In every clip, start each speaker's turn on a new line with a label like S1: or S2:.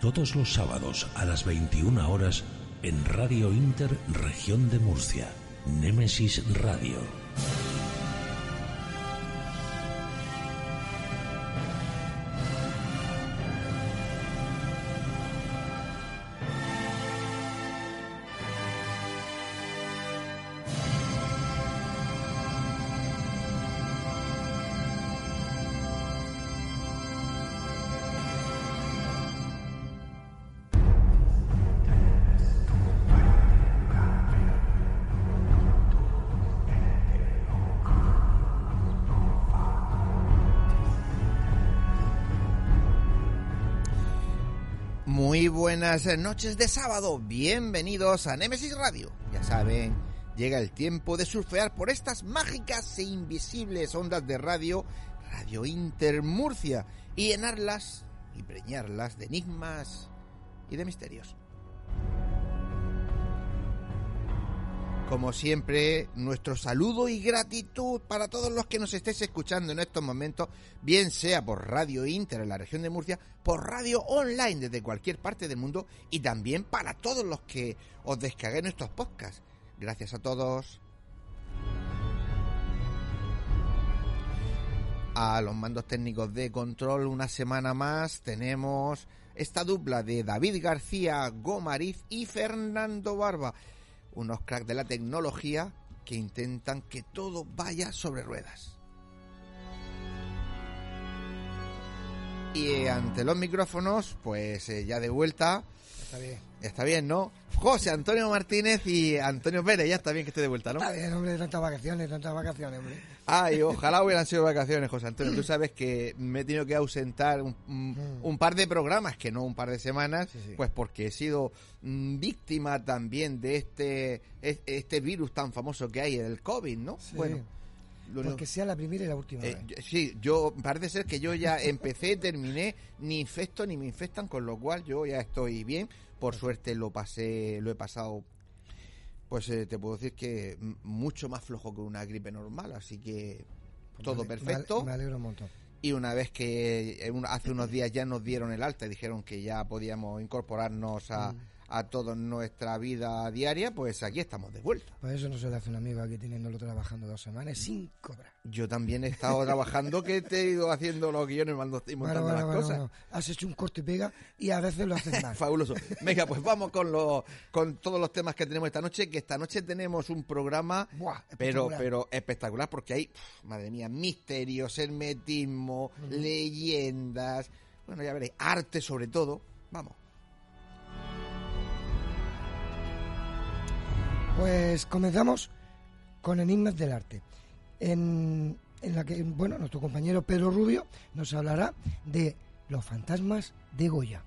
S1: Todos los sábados a las 21 horas en Radio Inter Región de Murcia. Némesis Radio.
S2: Buenas noches de sábado, bienvenidos a Nemesis Radio. Ya saben, llega el tiempo de surfear por estas mágicas e invisibles ondas de radio, Radio Inter Murcia, y llenarlas y preñarlas de enigmas y de misterios. Como siempre, nuestro saludo y gratitud para todos los que nos estéis escuchando en estos momentos, bien sea por Radio Inter en la región de Murcia, por radio online desde cualquier parte del mundo y también para todos los que os descarguéis nuestros podcasts. Gracias a todos. A los mandos técnicos de control, una semana más tenemos esta dupla de David García Gomariz y Fernando Barba unos cracks de la tecnología que intentan que todo vaya sobre ruedas. Y ante los micrófonos, pues eh, ya de vuelta.
S3: Está bien.
S2: Está bien, ¿no? José Antonio Martínez y Antonio Pérez, ya está bien que esté de vuelta, ¿no?
S3: Está bien, hombre, tantas vacaciones, tantas vacaciones, hombre.
S2: Ay, ojalá hubieran sido vacaciones, José Antonio. Tú sabes que me he tenido que ausentar un, un, un par de programas, que no un par de semanas,
S3: Sí, sí.
S2: pues porque he sido mm, víctima también de este, es- este virus tan famoso que hay, el COVID, ¿no?
S3: Sí.
S2: Bueno,
S3: Porque sea la primera y la última
S2: eh,
S3: vez.
S2: sí, yo parece ser que yo ya empecé, terminé, ni infecto ni me infectan, con lo cual yo ya estoy bien. Por suerte lo pasé, lo he pasado. Pues eh, te puedo decir que mucho más flojo que una gripe normal, así que todo
S3: Pues ale-
S2: perfecto.
S3: Me, alegro un montón.
S2: Y una vez que eh, hace unos días ya nos dieron el alta y dijeron que ya podíamos incorporarnos a,
S3: Mm.
S2: A toda nuestra vida diaria, pues aquí estamos de vuelta.
S3: Por eso no se le hace un amigo aquí teniéndolo trabajando dos semanas sin cobrar.
S2: Yo también he estado trabajando, que te he ido haciendo los guiones y montando
S3: bueno,
S2: las
S3: bueno,
S2: cosas.
S3: bueno. Has hecho un corte y pega y a veces lo haces mal.
S2: Fabuloso. Venga, pues vamos con los con todos los temas que tenemos esta noche, que esta noche tenemos un programa
S3: Buah,
S2: pero
S3: espectacular.
S2: pero espectacular porque hay, madre mía, misterios, hermetismo, leyendas, bueno, ya veréis, arte sobre todo. Vamos.
S3: Pues comenzamos con Enigmas del Arte. En, en la que, bueno, nuestro compañero Pedro Rubio nos hablará de los fantasmas de Goya.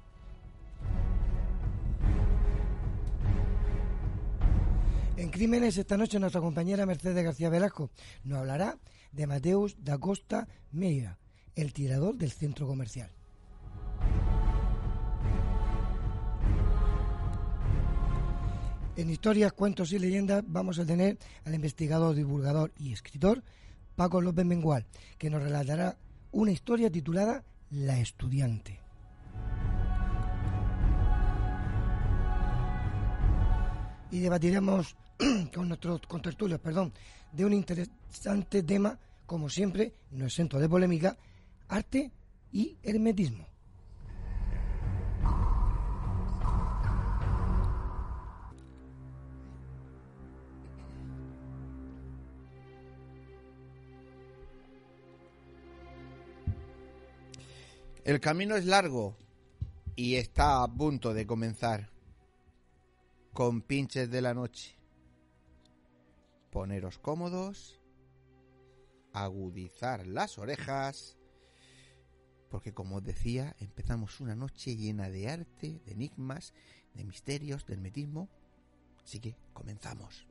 S3: En Crímenes esta noche nuestra compañera Mercedes García Velasco nos hablará de Mateus da Costa Meira, el tirador del centro comercial. En historias, cuentos y leyendas vamos a tener al investigador, divulgador y escritor Paco López Mengual, que nos relatará una historia titulada La estudiante. Y debatiremos con nuestros contertulios, perdón, de un interesante tema, como siempre, no exento de polémica, arte y hermetismo.
S2: El camino es largo y está a punto de comenzar. Con pinches de la noche. Poneros cómodos, agudizar las orejas porque como os decía, empezamos una noche llena de arte, de enigmas, de misterios, de hermetismo. Así que comenzamos.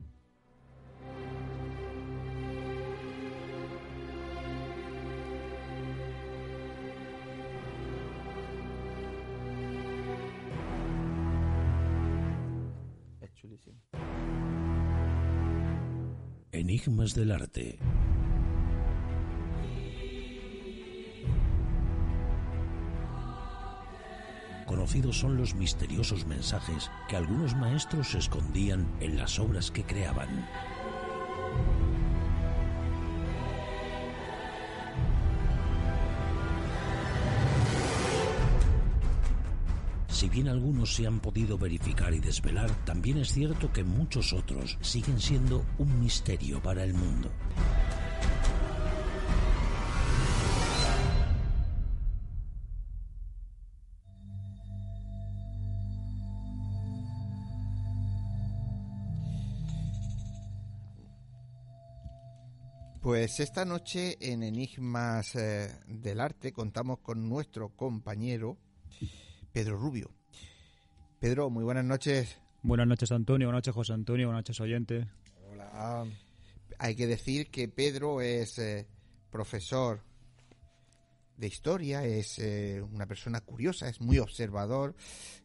S1: Enigmas del arte. Conocidos son los misteriosos mensajes que algunos maestros escondían en las obras que creaban. Si bien algunos se han podido verificar y desvelar, también es cierto que muchos otros siguen siendo un misterio para el mundo.
S2: Pues esta noche en Enigmas eh, del Arte contamos con nuestro compañero Pedro Rubio. Pedro, muy buenas noches.
S4: Buenas noches, Antonio. Buenas noches, José Antonio. Buenas noches, oyentes.
S2: Hola. Hay que decir que Pedro es eh, profesor de historia, es eh, una persona curiosa, es muy observador,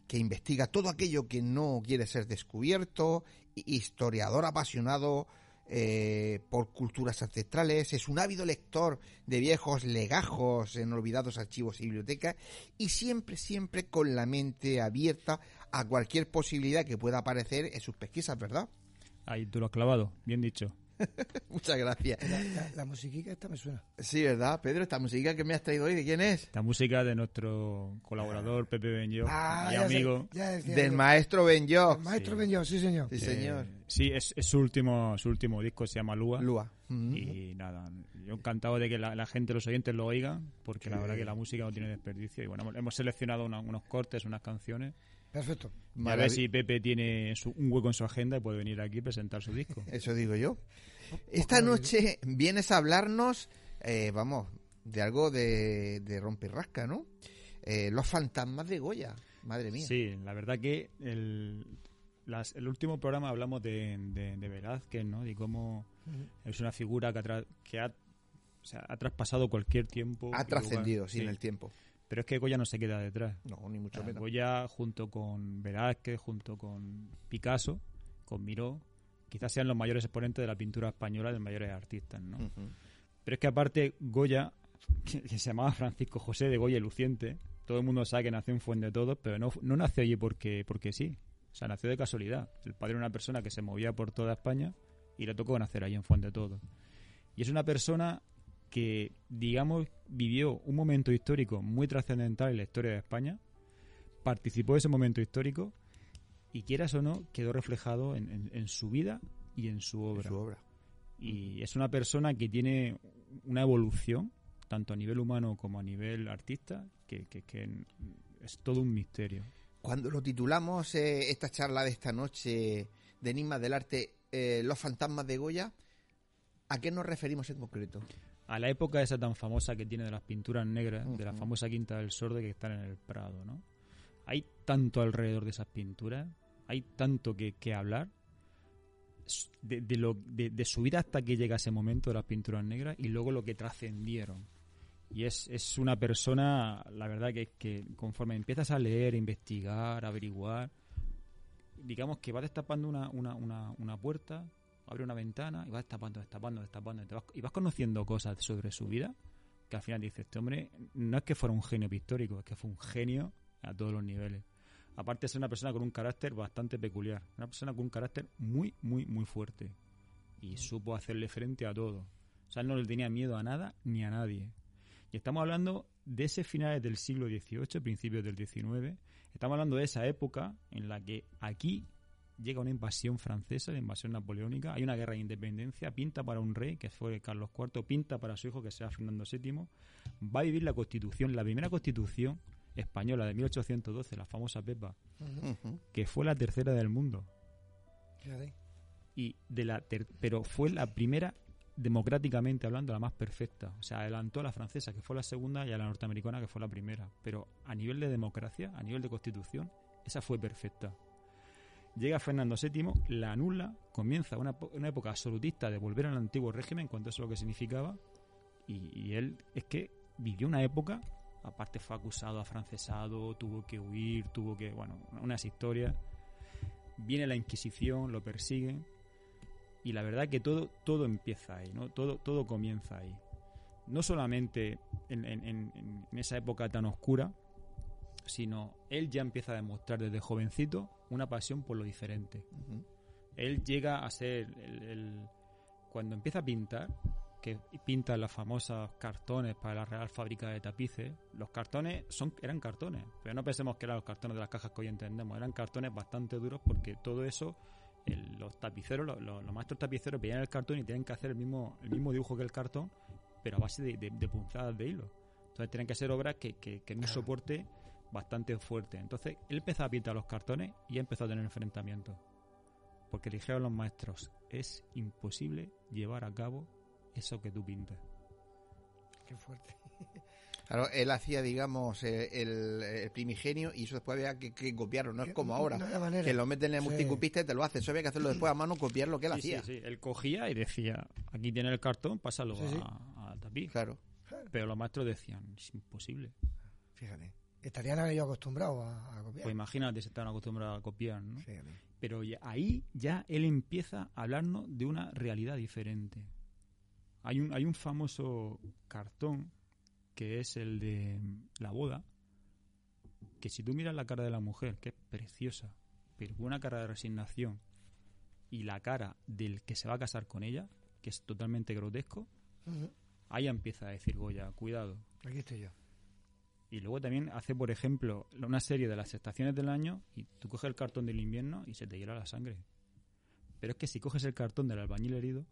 S2: que investiga todo aquello que no quiere ser descubierto, historiador apasionado eh, por culturas ancestrales, es un ávido lector de viejos legajos en olvidados archivos y bibliotecas y siempre, siempre con la mente abierta a cualquier posibilidad que pueda aparecer en sus pesquisas, ¿verdad?
S4: Ahí tú lo has clavado, bien dicho.
S2: Muchas gracias.
S3: La, la, la musiquita esta me suena.
S2: Sí, ¿verdad? Pedro, esta música que me has traído hoy, ¿de quién es?
S4: Esta música de nuestro colaborador Pepe Benyo,
S3: Ah,
S4: mi
S3: sé,
S4: amigo.
S3: ya decía
S2: Del
S3: yo.
S2: maestro Benyo.
S3: El maestro
S4: Sí.
S3: Benyo, sí señor.
S2: Sí, señor.
S4: Sí, es, es su último su último disco, se llama Lua.
S2: Lua. Mm.
S4: Y nada, yo encantado de que la, la gente, los oyentes lo oigan, porque la verdad que la música no tiene desperdicio. Y bueno, hemos- hemos seleccionado una- unos cortes, unas canciones.
S3: Perfecto.
S4: Y a ver si Pepe tiene su- un hueco en su agenda y puede venir aquí a presentar su disco.
S2: Eso digo yo. Esta noche vienes a hablarnos, eh, vamos, de algo de, de rompe y rasca, ¿no? Eh, los fantasmas de Goya. Madre mía.
S4: Sí, la verdad que el, las- el último programa hablamos de, de, de Velázquez, ¿no? De cómo es una figura que ha, tra- que ha, o sea, ha traspasado cualquier tiempo.
S2: Ha trascendido,
S4: lugar.
S2: sí, en el tiempo.
S4: Pero es que Goya no se queda detrás.
S2: No, ni mucho menos.
S4: Goya, junto con Velázquez, junto con Picasso, con Miró, quizás sean los mayores exponentes de la pintura española, de los mayores artistas, ¿no?
S2: Ujú.
S4: Pero es que aparte Goya, que, que se llamaba Francisco José de Goya y Luciente, todo el mundo sabe que nació en Fuente de Todos, pero no, no nació allí porque, porque sí. O sea, nació de casualidad. El padre era una persona que se movía por toda España y le tocó nacer allí en Fuente de Todos. Y es una persona que, digamos, vivió un momento histórico muy trascendental en la historia de España, participó de ese momento histórico y quieras o no, quedó reflejado en, en- en su vida y en su obra.
S2: Su obra.
S4: Y es una persona que tiene una evolución, tanto a nivel humano como a nivel artista, que, que- que es todo un misterio.
S2: Cuando lo titulamos eh, esta charla de esta noche de Enigmas del Arte, eh, Los fantasmas de Goya, ¿a qué nos referimos en concreto?
S4: A la época esa tan famosa que tiene de las pinturas negras, de la famosa Quinta del Sordo que están en el Prado, ¿no? Hay tanto alrededor de esas pinturas, hay tanto que, que hablar de, de lo, de, de su vida hasta que llega ese momento de las pinturas negras y luego lo que trascendieron. Y es, es una persona, la verdad que, que conforme empiezas a leer, investigar, averiguar, digamos que vas destapando una, una, una, una puerta, abre una ventana y vas destapando, destapando, destapando y, vas, y vas conociendo cosas sobre su vida que al final dices, este hombre no es que fuera un genio pictórico, es que fue un genio a todos los niveles. Aparte de ser una persona con un carácter bastante peculiar, una persona con un carácter muy, muy, muy fuerte. Y supo hacerle frente a todo. O sea, él no le tenía miedo a nada ni a nadie. Y estamos hablando de ese finales del siglo XVIII, principios del XIX. Estamos hablando de esa época en la que aquí llega una invasión francesa, la invasión napoleónica, hay una guerra de independencia, pinta para un rey, que fue Carlos IV, pinta para su hijo, que sea Fernando VII, va a vivir la constitución, la primera constitución española de 1812, la famosa Pepa, que fue la tercera del mundo. Y de la ter- pero fue la primera democráticamente hablando, la más perfecta. O sea, adelantó a la francesa, que fue la segunda, y a la norteamericana, que fue la primera. Pero a nivel de democracia, a nivel de constitución, esa fue perfecta. Llega Fernando VII, la anula, comienza una, una época absolutista de volver al antiguo régimen, cuanto eso lo que significaba, y, él es que vivió una época, aparte fue acusado, afrancesado, tuvo que huir, tuvo que, bueno, unas historias. Viene la Inquisición, lo persiguen, y la verdad que todo, todo empieza ahí, ¿no? Todo, todo comienza ahí. No solamente en, en- en- en esa época tan oscura, sino él ya empieza a demostrar desde jovencito una pasión por lo diferente. Él llega a ser el, el- cuando empieza a pintar, que pinta los famosos cartones para la Real Fábrica de Tapices, los cartones son eran cartones, pero no pensemos que eran los cartones de las cajas que hoy entendemos, eran cartones bastante duros porque todo eso el- los tapiceros, los, maestros tapiceros veían el cartón y tienen que hacer el mismo, el mismo dibujo que el cartón, pero a base de, de- de punzadas de hilo. Entonces tienen que ser obras que, que, que en un soporte bastante fuerte. Entonces él empezó a pintar los cartones y empezó a tener enfrentamientos. Porque le dijeron los maestros, es imposible llevar a cabo eso que tú pintas.
S3: Qué fuerte.
S2: Claro, él hacía, digamos, eh, el, el primigenio y eso después había que, que copiarlo, no es como ahora,
S3: no
S2: que lo meten en el
S3: Sí.
S2: multicupista y te lo hace. Eso había que hacerlo después a mano, copiar lo que él
S4: Sí,
S2: hacía.
S4: sí, sí. Él cogía y decía, aquí tiene el cartón, pásalo
S3: Sí, sí.
S4: a, a tapiz.
S2: Claro,
S4: Pero los maestros decían, es imposible.
S3: Fíjate. Estarían ellos acostumbrados a, a copiar.
S4: Pues imagínate, se están acostumbrados a copiar, ¿no? Pero ya- ahí ya él empieza a hablarnos de una realidad diferente. Hay un, hay un famoso cartón que es el de la boda, que si tú miras la cara de la mujer, que es preciosa, pero con una cara de resignación, y la cara del que se va a casar con ella, que es totalmente grotesco,
S3: Ujú.
S4: ahí empieza a decir Goya, cuidado.
S3: Aquí estoy yo.
S4: Y luego también hace, por ejemplo, una serie de las estaciones del año y tú coges el cartón del invierno y se te hiela la sangre. Pero es que si coges el cartón del albañil herido,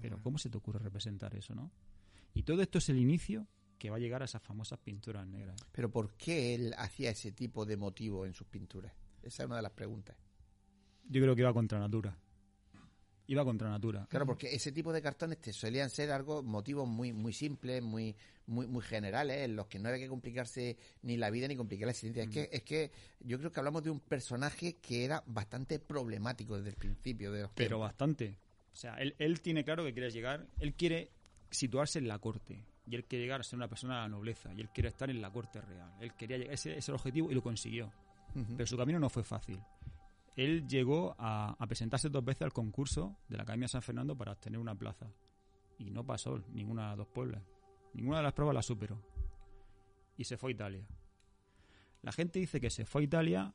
S4: pero
S3: bueno.
S4: ¿cómo se te ocurre representar eso, no? Y todo esto es el inicio que va a llegar a esas famosas pinturas negras.
S2: pero ¿por qué él hacía ese tipo de motivo en sus pinturas? Esa es una de las preguntas.
S4: Yo creo que iba contra natura. Iba contra natura.
S2: Claro, porque ese tipo de cartones te solían ser algo, motivos muy, muy simples, muy, muy, muy generales, en los que no había que complicarse ni la vida ni complicar la existencia. Es que, es que yo creo que hablamos de un personaje que era bastante problemático desde el principio de los
S4: Pero
S2: tiempos.
S4: bastante. O sea, él, él tiene claro que quiere llegar, él quiere situarse en la corte. Y él quiere llegar a ser una persona de la nobleza. Y él quiere estar en la corte real. Él quería llegar, ese es el objetivo y lo consiguió. Pero su camino no fue fácil. Él llegó a, a presentarse dos veces al concurso de la Academia de San Fernando para obtener una plaza. Y no pasó ninguna de las dos pueblas. Ninguna de las pruebas la superó. Y se fue a Italia. La gente dice que se fue a Italia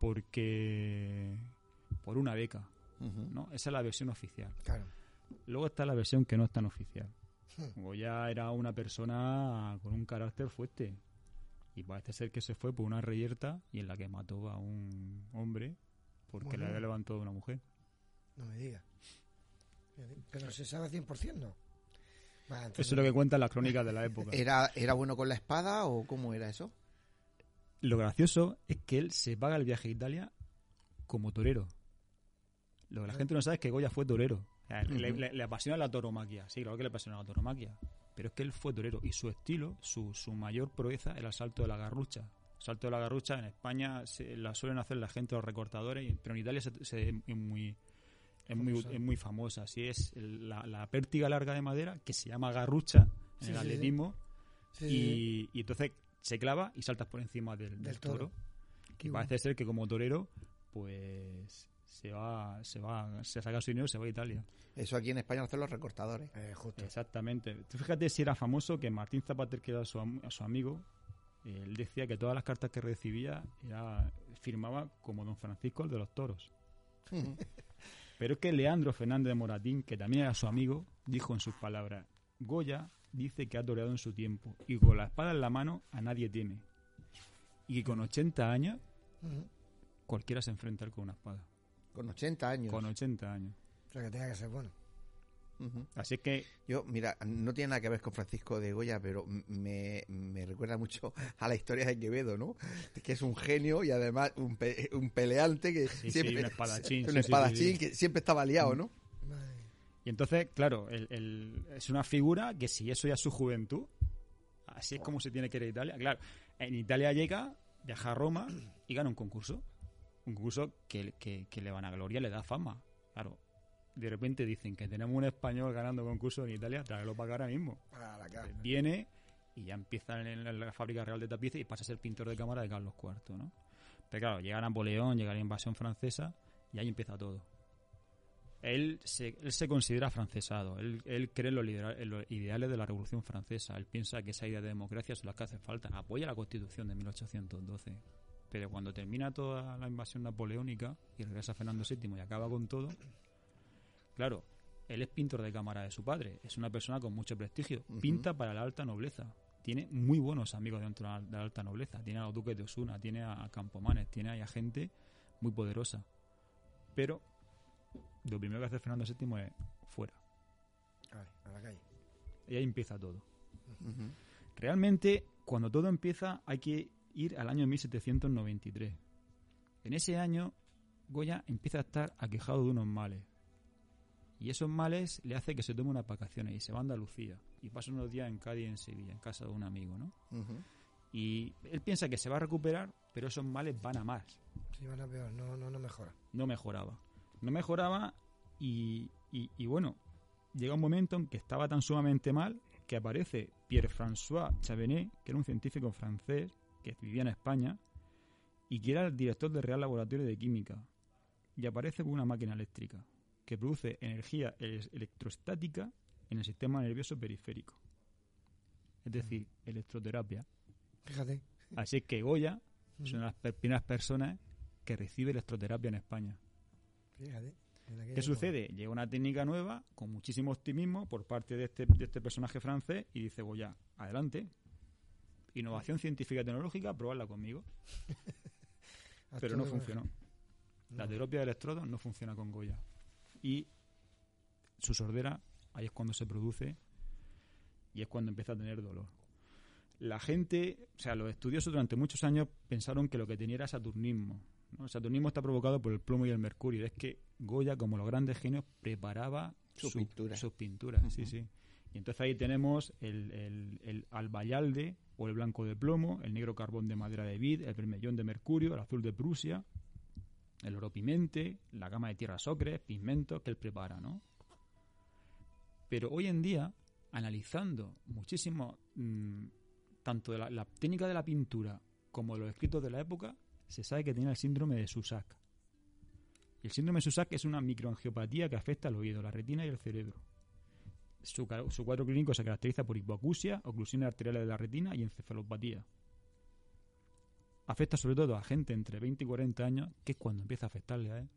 S4: porque... por una beca. ¿no? Esa es la versión oficial.
S3: Claro.
S4: Luego está la versión que no es tan oficial. Goya era una persona con un carácter fuerte. Y parece ser que se fue por una reyerta y en la que mató a un hombre porque le había levantado a una mujer.
S3: No me. Fíjate. Pero se sabe 100%, ¿no? Entonces-
S4: Eso es lo que cuentan las crónicas de la época.
S2: ¿Era, ¿Era bueno con la espada o cómo era eso?
S4: Lo gracioso es que él se paga el viaje a Italia como torero. Lo que la gente no sabe es que Goya fue torero. O sea, le,
S2: Ujú.
S4: le- le apasiona la tauromaquia. Sí, claro que le apasiona la tauromaquia. Pero es que él fue torero y su estilo, su, su mayor proeza era el salto de la garrucha. El salto de la garrucha en España se, la suelen hacer la gente, los recortadores, y- pero en Italia se, se- es muy es muy,
S3: Famosa.
S4: es muy famosa. Así es el- la, la pértiga larga de madera que se llama garrucha en
S3: Sí,
S4: el
S3: sí,
S4: atletismo
S3: Sí, sí, sí.
S4: y, y entonces se clava y saltas por encima del, del
S3: Del
S4: toro.
S3: toro.
S4: Que
S3: Qué
S4: parece ser que como torero, pues se va, se va, se saca su dinero y se va a Italia.
S2: Eso aquí en España lo hacen los recortadores.
S3: Eh, justo.
S4: Exactamente. Tú fíjate si era famoso que Martín Zapater, que era su, am- su amigo, él decía que todas las cartas que recibía era, firmaba como don Francisco el de los toros. Pero es que Leandro Fernández de Moratín, que también era su amigo, dijo en sus palabras, Goya dice que ha toreado en su tiempo y con la espada en la mano a nadie tiene. Y que con 80 años cualquiera se enfrenta con una espada.
S2: Con 80 años.
S4: Con 80 años.
S3: O sea, que tenga que ser bueno.
S2: Ujú.
S4: Así que
S2: Yo, mira, no tiene nada que ver con Francisco de Goya, pero me, me recuerda mucho a la historia de Quevedo, ¿no? Que es un genio y además un, pe- un peleante que
S4: Sí, sí,
S2: siempre...
S4: un espadachín,
S2: un
S4: sí,
S2: espadachín que siempre estaba liado, ¿no?
S4: Y entonces, claro, el- el- es una figura que si eso ya es su juventud, así es como se tiene que ir a Italia. Claro, en Italia llega, viaja a Roma y gana un concurso. Un concurso que, que, que le van a gloria, le da fama. Claro, de repente dicen que tenemos un español ganando concursos en Italia, tráelo para acá ahora mismo.
S3: Para la cara.
S4: Viene y ya empieza en la, la fábrica real de tapices y pasa a ser pintor de cámara de Carlos IV, ¿no? Pero claro, llega Napoleón, llega la invasión francesa y ahí empieza todo. Él se, él se considera francesado, él, él cree en los, lidera- en los ideales de la Revolución Francesa, él piensa que esa idea de democracia son las que hace falta, apoya la Constitución de 1812. Pero cuando termina toda la invasión napoleónica y regresa Fernando VII y acaba con todo, claro, él es pintor de cámara de su padre, es una persona con mucho prestigio, pinta para la alta nobleza, tiene muy buenos amigos dentro de la, alta nobleza, tiene a los duques de Osuna, tiene a Campomanes, tiene a gente muy poderosa. Pero lo primero que hace Fernando VII es fuera.
S3: Vale, a la calle.
S4: Y ahí empieza todo. Realmente, cuando todo empieza, hay que ir al año 1793. En ese año, Goya empieza a estar aquejado de unos males. Y esos males le hace que se tome unas vacaciones y se va a Andalucía. Y pasa unos días en Cádiz y en Sevilla, en casa de un amigo, ¿no? Y él piensa que se va a recuperar, pero esos males van a más.
S3: Sí, van a peor, no, no, no mejora.
S4: no mejoraba. No mejoraba y, y- y bueno, llega un momento en que estaba tan sumamente mal que aparece Pierre-François Chavenet, que era un científico francés que vivía en España y que era el director del Real Laboratorio de Química. Y aparece con una máquina eléctrica que produce energía ele- electrostática en el sistema nervioso periférico. Es decir, electroterapia.
S3: Fíjate.
S4: Así que Goya es una de las primeras personas que recibe electroterapia en España.
S3: Fíjate.
S4: ¿Qué
S3: época.
S4: sucede? Llega una técnica nueva con muchísimo optimismo por parte de este, de este personaje francés y dice, Goya, adelante. Innovación científica y tecnológica, probadla conmigo. Pero no funcionó. La terapia de electrodos no funciona con Goya. Y su sordera, ahí es cuando se produce y es cuando empieza a tener dolor. La gente, o sea, los estudiosos durante muchos años pensaron que lo que tenía era saturnismo. ¿no? El saturnismo está provocado por el plomo y el mercurio. Es que Goya, como los grandes genios, preparaba
S2: Su
S4: su-
S2: pintura.
S4: sus pinturas. Sí, sí. Y entonces ahí tenemos el, el, el albayalde o el blanco de plomo, el negro carbón de madera de vid, el vermellón de mercurio, el azul de Prusia, el oro pimente, la gama de tierras ocres, pigmentos que él prepara, ¿no? Pero hoy en día, analizando muchísimo mm, tanto de la, técnica de la pintura como de los escritos de la época, se sabe que tenía el síndrome de Susak. El síndrome de Susak es una microangiopatía que afecta al oído, la retina y el cerebro. Su, su cuadro clínico se caracteriza por hipoacusia, oclusiones arteriales de la retina y encefalopatía. Afecta sobre todo a gente entre 20 y 40 años, que es cuando empieza a afectarle a él.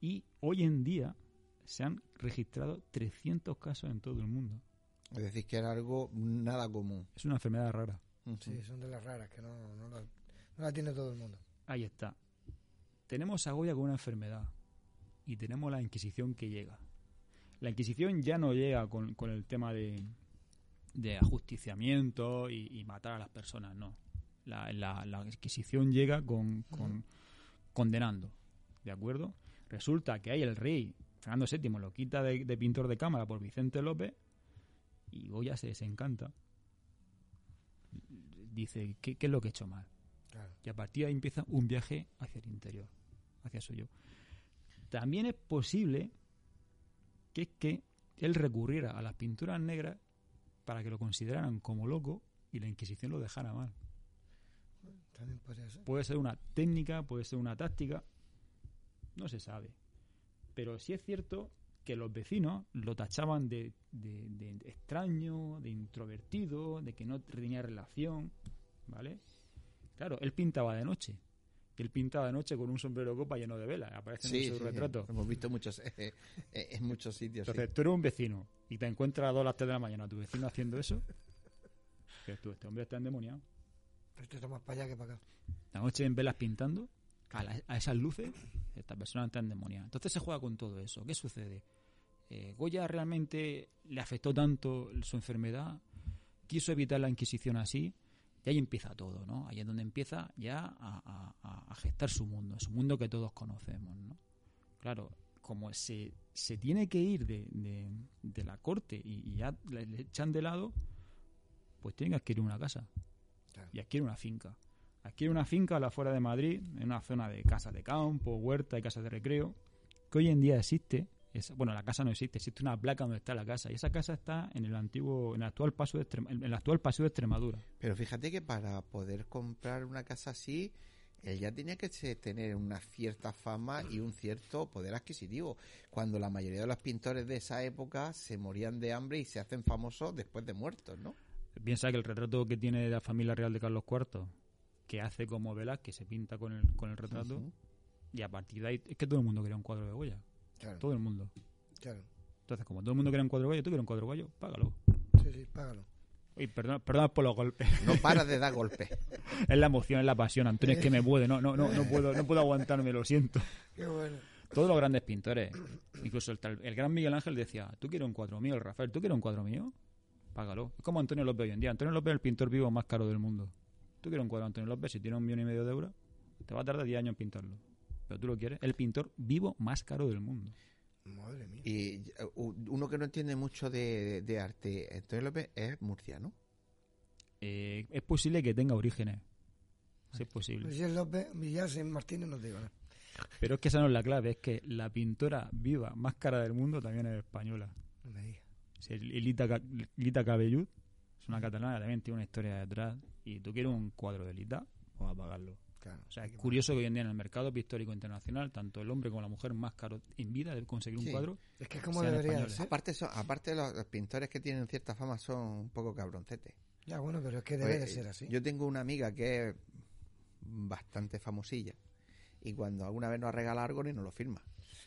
S4: Y hoy en día se han registrado 300 casos en todo el mundo.
S2: Es decir, que era algo nada común.
S4: Es una enfermedad rara.
S3: Sí, son de las raras que no, no, la, no la tiene todo el mundo.
S4: Ahí está. Tenemos a Goya con una enfermedad y tenemos la Inquisición que llega. La Inquisición ya no llega con, con el tema de, de ajusticiamiento y, y matar a las personas, no. La, la- llega con, con- condenando, ¿de acuerdo? Resulta que hay el rey, Fernando VII, lo quita de, de pintor de cámara por Vicente López y Goya se desencanta. Dice, ¿qué, qué es lo que he hecho mal?
S3: Claro.
S4: Y a partir de ahí empieza un viaje hacia el interior, hacia su yo. También es posible que es que él recurriera a las pinturas negras para que lo consideraran como loco y la Inquisición lo dejara mal.
S3: También podría ser.
S4: Puede ser una técnica, puede ser una táctica, no se sabe. Pero sí es cierto que los vecinos lo tachaban de, de- de extraño, de introvertido, de que no tenía relación, ¿vale? Claro, él pintaba de noche. Él pintaba de noche con un sombrero copa lleno de velas. Aparece
S2: Sí,
S4: en su
S2: sí,
S4: retrato.
S2: sí. Hemos visto muchos, eh, eh, en muchos sitios.
S4: Entonces, tú eres un vecino y te encuentras a las 2 o las 3 de la mañana tu vecino haciendo eso. Que tú, este hombre está endemoniado.
S3: Este está más para allá que para acá.
S4: La noche en velas pintando, a, la- a esas luces, esta persona está endemoniada. Entonces se juega con todo eso. ¿Qué sucede? Eh, Goya realmente le afectó tanto su enfermedad, quiso evitar la Inquisición así, y ahí empieza todo, ¿no? Ahí es donde empieza ya a, a- a- a gestar su mundo, su mundo que todos conocemos, ¿no? Claro, como se, se tiene que ir de, de, de la corte y, y ya le, le echan de lado, pues tiene que adquirir una casa.
S3: Claro.
S4: Y adquiere una finca. Adquiere una finca a la afuera de Madrid, en una zona de casas de campo, huerta y casas de recreo, que hoy en día existe. es- bueno, la casa no existe, existe una placa donde está la casa. Y esa casa está en el antiguo, en el actual paso de, en el actual paseo de Extremadura.
S2: Pero fíjate que para poder comprar una casa así, él ya tenía que tener una cierta fama y un cierto poder adquisitivo. Cuando la mayoría de los pintores de esa época se morían de hambre y se hacen famosos después de muertos, ¿no?
S4: Piensa que el retrato que tiene de la familia real de Carlos IV, que hace como Velázquez, se pinta con el, con el retrato, y a partir de ahí, es que todo el mundo quería un cuadro de Goya.
S3: Claro,
S4: Todo el mundo.
S3: claro.
S4: Entonces, como todo el mundo quería un cuadro de Goya, tú quieres un cuadro de Goya, págalo.
S3: Sí, sí, págalo.
S4: Uy, perdón, perdón por los golpes.
S2: No para de dar golpes.
S4: es la emoción, es la pasión. Antonio, es que me puede. No, no, no, no puedo, no puedo aguantarme, lo siento.
S3: Qué bueno.
S4: Todos los grandes pintores, incluso el, el gran Miguel Ángel decía, ¿tú quieres un cuadro mío? El Rafael, ¿tú quieres un cuadro mío? Págalo. Es como Antonio López hoy en día. Antonio López es el pintor vivo más caro del mundo. ¿Tú quieres un cuadro de Antonio López? Si tiene un millón y medio de euros, te va a tardar 10 años en pintarlo. Pero tú lo quieres. El pintor vivo más caro del mundo.
S3: Madre mía.
S2: Y eh, u- uno que no entiende mucho de, de arte, Antonio López, es murciano.
S4: Eh, es posible que tenga orígenes. Sí, es posible.
S3: Miguel López, Miguel Martínez no te digo nada.
S4: Pero es que esa no es la clave. Es que la pintora viva más cara del mundo también es española.
S3: No me digas.
S4: Lita, Lita Cabellut es una catalana, también tiene una historia detrás. Y tú quieres un cuadro de Lita, vas a pagarlo.
S3: Claro.
S4: O sea, es curioso que hoy en día en el mercado pictórico internacional, tanto el hombre como la mujer más caro en vida de conseguir un
S2: Sí.
S4: cuadro.
S3: Es que es como debería ser.
S2: Aparte, son, aparte los, los pintores que tienen cierta fama son un poco cabroncetes.
S3: Ya, bueno, pero es que debe
S2: Pues,
S3: de ser así.
S2: Yo tengo una amiga que es bastante famosilla y cuando alguna vez nos regala algo ni nos lo firma,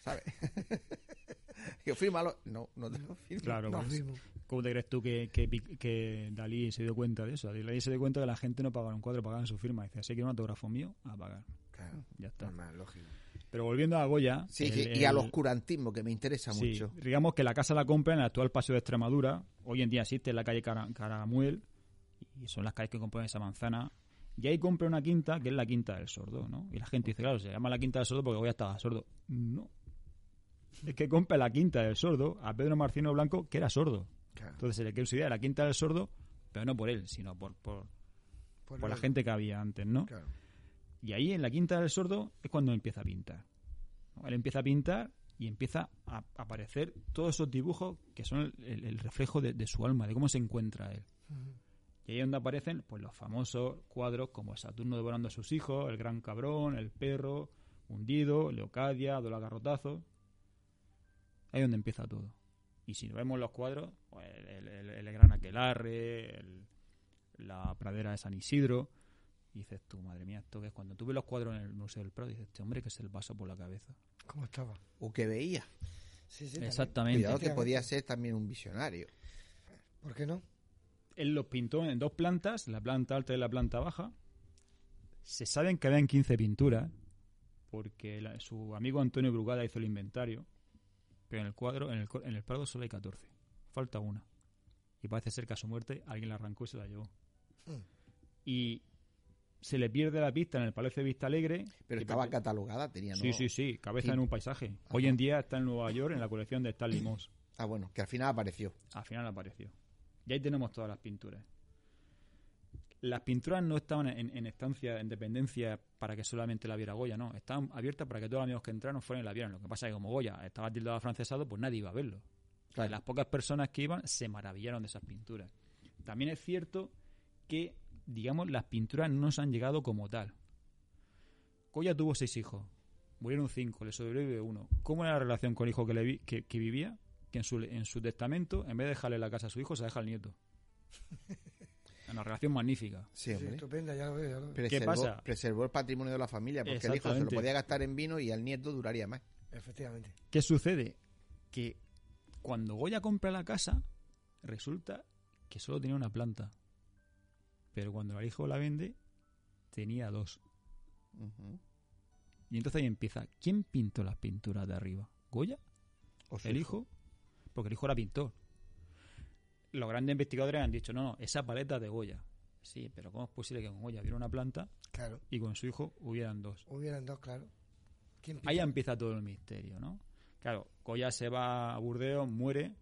S2: ¿sabes? Yo fírmalo, no, no te lo firmo.
S4: Claro,
S3: No,
S4: pues. ¿cómo te crees tú que, que, que Dalí se dio cuenta de eso? Dalí se dio cuenta que la gente no pagaba un cuadro, pagaban su firma. Dice, así que un autógrafo mío, a pagar.
S3: Claro.
S4: Ya está.
S3: Normal, lógico.
S4: Pero volviendo a Goya.
S2: Sí,
S4: el-
S2: sí, y al oscurantismo que me interesa
S4: Sí,
S2: mucho.
S4: digamos que la casa la compra en el actual Paseo de Extremadura. Hoy en día existe en la calle Cara- Caramuel y son las calles que componen esa manzana. Y ahí compra una quinta que es la quinta del sordo, ¿no? Y la gente dice, claro, se llama la quinta del sordo porque Goya estaba sordo. No. Es que compra la quinta del sordo a Pedro Marcino Blanco, que era sordo.
S3: Claro.
S4: Entonces se le considera la quinta del sordo, pero no por él, sino por, por,
S3: Por
S4: por la gente que había antes, ¿no?
S3: Claro.
S4: Y ahí en la quinta del sordo es cuando empieza a pintar. Él empieza a pintar y empieza a aparecer todos esos dibujos que son el, el reflejo de, de su alma, de cómo se encuentra él. Y ahí es donde aparecen pues los famosos cuadros como Saturno devorando a sus hijos, El Gran Cabrón, El Perro, Hundido, Leocadia, Dola Garrotazo. Ahí es donde empieza todo. Y si vemos los cuadros, pues, el, el- el Gran Aquelarre, el- la pradera de San Isidro, y dices tú, madre mía, esto que es cuando tú ves los cuadros en el Museo del Prado, dices, este hombre que se le pasa por la cabeza.
S3: ¿Cómo estaba?
S2: O que veía.
S3: Sí, sí.
S4: Exactamente.
S2: Cuidado que podía ser también un visionario.
S3: ¿Por qué no?
S4: Él los pintó en dos plantas, la planta alta y la planta baja. Se saben que habían 15 pinturas, porque la- su amigo Antonio Brugada hizo el inventario, pero en el cuadro, en el, en el Prado solo hay 14. Falta una. Y parece ser que a su muerte alguien la arrancó y se la llevó.
S3: Mm.
S4: Y se le pierde la pista en el Palacio de Vista Alegre.
S2: Pero estaba catalogada, tenía
S4: Sí,
S2: ¿no?
S4: sí, sí, cabeza
S2: Sí.
S4: en un paisaje. Hoy en día está en Nueva York en la colección de Stanley Moss.
S2: Ah, bueno, que al final apareció.
S4: Al final apareció. Y ahí tenemos todas las pinturas. Las pinturas no estaban en, en estancia, en dependencia para que solamente la viera Goya, no. Estaban abiertas para que todos los amigos que entraron fueran y la vieran. Lo que pasa es que como Goya estaba tildado afrancesado, pues nadie iba a verlo.
S2: Claro.
S4: Las pocas personas que iban se maravillaron de esas pinturas. También es cierto que, digamos, las pinturas no nos han llegado como tal. Goya tuvo seis hijos. Murieron cinco, le sobrevive uno. ¿Cómo era la relación con el hijo que, le vi- que, que vivía? Que en su, en su testamento, en vez de dejarle la casa a su hijo, se deja al nieto. Una relación magnífica.
S2: Sí,
S3: Sí,
S2: hombre.
S3: estupenda, ya lo veo, ya lo veo.
S2: Preservó,
S4: pasa?
S2: preservó el patrimonio de la familia porque el hijo se lo podía gastar en vino y al nieto duraría más.
S3: Efectivamente.
S4: ¿Qué sucede? Que cuando Goya compra la casa, resulta que solo tenía una planta. Pero cuando el hijo la vende, tenía dos. Y entonces ahí empieza. ¿Quién pintó las pinturas de arriba? ¿Goya?
S2: O su
S4: ¿El hijo? Porque el hijo era pintor. Los grandes investigadores han dicho, no, no, esa paleta es de Goya. Sí, pero ¿cómo es posible que con Goya hubiera una planta
S3: Claro.
S4: y con su hijo hubieran dos?
S3: Hubieran dos, claro. ¿Quién
S4: Ahí empieza todo el misterio, ¿no? Claro, Goya se va a Burdeos, muere,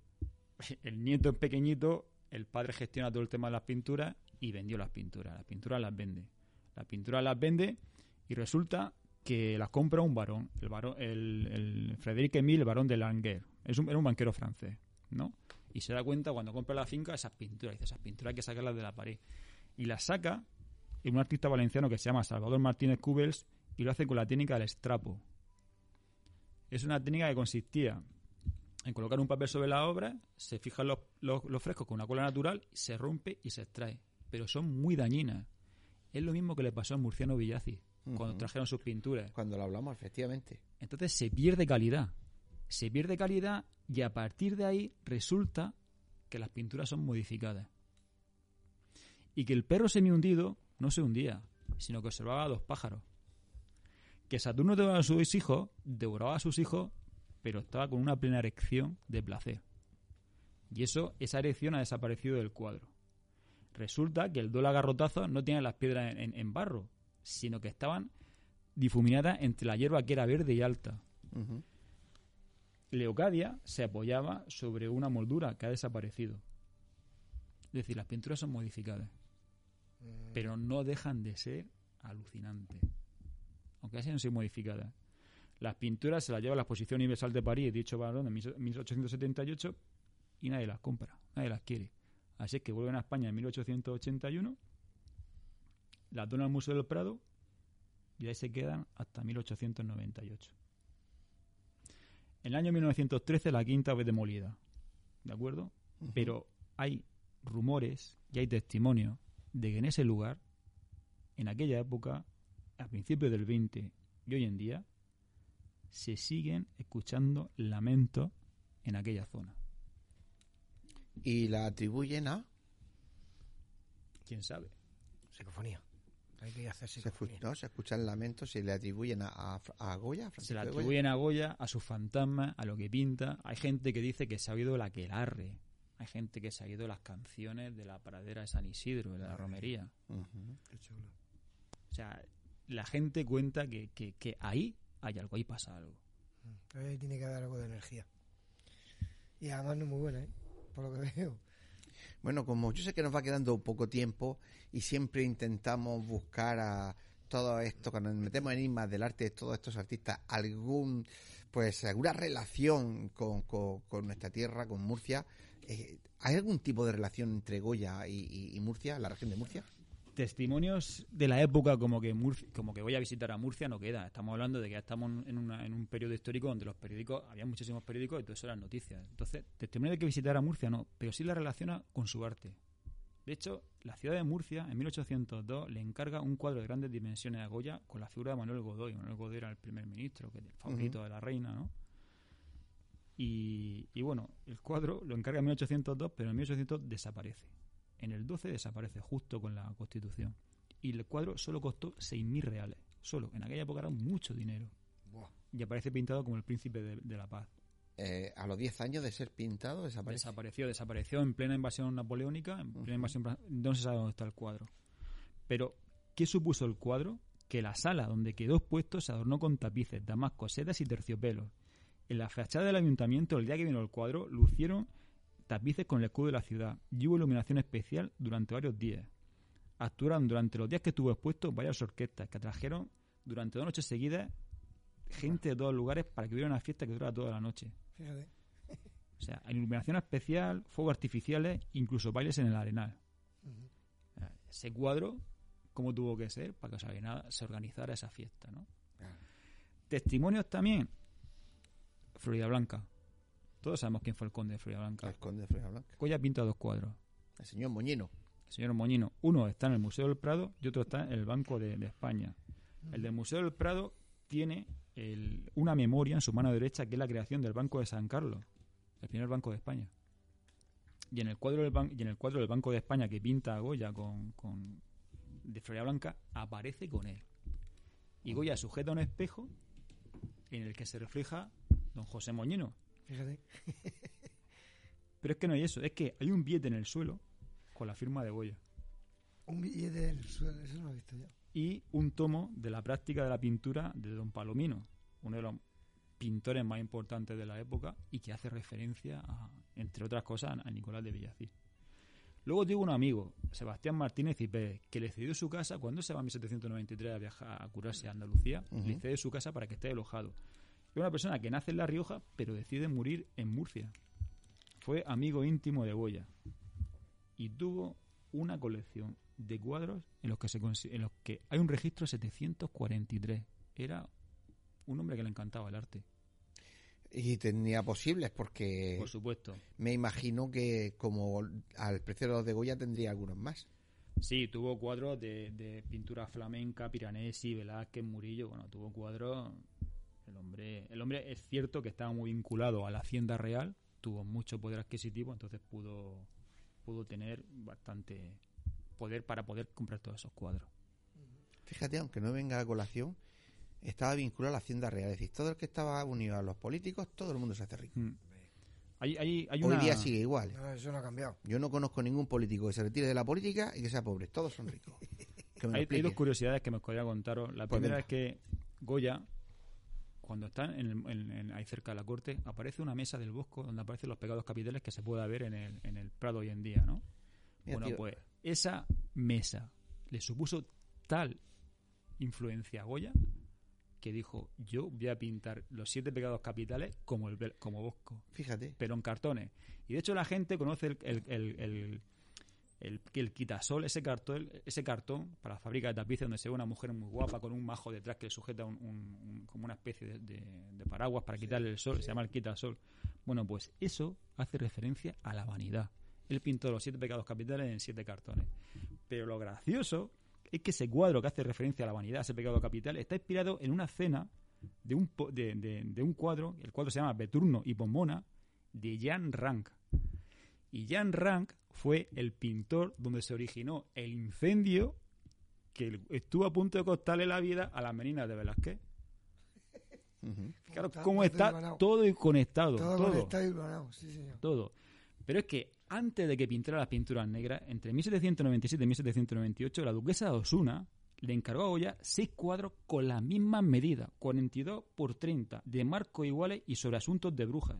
S4: el nieto es pequeñito, el padre gestiona todo el tema de las pinturas y vendió las pinturas. Las pinturas las vende. Las pinturas las vende y resulta que las compra un varón, el varón, el, el Frédéric Emile, el varón de Languer. Es un, era un banquero francés, ¿no? Y se da cuenta cuando compra la finca esas pinturas. Dice, esas pinturas hay que sacarlas de la pared. Y las saca un artista valenciano que se llama Salvador Martínez Cubels y lo hace con la técnica del estrapo. Es una técnica que consistía en colocar un papel sobre la obra, se fijan los, los, los frescos con una cola natural, se rompe y se extrae. Pero son muy dañinas. Es lo mismo que le pasó a Murciano Villazzi cuando
S2: Ujú.
S4: trajeron sus pinturas.
S2: Cuando lo hablamos, efectivamente.
S4: Entonces se pierde calidad. Se pierde calidad y a partir de ahí resulta que las pinturas son modificadas. Y que el perro semi-hundido no se hundía, sino que observaba a dos pájaros. Que Saturno devoraba a sus hijos, devoraba a sus hijos, pero estaba con una plena erección de placer. Y eso, esa erección ha desaparecido del cuadro. Resulta que el dólar garrotazo no tiene las piedras en, barro, sino que estaban difuminadas entre la hierba que era verde y alta. Leocadia se apoyaba sobre una moldura que ha desaparecido. Es decir, las pinturas son modificadas, pero no dejan de ser alucinantes, aunque hayan sido modificadas. Las pinturas se las lleva a la Exposición Universal de París, dicho varón, en 1878, y nadie las compra, nadie las quiere. Así es que vuelven a España en 1881, las donan al Museo del Prado y ahí se quedan hasta 1898. En el año 1913 la quinta vez demolida, ¿de acuerdo? Pero hay rumores y hay testimonios de que en ese lugar, en aquella época, a principios del 20 y hoy en día, se siguen escuchando lamentos en aquella zona.
S2: Y la atribuyen a...
S4: ¿Quién sabe?
S3: Psicofonía. Hay que
S2: Se, escu- no, se escuchan lamentos y le atribuyen a, a, a Goya. a
S4: Se le
S2: Goya.
S4: atribuyen a Goya, a sus fantasmas, a lo que pinta. Hay gente que dice que se ha oído la quelarre. Hay gente que se ha oído las canciones de la pradera de San Isidro, de la romería.
S3: Qué chulo.
S4: O sea, la gente cuenta que, que, que ahí hay algo, ahí pasa algo.
S3: Ahí tiene que haber algo de energía. Y además no es muy buena, ¿eh? Por lo que veo.
S2: Bueno, como yo sé que nos va quedando poco tiempo y siempre intentamos buscar a todo esto, cuando nos metemos en enigmas del arte de todos estos artistas, algún, pues, alguna relación con, con- nuestra tierra, con Murcia. eh, ¿Hay algún tipo de relación entre Goya y Murcia, la región de Murcia?
S4: Testimonios de la época como que Murcia, como que voy a visitar a Murcia no queda. Estamos hablando de que ya estamos en, una- en un periodo histórico donde los periódicos, había muchísimos periódicos y todo eso eran noticias. Entonces, testimonio de que visitar a Murcia no, pero sí la relaciona con su arte. De hecho, la ciudad de Murcia, en 1802, le encarga un cuadro de grandes dimensiones a Goya con la figura de Manuel Godoy. Manuel Godoy era el primer ministro, que es el favorito de la reina, ¿no? Y, y bueno, el cuadro lo encarga en 1802, pero en 1800 desaparece. En el 12 desaparece justo con la Constitución. Y el cuadro solo costó 6.000 reales. Solo. En aquella época era mucho dinero.
S3: Buah.
S4: Y aparece pintado como el príncipe de, de la paz.
S2: Eh, a los 10 años de ser pintado desaparece.
S4: Desapareció, desapareció en plena invasión napoleónica, en plena invasión... No se sabe dónde está el cuadro. Pero, ¿qué supuso el cuadro? Que la sala donde quedó expuesto se adornó con tapices, damascos, sedas y terciopelos. En la fachada del ayuntamiento, el día que vino el cuadro, lucieron tapices con el escudo de la ciudad y hubo iluminación especial durante varios días. Actuaron durante los días que estuvo expuesto varias orquestas que atrajeron durante dos noches seguidas gente de todos lugares para que hubiera una fiesta que durara toda la noche.
S3: Fíjate.
S4: O sea, iluminación especial, fuegos artificiales, incluso bailes en el arenal. Ese cuadro, ¿cómo tuvo que ser para que se organizara, esa fiesta? ¿no? Testimonios también. Florida Blanca. Todos sabemos quién fue el conde de Florida Blanca.
S2: El conde de Frega Blanca.
S4: Goya pinta dos cuadros.
S2: El señor Moñino.
S4: El señor Moñino. Uno está en el Museo del Prado y otro está en el Banco de, de España. El del Museo del Prado tiene el- una memoria en su mano derecha que es la creación del Banco de San Carlos, el primer banco de España. Y en el cuadro del, ban- y en el cuadro del Banco de España que pinta a Goya con, con- de Florida Blanca aparece con él. Y Goya sujeta un espejo en el que se refleja don José Moñino.
S3: Fíjate.
S4: Pero es que no hay eso, es que hay un billete en el suelo con la firma de Goya.
S3: Un billete del suelo, eso no lo he visto yo.
S4: y un tomo de la práctica de la pintura de don Palomino, uno de los pintores más importantes de la época y que hace referencia, a, entre otras cosas, a Nicolás de Villacís. Luego tuvo un amigo, Sebastián Martínez y Pérez, que le cedió su casa cuando se va en 1793 a viajar a curarse a Andalucía, le cede su casa para que esté alojado. Es una persona que nace en La Rioja, pero decide morir en Murcia. Fue amigo íntimo de Goya y tuvo una colección de cuadros en los que se en los que hay un registro 743. Era un hombre que le encantaba el arte,
S2: Y tenía posibles porque
S4: por supuesto.
S2: me imagino que como al precio de los de Goya tendría algunos más.
S4: Sí, tuvo cuadros de, de pintura flamenca, Piranesi, Velázquez, Murillo. Bueno, tuvo cuadros. El hombre, el hombre es cierto que estaba muy vinculado a la hacienda real, tuvo mucho poder adquisitivo, entonces pudo, pudo tener bastante poder para poder comprar todos esos cuadros.
S2: Fíjate, aunque no venga a colación, estaba vinculado a la Hacienda Real. Es decir, todo el que estaba unido a los políticos, todo el mundo se hace rico.
S4: Mm. Hay, hay, hay
S2: Hoy
S4: una,
S2: día sigue igual.
S3: No, eso no ha cambiado.
S2: Yo no conozco ningún político que se retire de la política y que sea pobre. Todos son ricos. Que me lo
S4: hay, dos curiosidades que me gustaría contaros. La
S2: Pues
S4: primera es que Goya, cuando está en el- en- en- ahí cerca de la corte, aparece una mesa del Bosco donde aparecen los pecados capitales que se puede ver en el, en el Prado hoy en día, ¿no?
S2: Mira,
S4: bueno,
S2: tío,
S4: pues esa mesa le supuso tal influencia a Goya que dijo, yo voy a pintar los siete pecados capitales como, el, como Bosco,
S2: Fíjate.
S4: pero en cartones. Y de hecho la gente conoce el, el, el, el- el- quitasol, ese cartón, ese cartón para la fábrica de tapices donde se ve una mujer muy guapa con un majo detrás que le sujeta un, un- un- como una especie de, de- de paraguas para quitarle el sol, se llama el quitasol. Bueno, pues eso hace referencia a la vanidad. Él pintó los siete pecados capitales en siete cartones. Pero lo gracioso es que ese cuadro que hace referencia a la vanidad, a ese pecado capital, está inspirado en una cena de un, de, de- de un cuadro, el cuadro se llama Beturno y Pomona, de Jan Rank. Y Jan Rank fue el pintor donde se originó el incendio que estuvo a punto de costarle la vida a las meninas de Velázquez. Claro, cómo está todo conectado,
S3: Todo,
S4: todo,
S3: conectado y hilvanado, sí, señor.
S4: todo. Pero es que antes de que pintara las pinturas negras, entre 1797 y 1798, la duquesa de Osuna le encargó a Goya seis cuadros con las mismas medidas, 42 por 30, de marcos iguales y sobre asuntos de brujas.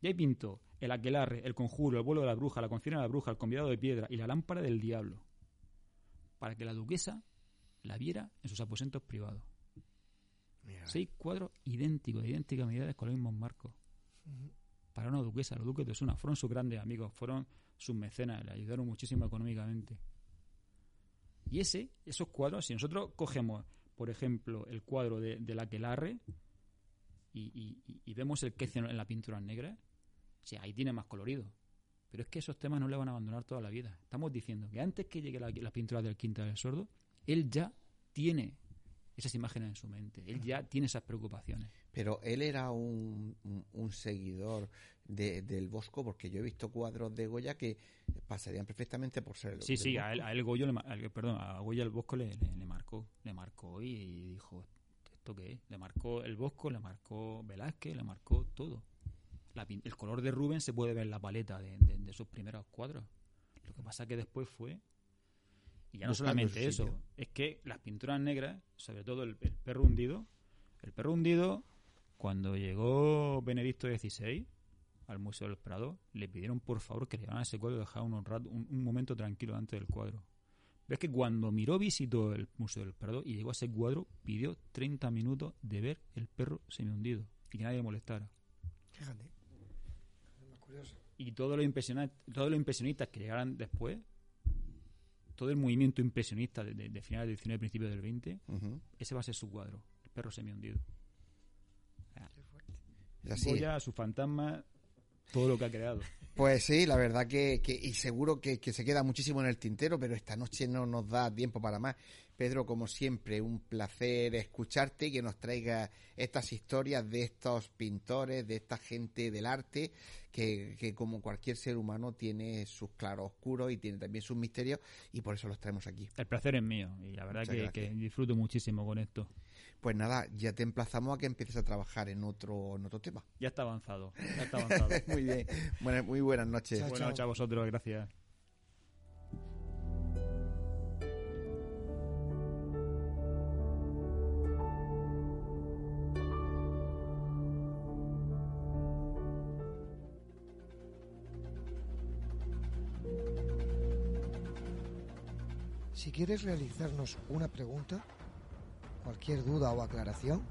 S4: Y ahí pintó el aquelarre, el conjuro, el vuelo de la bruja, la confina de la bruja, el convidado de piedra y la lámpara del diablo. Para que la duquesa la viera en sus aposentos privados.
S3: Mira,
S4: Seis cuadros idénticos, de idénticas medidas con los mismos marcos. Para una duquesa, los duques de Osuna fueron sus grandes amigos, fueron sus mecenas, le ayudaron muchísimo económicamente. Y ese, esos cuadros, si nosotros cogemos, por ejemplo, el cuadro de, y, y- y- y vemos el quecio en la pintura negra, sí, ahí tiene más colorido. Pero es que esos temas no le van a abandonar toda la vida. Estamos diciendo que antes que llegue la, la pintura del Quinta del Sordo, él ya tiene esas imágenes en su mente. Él ya tiene esas preocupaciones.
S2: Pero él era un, un- un seguidor de- del Bosco, porque yo he visto cuadros de Goya que pasarían perfectamente por ser el
S4: Sí, sí, a él, a él Goyo le, al- perdón, a Goya el Bosco le, le- le marcó, le marcó y dijo, ¿esto qué es? Le marcó el Bosco, le marcó Velázquez, le marcó todo. La el color de Rubén se puede ver en la paleta de, de- de sus primeros cuadros. Lo que pasa que después fue... Y ya no solamente eso, es que las pinturas negras, sobre todo el, el perro hundido, el perro hundido, cuando llegó Benedicto XVI al Museo del Prado, le pidieron por favor que le llevaran ese cuadro y dejaran un, rato, un, un momento tranquilo antes del cuadro. Ves que cuando miró, visitó el Museo del Prado y llegó a ese cuadro, pidió 30 minutos de ver el perro semi-hundido y que nadie le molestara.
S3: Fíjate. Curioso.
S4: Y todos los impresionistas, todos los impresionistas que llegaran después, todo el movimiento impresionista de, de, de finales del 19 principios del 20,
S2: Ujú.
S4: ese va a ser su cuadro, el perro semi-hundido.
S3: Qué fuerte.
S2: Es así.
S4: Goya, su fantasma, todo lo que ha creado.
S2: Pues sí, la verdad que, que- y seguro que, que se queda muchísimo en el tintero, pero esta noche no nos da tiempo para más. Pedro, como siempre, un placer escucharte y que nos traiga estas historias de estos pintores, de esta gente del arte, que, que como cualquier ser humano tiene sus claroscuros y tiene también sus misterios, y por eso los traemos aquí.
S4: El placer es mío y la verdad que disfruto muchísimo con esto.
S2: Pues nada, ya te emplazamos a que empieces a trabajar en otro, otro tema.
S4: Ya está avanzado, ya está avanzado.
S2: muy bien, bueno, muy buenas noches.
S4: Buenas noches a vosotros, gracias.
S3: Si quieres realizarnos una pregunta, cualquier duda o aclaración,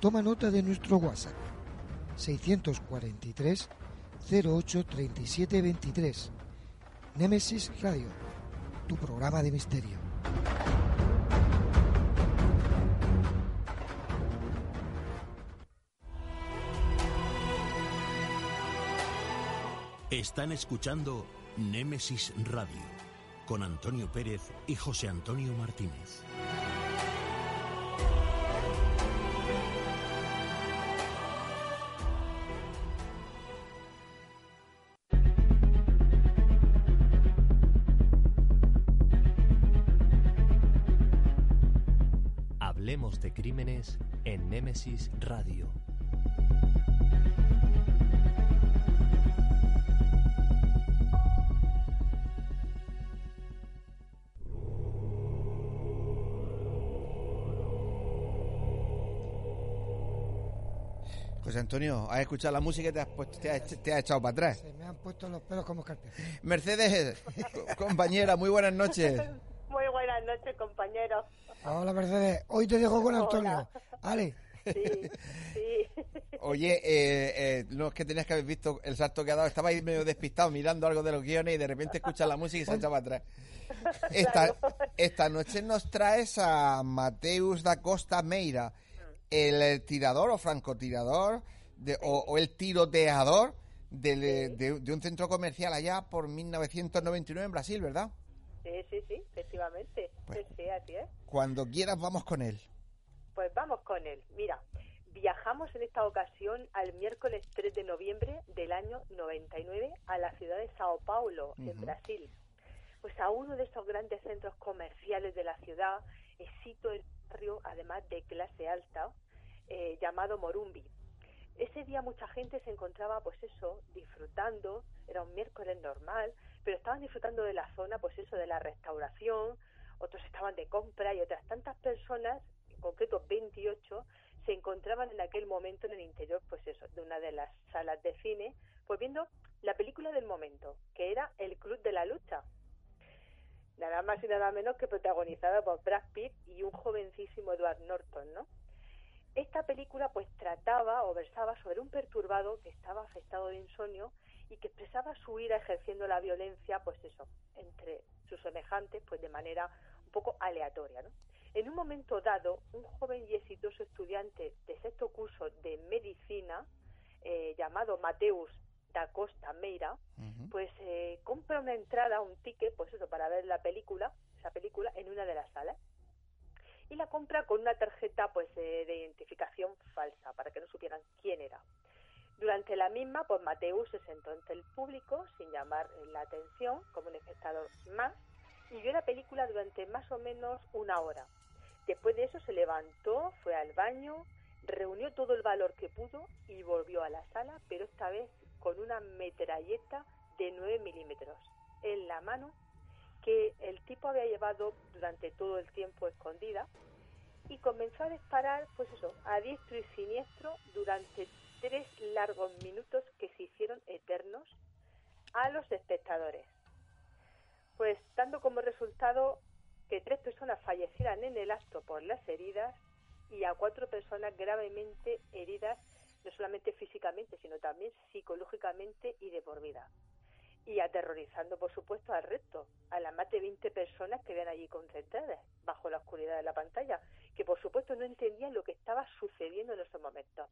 S3: toma nota de nuestro WhatsApp 643 08 37 23. Némesis Radio, tu programa de misterio.
S1: Están escuchando Némesis Radio con Antonio Pérez y José Antonio Martínez.
S5: Hablemos de crímenes en Némesis Radio.
S2: José Antonio, has escuchado la música y te has, puesto, te has, te has echado para atrás.
S3: Se me han puesto los pelos como escarpia.
S2: Mercedes, co- compañera, muy buenas noches.
S6: Noches, compañeros.
S3: Hola Mercedes, hoy te dejo con
S6: Hola.
S3: Antonio. Ale,
S6: Sí, sí.
S2: Oye, eh, eh, no es que tenías que haber visto el salto que ha dado. Estaba ahí medio despistado mirando algo de los guiones y de repente escuchas la música y se ha echado para atrás. Esta, esta noche nos traes a Mateus da Costa Meira, el, eh, tirador o francotirador de, o, o el tiroteador del- de, de un centro comercial allá por 1999 en Brasil, ¿verdad?
S6: Sí, sí, sí, efectivamente.
S2: Pues-
S6: Sí, sí, así es.
S2: Cuando quieras vamos con él.
S6: Pues vamos con él. Mira, viajamos en esta ocasión al miércoles 3 de noviembre del año 99 a la ciudad de Sao Paulo, en. Brasil. Pues a uno de esos grandes centros comerciales de la ciudad, exito el barrio, además de clase alta, eh, llamado Morumbi. Ese día mucha gente se encontraba, pues eso, disfrutando, era un miércoles normal, pero estaban disfrutando de la zona, pues eso, de la restauración, otros estaban de compra y otras tantas personas, en concreto 28, se encontraban en aquel momento en el interior, pues eso, de una de las salas de cine, pues viendo la película del momento, que era El Club de la Lucha. Nada más y nada menos que protagonizada por Brad Pitt y un jovencísimo Edward Norton, ¿no? Esta película pues trataba o versaba sobre un perturbado que estaba afectado de insomnio y que expresaba su ira ejerciendo la violencia, pues eso, entre sus semejantes, pues de manera un poco aleatoria, ¿no? En un momento dado, un joven y exitoso estudiante de sexto curso de medicina, eh, llamado Mateus da Costa Meira, pues eh, compra una entrada, un ticket, pues eso, para ver la película, esa película, en una de las salas. Y la compra con una tarjeta pues eh, de identificación falsa, para que no supieran quién era. Durante la misma, pues Mateus se sentó entre el público sin llamar eh, la atención, como un espectador más, y vio la película durante más o menos una hora. Después de eso se levantó, fue al baño, reunió todo el valor que pudo y volvió a la sala, pero esta vez con una metralleta de 9 milímetros en la mano que el tipo había llevado durante todo el tiempo escondida y comenzó a disparar, pues eso, a diestro y siniestro durante tres largos minutos que se hicieron eternos a los espectadores. Pues dando como resultado que tres personas fallecieran en el acto por las heridas y a cuatro personas gravemente heridas, no solamente físicamente, sino también psicológicamente y de por vida. Y aterrorizando, por supuesto, al resto, a las más de 20 personas que ven allí concentradas bajo la oscuridad de la pantalla, que por supuesto no entendían lo que estaba sucediendo en esos momentos.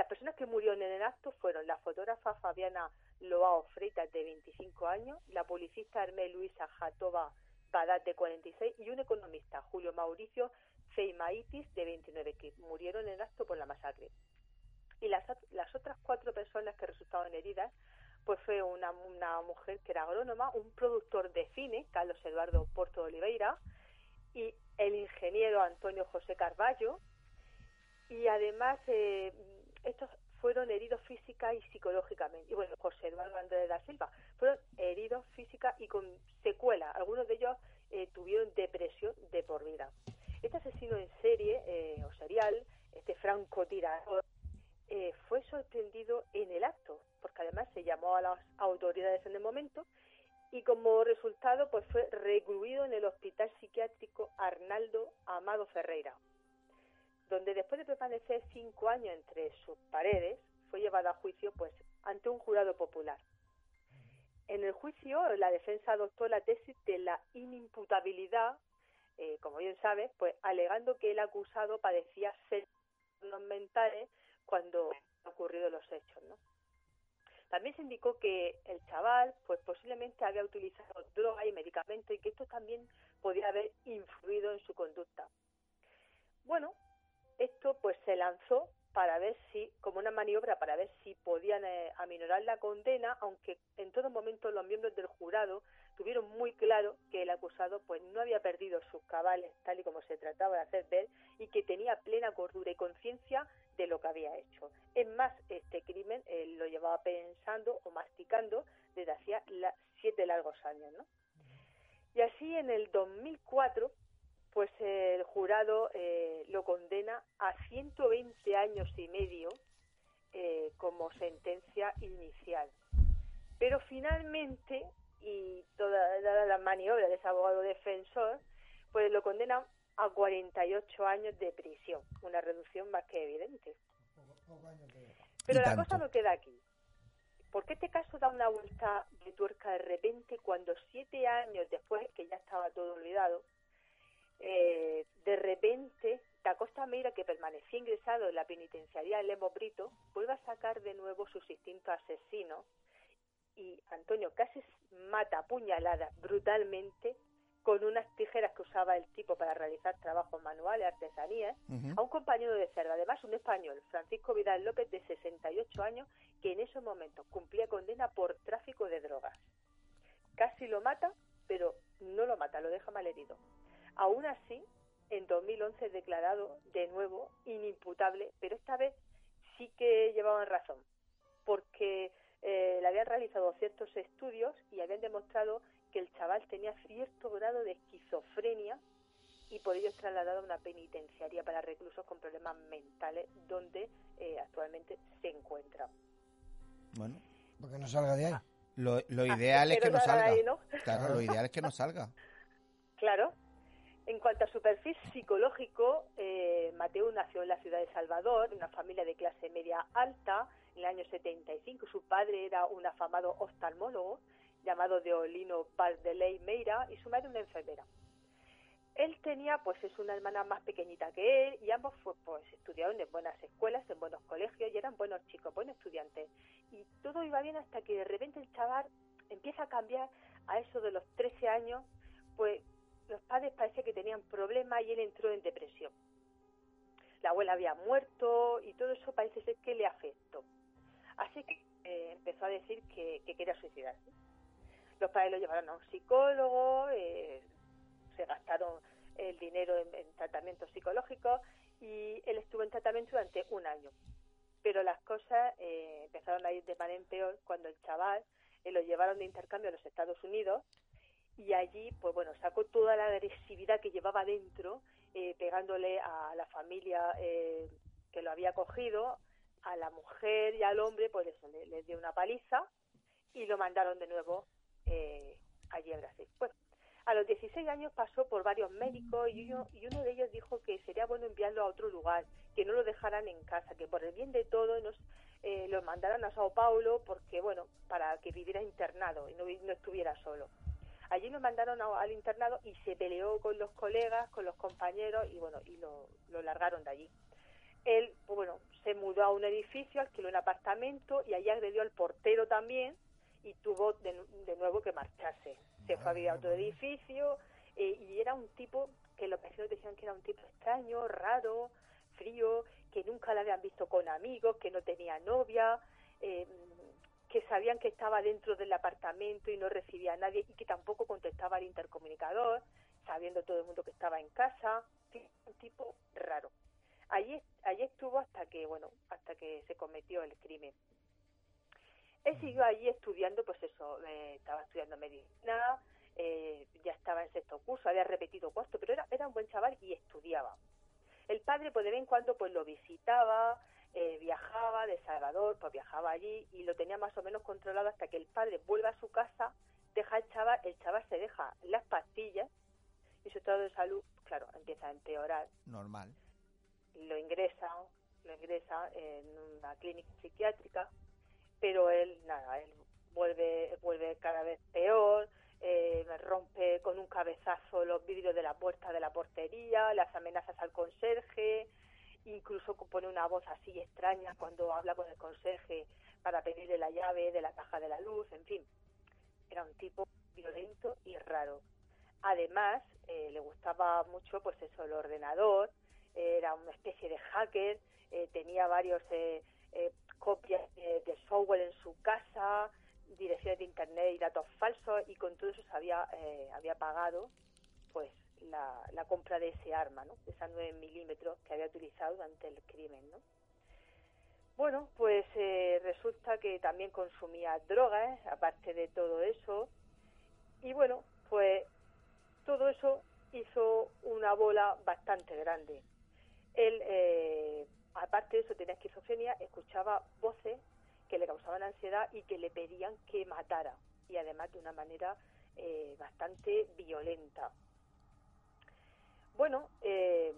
S6: Las personas que murieron en el acto fueron la fotógrafa Fabiana Loao Freitas, de 25 años, la publicista Hermé Luisa Jatova Badat, de 46, y un economista, Julio Mauricio Feimaitis, de 29, que murieron en el acto por la masacre. Y las, las otras cuatro personas que resultaron heridas, pues fue una, una mujer que era agrónoma, un productor de cine, Carlos Eduardo Porto Oliveira, y el ingeniero Antonio José Carballo, y además eh, estos fueron heridos física y psicológicamente. Y bueno, José Eduardo Andrés da Silva fueron heridos física y con secuela. Algunos de ellos eh, tuvieron depresión de por vida. Este asesino en serie eh, o serial, este francotirador, eh, fue sorprendido en el acto, porque además se llamó a las autoridades en el momento y como resultado pues fue recluido en el hospital psiquiátrico Arnaldo Amado Ferreira, donde después de permanecer cinco años entre sus paredes fue llevado a juicio pues ante un jurado popular. En el juicio la defensa adoptó la tesis de la inimputabilidad, eh, como bien sabes, pues alegando que el acusado padecía síntomas mentales cuando han ocurrido los hechos, ¿no? También se indicó que el chaval, pues posiblemente había utilizado droga y medicamentos y que esto también podía haber influido en su conducta. Bueno, esto pues se lanzó para ver si, como una maniobra para ver si podían eh, aminorar la condena, aunque en todo momento los miembros del jurado tuvieron muy claro que el acusado pues no había perdido sus cabales tal y como se trataba de hacer ver y que tenía plena cordura y conciencia de lo que había hecho. Es más, este crimen eh, lo llevaba pensando o masticando desde hacía siete largos años, ¿no? Y así en el 2004 pues el jurado eh, lo condena a 120 años y medio eh, como sentencia inicial. Pero finalmente, y toda la maniobra de ese abogado defensor, pues lo condenan a 48 años de prisión, una reducción más que evidente. Pero la cosa no queda aquí. ¿Por qué este caso da una vuelta de tuerca de repente cuando siete años después, que ya estaba todo olvidado, eh, de repente Da Costa Meira, que permanecía ingresado en la penitenciaría de Lemo Brito, vuelve a sacar de nuevo sus instintos asesinos y Antonio casi mata puñalada brutalmente con unas tijeras que usaba el tipo para realizar trabajos manuales, artesanías, a un compañero de cerda, además un español, Francisco Vidal López, de 68 años, que en esos momentos cumplía condena por tráfico de drogas. Casi lo mata, pero no lo mata, lo deja malherido. Aún así, en 2011 es declarado de nuevo inimputable, pero esta vez sí que llevaban razón, porque eh, le habían realizado ciertos estudios y habían demostrado que el chaval tenía cierto grado de esquizofrenia y por ello es trasladado a una penitenciaria para reclusos con problemas mentales donde eh, actualmente se encuentra.
S2: Bueno,
S3: porque no salga de ahí.
S2: Lo, lo
S6: Ah,
S2: ideal es que no
S6: salga.
S2: Claro, lo ideal es que no salga.
S6: Claro. En cuanto a su perfil psicológico, eh, Mateo nació en la ciudad de Salvador, en una familia de clase media alta, en el año 75. Su padre era un afamado oftalmólogo llamado Deolino Paz de Ley Meira y su madre una enfermera. Él tenía, pues es una hermana más pequeñita que él y ambos pues estudiaron en buenas escuelas, en buenos colegios y eran buenos chicos, buenos estudiantes. Y todo iba bien hasta que de repente el chaval empieza a cambiar a eso de los 13 años, pues los padres parece que tenían problemas y él entró en depresión. La abuela había muerto y todo eso parece ser que le afectó. Así que eh, empezó a decir que, que quería suicidarse. Los padres lo llevaron a un psicólogo, eh, se gastaron el dinero en, en tratamientos psicológicos y él estuvo en tratamiento durante un año. Pero las cosas eh, empezaron a ir de mal en peor cuando el chaval eh, lo llevaron de intercambio a los Estados Unidos y allí, pues bueno, sacó toda la agresividad que llevaba dentro, eh, pegándole a la familia eh, que lo había cogido, a la mujer y al hombre, pues eso, le- les dio una paliza y lo mandaron de nuevo eh, allí a Brasil. Pues a los 16 años pasó por varios médicos y uno, y uno de ellos dijo que sería bueno enviarlo a otro lugar, que no lo dejaran en casa, que por el bien de todos nos eh, lo mandaran a Sao Paulo porque, bueno, para que viviera internado y no, no estuviera solo. Allí lo mandaron a- al internado y se peleó con los colegas, con los compañeros y, bueno, y lo, lo largaron de allí. Él, pues, bueno, se mudó a un edificio, alquiló un apartamento y allí agredió al portero también y tuvo de, nu- de nuevo que marcharse. Se fue a vivir a otro edificio eh, y era un tipo que los vecinos decían que era un tipo extraño, raro, frío, que nunca lo habían visto con amigos, que no tenía novia, eh, que sabían que estaba dentro del apartamento y no recibía a nadie y que tampoco contestaba al intercomunicador, sabiendo todo el mundo que estaba en casa, un tipo raro. Allí, allí estuvo hasta que, bueno, hasta que se cometió el crimen. Él siguió allí estudiando, pues eso, eh, estaba estudiando medicina, eh, ya estaba en sexto curso, había repetido cuarto, pero era, era un buen chaval y estudiaba. El padre, pues de vez en cuando, pues lo visitaba, eh, viajaba de Salvador, pues viajaba allí y lo tenía más o menos controlado hasta que el padre vuelve a su casa, deja el chaval, el chaval se deja las pastillas y su estado de salud, claro, empieza a empeorar.
S2: Normal.
S6: Lo ingresa, lo ingresa en una clínica psiquiátrica, pero él, nada, él vuelve, vuelve cada vez peor, eh, rompe con un cabezazo los vidrios de la puerta de la portería, las amenazas al conserje, incluso pone una voz así extraña cuando habla con el conserje para pedirle la llave de la caja de la luz, en fin, era un tipo violento y raro. Además, eh, le gustaba mucho, pues eso, el ordenador, era una especie de hacker, eh, tenía varios eh, copias de software en su casa, direcciones de internet y datos falsos, y con todo eso se había, había pagado, pues, la, la, compra de ese arma, ¿no? De esa 9 milímetros que había utilizado durante el crimen, ¿no? Bueno, pues resulta que también consumía drogas, aparte de todo eso, y bueno, pues todo eso hizo una bola bastante grande. Él, eh, aparte de eso, tenía esquizofrenia, escuchaba voces que le causaban ansiedad y que le pedían que matara, y además de una manera eh, bastante violenta. Bueno, eh,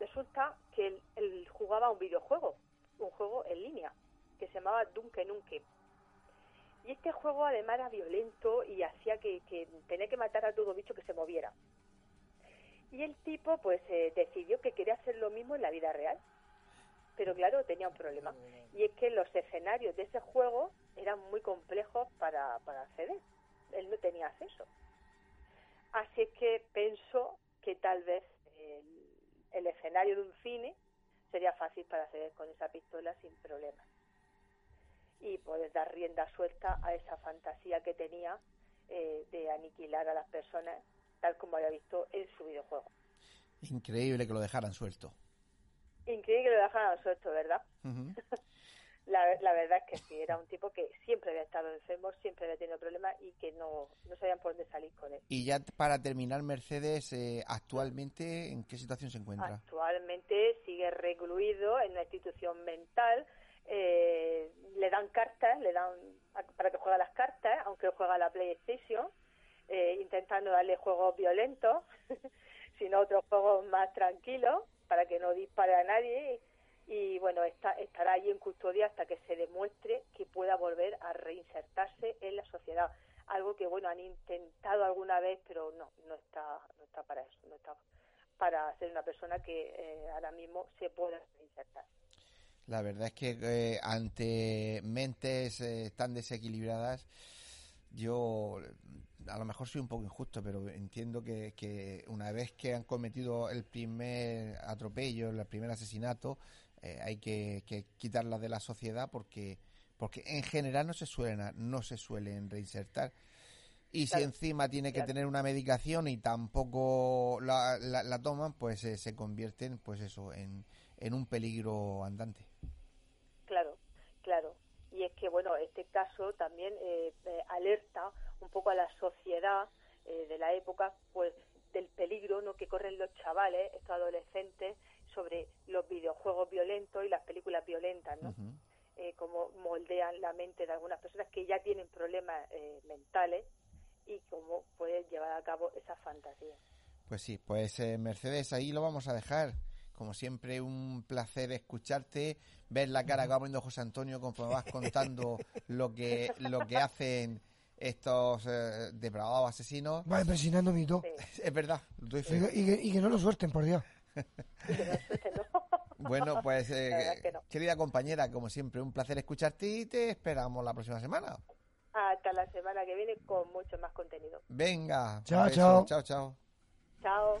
S6: resulta que él, jugaba un videojuego, un juego en línea, que se llamaba Dunque Nunque. Y este juego además era violento y hacía que, que tenía que matar a todo bicho que se moviera. Y el tipo pues eh, decidió que quería hacer lo mismo en la vida real. Pero claro, tenía un problema. Y es que los escenarios de ese juego eran muy complejos para, para acceder. Él no tenía acceso. Así es que pensó que tal vez el, el escenario de un cine sería fácil para acceder con esa pistola sin problemas. Y poder dar rienda suelta a esa fantasía que tenía eh, de aniquilar a las personas tal como había visto en su videojuego.
S2: Increíble que lo dejaran suelto.
S6: Increíble que lo dejaran suelto, ¿verdad? la, la, verdad es que sí, era un tipo que siempre había estado enfermo, siempre había tenido problemas y que no, no sabían por dónde salir con él.
S2: Y ya para terminar, Mercedes, eh, actualmente, ¿en qué situación se encuentra?
S6: Actualmente sigue recluido en una institución mental. Eh, le dan cartas, le dan para que juegue las cartas, aunque juega la PlayStation eh, intentando darle juegos violentos, sino otros juegos más tranquilos para que no dispare a nadie y bueno, está, estará allí en custodia hasta que se demuestre que pueda volver a reinsertarse en la sociedad. Algo que bueno, han intentado alguna vez, pero no, no está, no está para eso, no está para ser una persona que eh, ahora mismo se pueda reinsertar.
S2: La verdad es que eh, ante mentes tan desequilibradas, yo a lo mejor soy un poco injusto, pero entiendo que, una vez que han cometido el primer atropello, el primer asesinato, eh, hay que, que quitarlas de la sociedad porque porque en general no se suelen no se suelen reinsertar. Y si encima tiene que tener una medicación y tampoco la, la, toman pues eh, se convierten pues eso en, en un peligro andante.
S6: Claro claro. Y es que bueno este caso también eh, alerta un poco a la sociedad eh, de la época, pues del peligro ¿no? que corren los chavales, estos adolescentes, sobre los videojuegos violentos y las películas violentas, ¿no? Eh, como moldean la mente de algunas personas que ya tienen problemas eh, mentales y cómo pueden llevar a cabo esa fantasía.
S2: Pues sí, pues Mercedes, ahí lo vamos a dejar. Como siempre, un placer escucharte, ver la cara que va poniendo José Antonio conforme vas contando lo que, lo que hacen estos eh, depravados asesinos.
S3: Va impresionando mi todo.
S2: Es verdad,
S3: Y, que, no lo suelten, por Dios.
S2: bueno, pues, eh, querida compañera, como siempre, un placer escucharte y te esperamos la próxima semana.
S6: Hasta la semana que viene con mucho más contenido.
S2: Venga.
S3: Chao, chao.
S2: Chao, chao.
S6: Chao.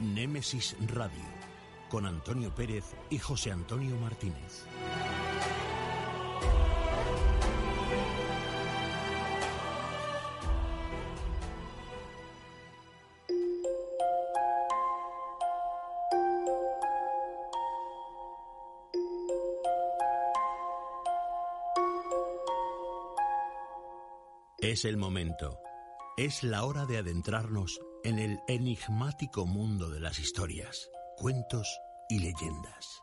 S1: Némesis Radio con Antonio Pérez y José Antonio Martínez. Es el momento. Es la hora de adentrarnos en el enigmático mundo de las historias, cuentos y leyendas.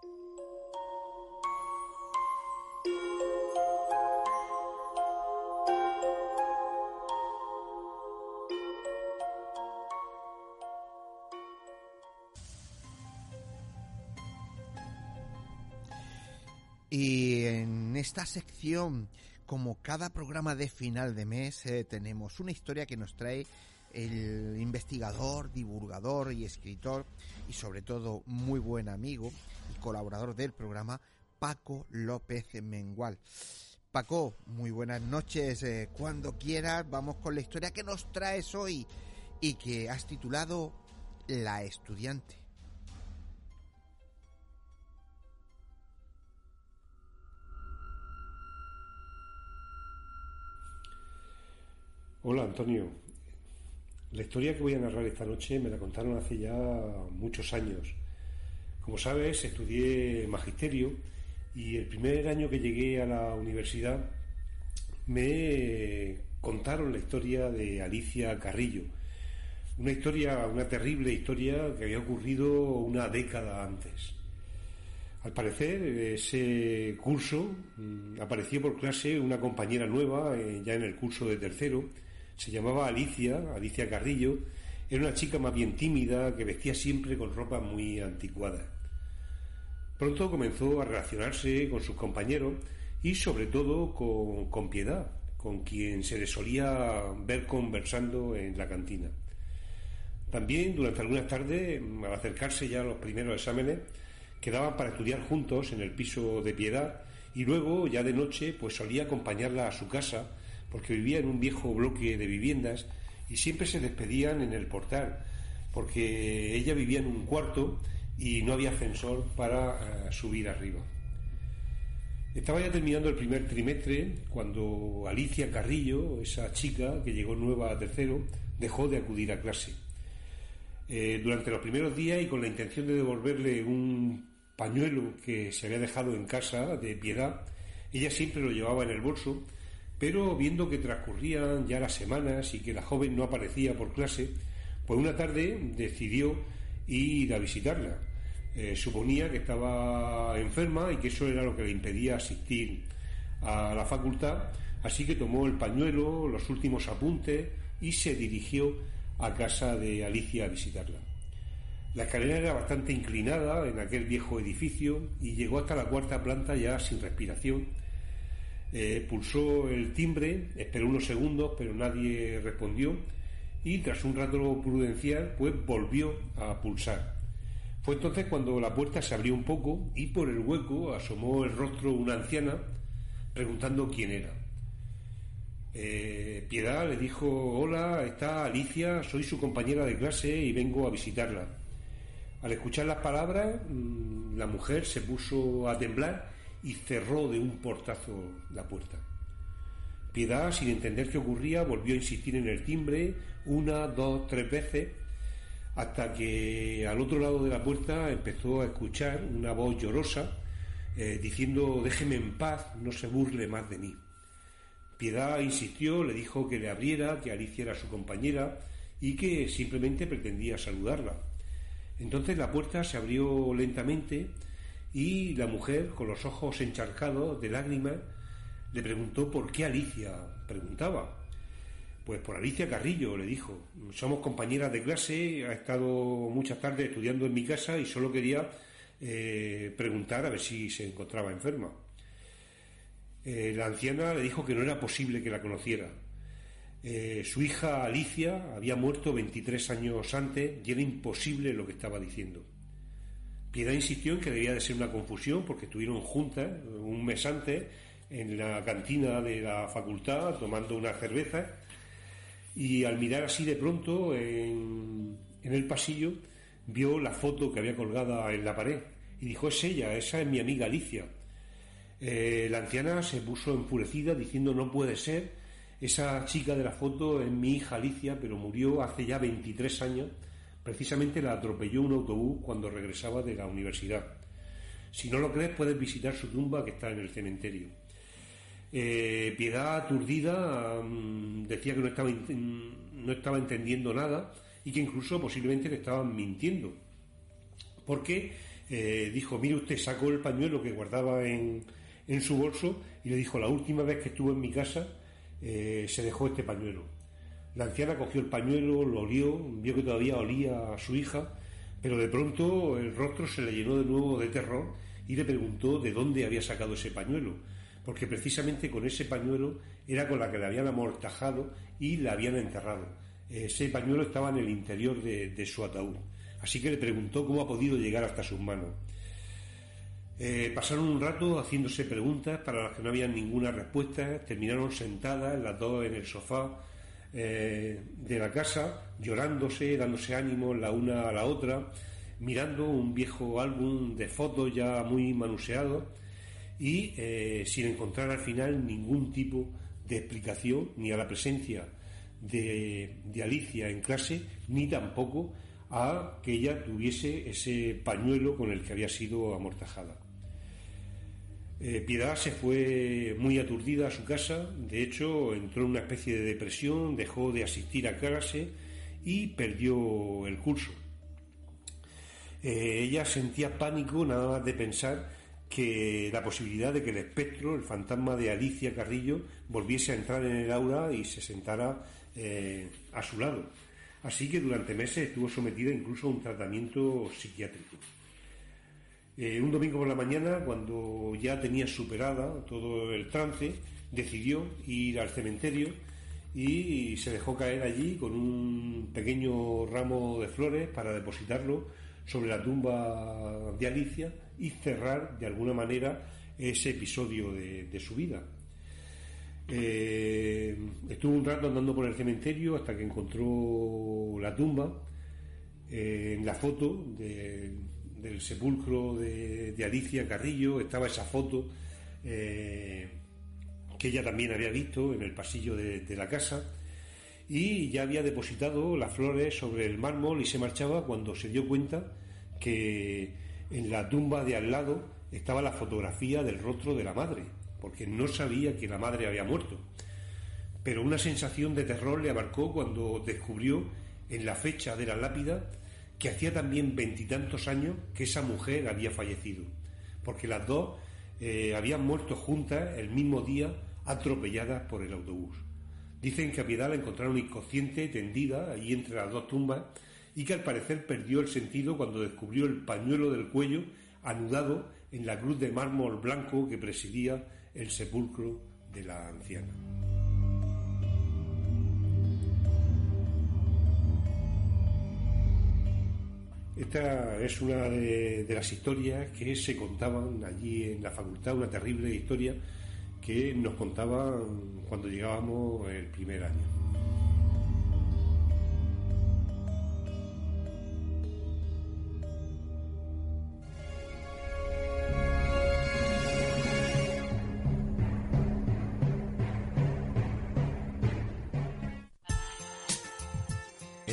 S2: Y en esta sección, como cada programa de final de mes, eh, tenemos una historia que nos trae el investigador, divulgador y escritor y sobre todo muy buen amigo y colaborador del programa, Paco López Mengual. Paco, muy buenas noches. eh, cuando quieras, vamos con la historia que nos traes hoy y que has titulado La estudiante.
S7: Hola Antonio. La historia que voy a narrar esta noche me la contaron hace ya muchos años. Como sabes, estudié magisterio y el primer año que llegué a la universidad me contaron la historia de Alicia Carrillo. Una historia, una terrible historia que había ocurrido una década antes. Al parecer, ese curso mm, apareció por clase una compañera nueva, eh, ya en el curso de tercero, se llamaba Alicia, Alicia Carrillo, era una chica más bien tímida que vestía siempre con ropa muy anticuada. Pronto comenzó a relacionarse con sus compañeros y sobre todo con, con Piedad, con quien se le solía ver conversando en la cantina. También durante algunas tardes, al acercarse ya a los primeros exámenes, quedaban para estudiar juntos en el piso de Piedad y luego ya de noche pues solía acompañarla a su casa porque vivía en un viejo bloque de viviendas y siempre se despedían en el portal, porque ella vivía en un cuarto y no había ascensor para eh, subir arriba. Estaba ya terminando el primer trimestre cuando Alicia Carrillo, esa chica que llegó nueva a tercero, dejó de acudir a clase. Eh, durante los primeros días y con la intención de devolverle un pañuelo que se había dejado en casa de piedad, ella siempre lo llevaba en el bolso pero viendo que transcurrían ya las semanas y que la joven no aparecía por clase, pues una tarde decidió ir a visitarla. Eh, suponía que estaba enferma y que eso era lo que le impedía asistir a la facultad, así que tomó el pañuelo, los últimos apuntes y se dirigió a casa de Alicia a visitarla. La escalera era bastante inclinada en aquel viejo edificio y llegó hasta la cuarta planta ya sin respiración eh, pulsó el timbre, esperó unos segundos, pero nadie respondió y tras un rato prudencial, pues volvió a pulsar. Fue entonces cuando la puerta se abrió un poco y por el hueco asomó el rostro una anciana preguntando quién era. Eh, Piedad le dijo, hola, está Alicia, soy su compañera de clase y vengo a visitarla. Al escuchar las palabras, mm, la mujer se puso a temblar y cerró de un portazo la puerta. Piedad, sin entender qué ocurría, volvió a insistir en el timbre una, dos, tres veces, hasta que al otro lado de la puerta empezó a escuchar una voz llorosa eh, diciendo déjeme en paz, no se burle más de mí. Piedad insistió, le dijo que le abriera, que Alicia era su compañera y que simplemente pretendía saludarla. Entonces la puerta se abrió lentamente y la mujer, con los ojos encharcados de lágrimas, le preguntó por qué Alicia preguntaba. Pues por Alicia Carrillo, le dijo. Somos compañeras de clase, ha estado muchas tardes estudiando en mi casa y solo quería eh, preguntar a ver si se encontraba enferma. Eh, la anciana le dijo que no era posible que la conociera. Eh, su hija Alicia había muerto 23 años antes y era imposible lo que estaba diciendo. Piedad insistió en que debía de ser una confusión porque estuvieron juntas un mes antes en la cantina de la facultad tomando una cerveza y al mirar así de pronto en, el pasillo, vio la foto que había colgada en la pared y dijo, es ella, esa es mi amiga Alicia. Eh, la anciana se puso enfurecida diciendo, no puede ser, esa chica de la foto es mi hija Alicia, pero murió hace ya 23 años, precisamente la atropelló un autobús cuando regresaba de la universidad. Si no lo crees, puedes visitar su tumba que está en el cementerio. Eh, Piedad, aturdida, mm, decía que no estaba, no estaba entendiendo nada y que incluso posiblemente le estaban mintiendo. Porque eh, dijo, mire usted, sacó el pañuelo que guardaba en, en, su bolso y le dijo, la última vez que estuvo en mi casa eh, se dejó este pañuelo. La anciana cogió el pañuelo, lo olió, vio que todavía olía a su hija, pero de pronto el rostro se le llenó de nuevo de terror y le preguntó de dónde había sacado ese pañuelo, porque precisamente con ese pañuelo era con la que le habían amortajado y la habían enterrado. Ese pañuelo estaba en el interior de, su ataúd. Así que le preguntó cómo ha podido llegar hasta sus manos. Eh, pasaron un rato haciéndose preguntas para las que no había ninguna respuesta. Terminaron sentadas las dos en el sofá eh, de la casa, llorándose, dándose ánimo la una a la otra, mirando un viejo álbum de fotos ya muy manuseado y eh, sin encontrar al final ningún tipo de explicación ni a la presencia de, Alicia en clase, ni tampoco a que ella tuviese ese pañuelo con el que había sido amortajada. Eh, Piedad se fue muy aturdida a su casa, de hecho entró en una especie de depresión, dejó de asistir a clase y perdió el curso. Eh, ella sentía pánico nada más de pensar que la posibilidad de que el espectro, el fantasma de Alicia Carrillo, volviese a entrar en el aula y se sentara eh, a su lado. Así que durante meses estuvo sometida incluso a un tratamiento psiquiátrico. Eh, un domingo por la mañana, cuando ya tenía superada todo el trance, decidió ir al cementerio y se dejó caer allí con un pequeño ramo de flores para depositarlo sobre la tumba de Alicia y cerrar de alguna manera ese episodio de, su vida. Eh, estuvo un rato andando por el cementerio hasta que encontró la tumba. Eh, en la foto del sepulcro de, Alicia Carrillo estaba esa foto eh, que ella también había visto en el pasillo de la casa y ya había depositado las flores sobre el mármol y se marchaba cuando se dio cuenta que en la tumba de al lado estaba la fotografía del rostro de la madre, porque no sabía que la madre había muerto. Pero una sensación de terror le abarcó cuando descubrió en la fecha de la lápida que hacía también veintitantos años que esa mujer había fallecido, porque las dos eh, habían muerto juntas el mismo día atropelladas por el autobús. Dicen que a Piedad la encontraron inconsciente, tendida, allí entre las dos tumbas, y que al parecer perdió el sentido cuando descubrió el pañuelo del cuello anudado en la cruz de mármol blanco que presidía el sepulcro de la anciana. Esta es una de, de, las historias que se contaban allí en la facultad, una terrible historia que nos contaban cuando llegábamos el primer año.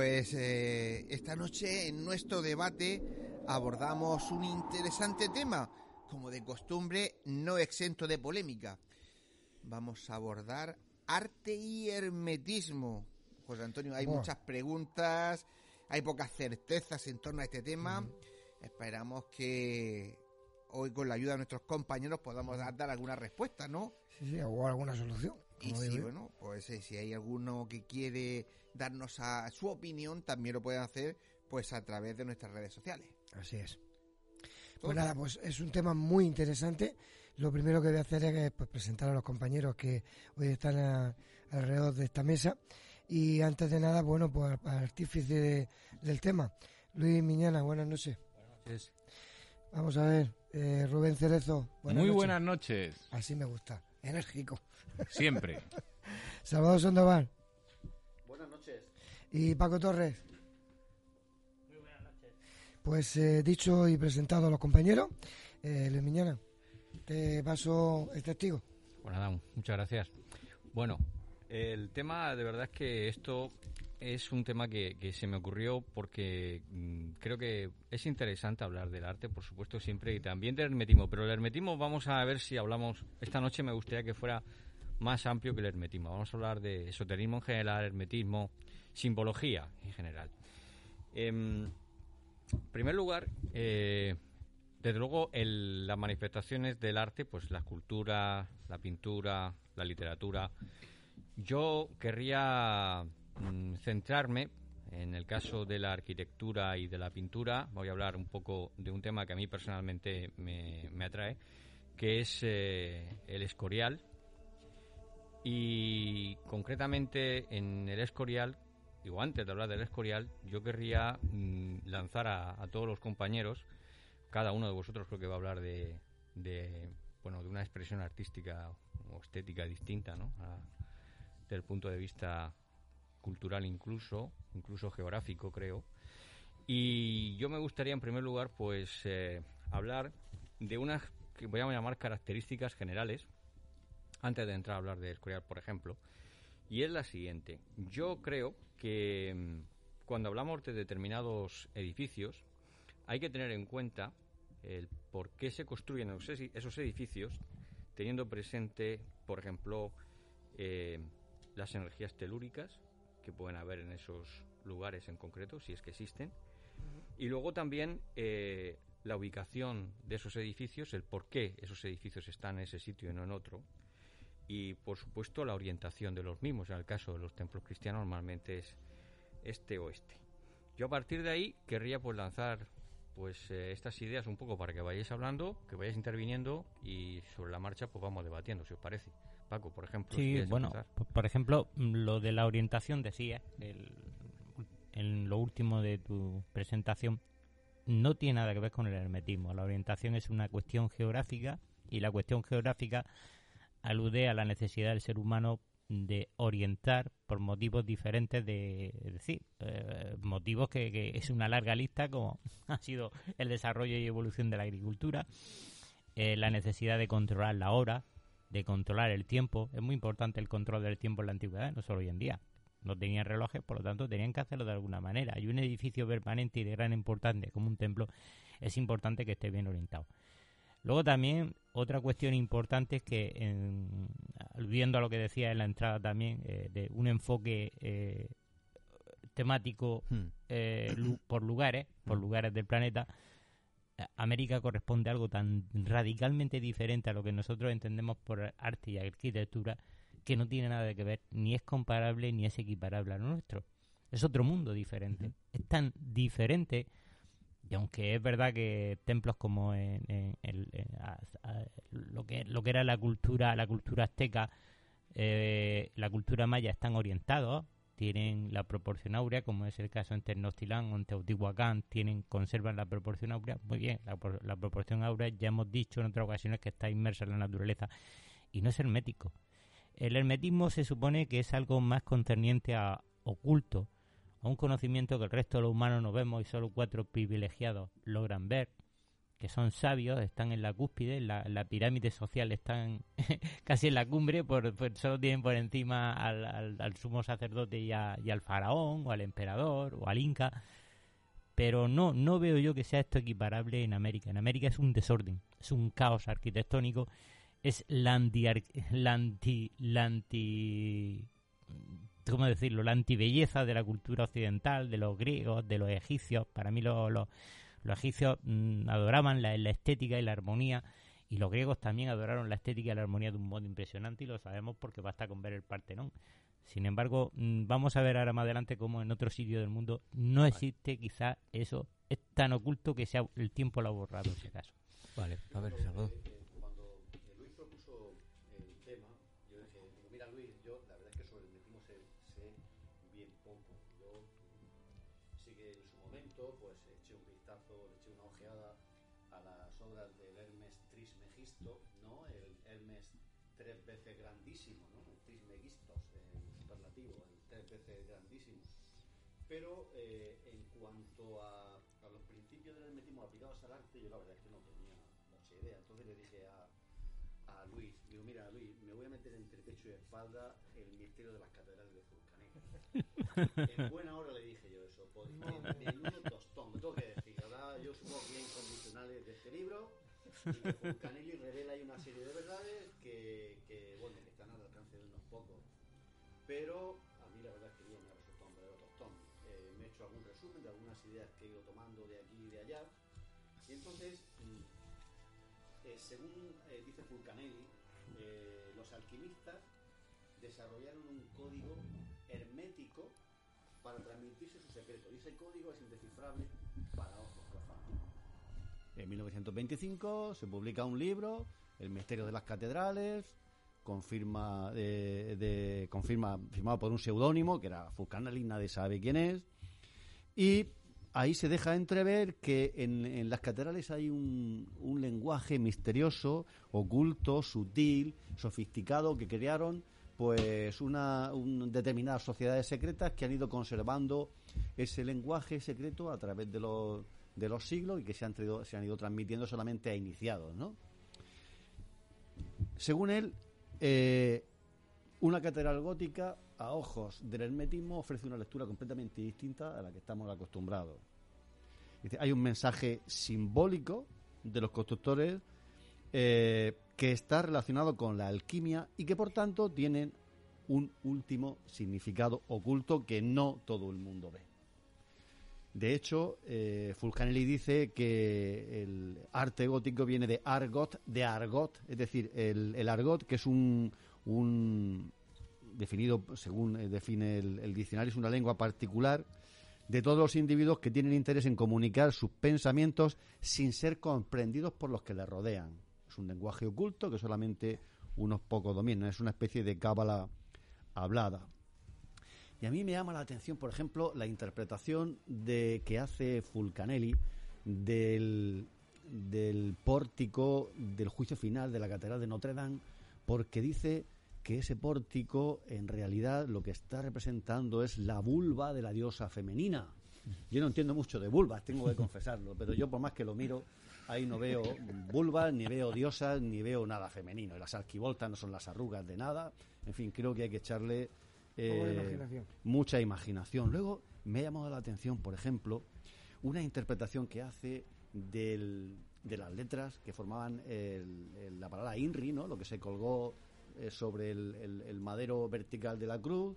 S2: Pues eh, esta noche en nuestro debate abordamos un interesante tema, como de costumbre, no exento de polémica. Vamos a abordar arte y hermetismo. José Antonio, hay muchas preguntas, hay pocas certezas en torno a este tema. Esperamos que hoy con la ayuda de nuestros compañeros podamos dar, dar alguna respuesta, ¿no?
S3: Sí, sí, o alguna solución.
S2: Y si,
S3: yo.
S2: bueno, pues eh, si hay alguno que quiere darnos a su opinión, también lo pueden hacer pues a través de nuestras redes sociales.
S3: Así es. Pues nada, pues es un tema muy interesante. Lo primero que voy a hacer es pues, presentar a los compañeros que hoy están a- alrededor de esta mesa. Y antes de nada, bueno, pues al artífice de- del tema, Luis Miñana, buenas noches. Vamos a ver, eh, Rubén Cerezo.
S8: Muy
S3: noches.
S8: buenas noches.
S3: Así me gusta, enérgico.
S8: Siempre.
S3: Salvador Sandoval.
S9: Buenas noches.
S3: Y Paco Torres. Pues eh, dicho y presentado a los compañeros, eh, Luis Miñana, te paso el testigo.
S10: Pues nada, muchas gracias. Bueno, el tema de verdad es que esto es un tema que, que se me ocurrió porque mm, creo que es interesante hablar del arte, por supuesto, siempre, y también del hermetismo. Pero el hermetismo vamos a ver si hablamos, esta noche me gustaría que fuera más amplio que el hermetismo. Vamos a hablar de esoterismo en general, hermetismo, simbología en general. Em, en primer lugar, eh, desde luego, las manifestaciones del arte, pues la escultura, la pintura, la literatura. Yo querría mm, centrarme En el caso de la arquitectura y de la pintura, voy a hablar un poco de un tema que a mí personalmente me, me atrae, que es eh, el escorial. Y concretamente en el escorial, digo, antes de hablar del escorial, yo querría mm, lanzar a, todos los compañeros, cada uno de vosotros creo que va a hablar de, bueno, de una expresión artística o estética distinta, ¿no? Desde punto de vista cultural incluso, incluso geográfico creo. Y yo me gustaría en primer lugar pues eh, hablar de unas que voy a llamar características generales antes de entrar a hablar de Escorial, por ejemplo. Y es la siguiente. Yo creo que mm, cuando hablamos de determinados edificios hay que tener en cuenta el por qué se construyen esos edi- esos edificios teniendo presente, por ejemplo, eh, las energías telúricas que pueden haber en esos lugares en concreto, si es que existen, y luego también eh, la ubicación de esos edificios, el por qué esos edificios están en ese sitio y no en otro, y por supuesto la orientación de los mismos. En el caso de los templos cristianos normalmente es este-oeste. Yo a partir de ahí querría pues lanzar pues eh, estas ideas un poco para que vayáis hablando, que vayáis interviniendo y sobre la marcha pues vamos debatiendo, si os parece. Paco, por ejemplo.
S11: Sí, bueno, por ejemplo, mm, lo de la orientación decía, el- en lo último de tu presentación, no tiene nada que ver con el hermetismo. La orientación es una cuestión geográfica y la cuestión geográfica alude a la necesidad del ser humano de orientar por motivos diferentes de es decir eh, motivos que, que es una larga lista como ha sido el desarrollo y evolución de la agricultura eh, la necesidad de controlar la hora de controlar el tiempo. Es muy importante el control del tiempo en la antigüedad no solo hoy en día. No tenían relojes por lo tanto tenían que hacerlo de alguna manera. Y un edificio permanente y de gran importancia como un templo es importante que esté bien orientado. Luego también otra cuestión importante es que, en, aludiendo a lo que decía en la entrada también, eh, de un enfoque eh, temático eh, lu- por lugares, por lugares del planeta, eh, América corresponde a algo tan radicalmente diferente a lo que nosotros entendemos por arte y arquitectura que no tiene nada que ver, ni es comparable ni es equiparable a lo nuestro. Es otro mundo diferente. Es tan diferente y aunque es verdad que templos como en, en- el- en- a- a- lo que lo que era la cultura la cultura azteca eh, la cultura maya están orientados tienen la proporción áurea como es el caso en Tenochtitlán o en Teotihuacán tienen conservan la proporción áurea. Muy bien la, la proporción áurea ya hemos dicho en otras ocasiones que está inmersa en la naturaleza y no es hermético. El hermetismo se supone que es algo más concerniente a oculto a un conocimiento que el resto de los humanos no vemos y solo cuatro privilegiados logran ver, que son sabios, están en la cúspide, la, la pirámide social están casi en la cumbre, por, solo tienen por encima al, al- sumo sacerdote y, y al faraón, o al emperador, o al inca, pero no, no veo yo que sea esto equiparable en América. En América es un desorden, es un caos arquitectónico, es la anti, la anti, la anti ¿cómo decirlo? La antibelleza de la cultura occidental, de los griegos, de los egipcios. Para mí lo- lo- los egipcios mm, adoraban la, la estética y la armonía y los griegos también adoraron la estética y la armonía de un modo impresionante y lo sabemos porque basta con ver el Partenón. Sin embargo, mm, vamos a ver ahora más adelante cómo en otro sitio del mundo no existe quizá eso. Es tan oculto que sea el tiempo lo ha borrado, si acaso.
S10: Vale, a ver, Salvador.
S12: Pero eh, en cuanto a, a los principios del hermetismo aplicados al arte, yo la verdad es que no tenía mucha idea. Entonces le dije a, a Luis, digo, mira Luis, me voy a meter entre pecho y espalda el misterio de las catedrales de Fulcanelli. en buena hora le dije yo eso, porque menudo tostón, me tengo que decir. Ahora yo supongo que hay incondicionales de este libro y que Fulcanelli revela ahí una serie de verdades que, que, bueno, que están al alcance de unos pocos. Pero hecho algún resumen de algunas ideas que he ido tomando de aquí y de allá. Y entonces, mm, eh, según eh, dice Fulcanelli, eh, los alquimistas desarrollaron un código hermético para transmitirse su secreto. Y ese código es indescifrable para ojos profanos.
S9: En 1925 se publica un libro, El misterio de las catedrales, confirma, de, de- confirma firmado por un seudónimo, que era Fulcanelli, nadie sabe quién es, y ahí se deja entrever que en, las catedrales hay un, lenguaje misterioso, oculto, sutil, sofisticado, que crearon pues una un- determinadas sociedades secretas que han ido conservando ese lenguaje secreto a través de los, de los siglos y que se han, traído- se han ido transmitiendo solamente a iniciados, ¿no? Según él, eh, una catedral gótica, a ojos del hermetismo, ofrece una lectura completamente distinta a la que estamos acostumbrados. Hay un mensaje simbólico de los constructores eh, que está relacionado con la alquimia y que por tanto tienen un último significado oculto que no todo el mundo ve. De hecho, eh, Fulcanelli dice que el arte gótico viene de argot, de argot, es decir, el, el argot, que es un, un definido, según eh, define el, diccionario, es una lengua particular de todos los individuos que tienen interés en comunicar sus pensamientos sin ser comprendidos por los que les rodean. Es un lenguaje oculto que solamente unos pocos dominan, es una especie de cábala hablada. Y a mí me llama la atención, por ejemplo, la interpretación de que hace Fulcanelli del, del pórtico del juicio final de la Catedral de Notre Dame, porque dice que ese pórtico en realidad lo que está representando es la vulva de la diosa femenina. Yo no entiendo mucho de vulvas, tengo que confesarlo, pero yo por más que lo miro, ahí no veo vulvas, ni veo diosas, ni veo nada femenino. Y las arquivoltas no son las arrugas de nada. En fin, creo que hay que echarle eh,
S3: imaginación.
S9: mucha imaginación. Luego me ha llamado la atención, por ejemplo, una interpretación que hace del- de las letras que formaban el- el- la palabra INRI, ¿no? lo que se colgó eh, sobre el, el- el madero vertical de la cruz,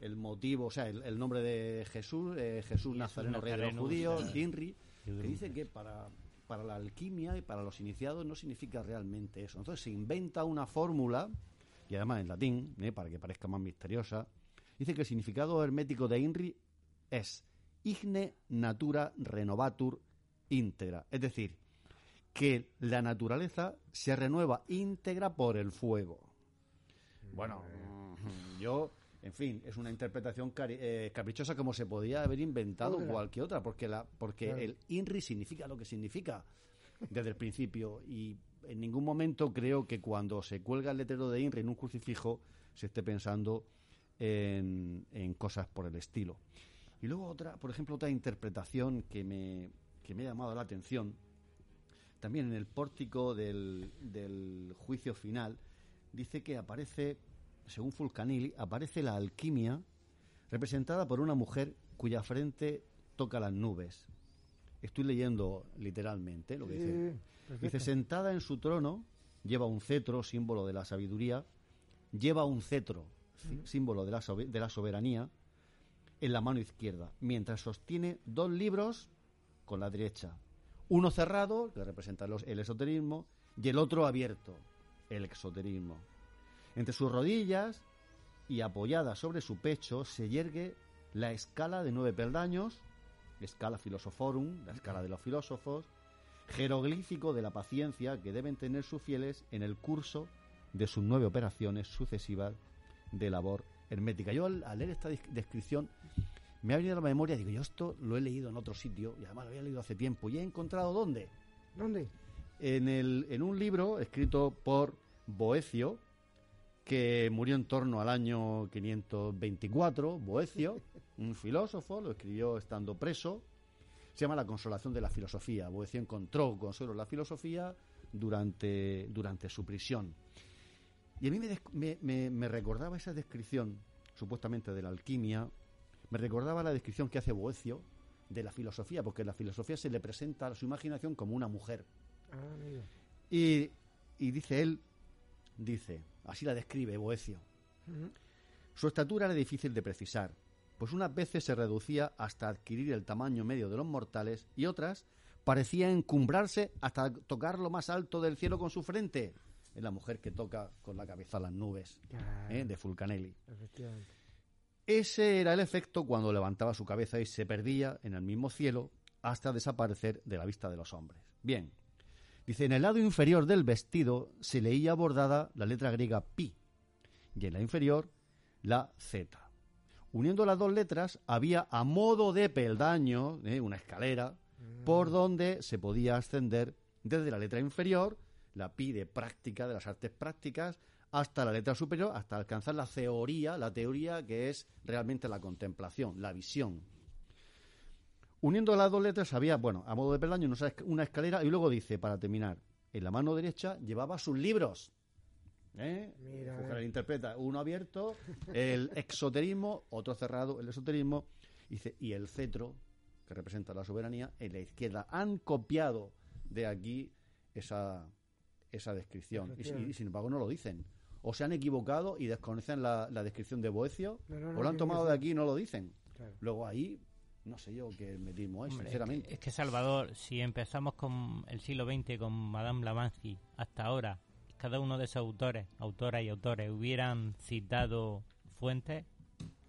S9: el motivo, o sea, el, el nombre de Jesús, eh, Jesús Nazareno, rey de los judíos,
S11: sí.
S9: INRI, que dice que para, para la alquimia y para los iniciados no significa realmente eso. Entonces se inventa una fórmula, y además en latín, ¿eh? para que parezca más misteriosa, dice que el significado hermético de INRI es igne natura renovatur íntegra, es decir, que la naturaleza se renueva íntegra por el fuego. Bueno, mm, yo, en fin, es una interpretación cari- eh, caprichosa como se podía haber inventado cualquier otra, porque la, porque
S3: Claro.
S9: el INRI significa lo que significa desde el principio y en ningún momento creo que cuando se cuelga el letrero de INRI en un crucifijo se esté pensando en, en cosas por el estilo. Y luego otra, por ejemplo, otra interpretación que me, que me ha llamado la atención, también en el pórtico del, del juicio final, dice que aparece, según Fulcanelli, aparece la alquimia representada por una mujer cuya frente toca las nubes. Estoy leyendo literalmente lo que
S3: Sí,
S9: dice.
S3: perfecto.
S9: Dice, sentada en su trono, lleva un cetro, símbolo de la sabiduría, lleva un cetro, sí- símbolo de la, sobe- de la soberanía, en la mano izquierda, mientras sostiene dos libros con la derecha. Uno cerrado, que representa los- el esoterismo, y el otro abierto, el exoterismo. Entre sus rodillas y apoyada sobre su pecho se yergue la escala de nueve peldaños, escala Philosophorum, la escala de los filósofos, jeroglífico de la paciencia que deben tener sus fieles en el curso de sus nueve operaciones sucesivas de labor hermética. Yo al, leer esta descripción me ha venido a la memoria, digo, yo esto lo he leído en otro sitio y además lo había leído hace tiempo y he encontrado dónde.
S3: ¿Dónde?
S9: En, el, en un libro escrito por Boecio, que murió en torno al año 524, Boecio, un filósofo, lo escribió estando preso, se llama La consolación de la filosofía. Boecio encontró consuelo en la filosofía durante, durante su prisión. Y a mí me, des- me- me- me recordaba esa descripción, supuestamente de la alquimia, me recordaba la descripción que hace Boecio de la filosofía, porque la filosofía se le presenta a su imaginación como una mujer.
S3: Ah.
S9: Y, y dice él, dice, así la describe Boecio. Su estatura era difícil de precisar, pues unas veces se reducía hasta adquirir el tamaño medio de los mortales y otras parecía encumbrarse hasta tocar lo más alto del cielo con su frente. Es la mujer que toca con la cabeza las nubes. ¿eh? de Fulcanelli. Ese era el efecto cuando levantaba su cabeza y se perdía en el mismo cielo hasta desaparecer de la vista de los hombres. Bien, dice, en el lado inferior del vestido se leía bordada la letra griega pi y en la inferior la z. Uniendo las dos letras había a modo de peldaño, ¿eh? una escalera, por donde se podía ascender desde la letra inferior, la pi de práctica, de las artes prácticas, hasta la letra superior, hasta alcanzar la teoría, la teoría que es realmente la contemplación, la visión. Uniendo las dos letras había, bueno, a modo de peldaño, una escalera y luego dice, para terminar, en la mano derecha llevaba sus libros. ¿Eh?
S3: Mira, eh.
S9: interpreta uno abierto, el exoterismo, otro cerrado, el esoterismo, dice, y el cetro, que representa la soberanía, en la izquierda. Han copiado de aquí esa, esa descripción. Y, y sin embargo no lo dicen. O se han equivocado y desconocen la, la descripción de Boecio,
S3: No, no, no,
S9: o lo han tomado de aquí y no lo dicen.
S3: Claro.
S9: Luego ahí, no sé yo qué metismo es,
S11: Hombre,
S9: sinceramente.
S11: Es que Salvador, si empezamos con el siglo XX, con Madame Blavatsky, hasta ahora, cada uno de esos autores, autoras y autores, hubieran citado fuentes,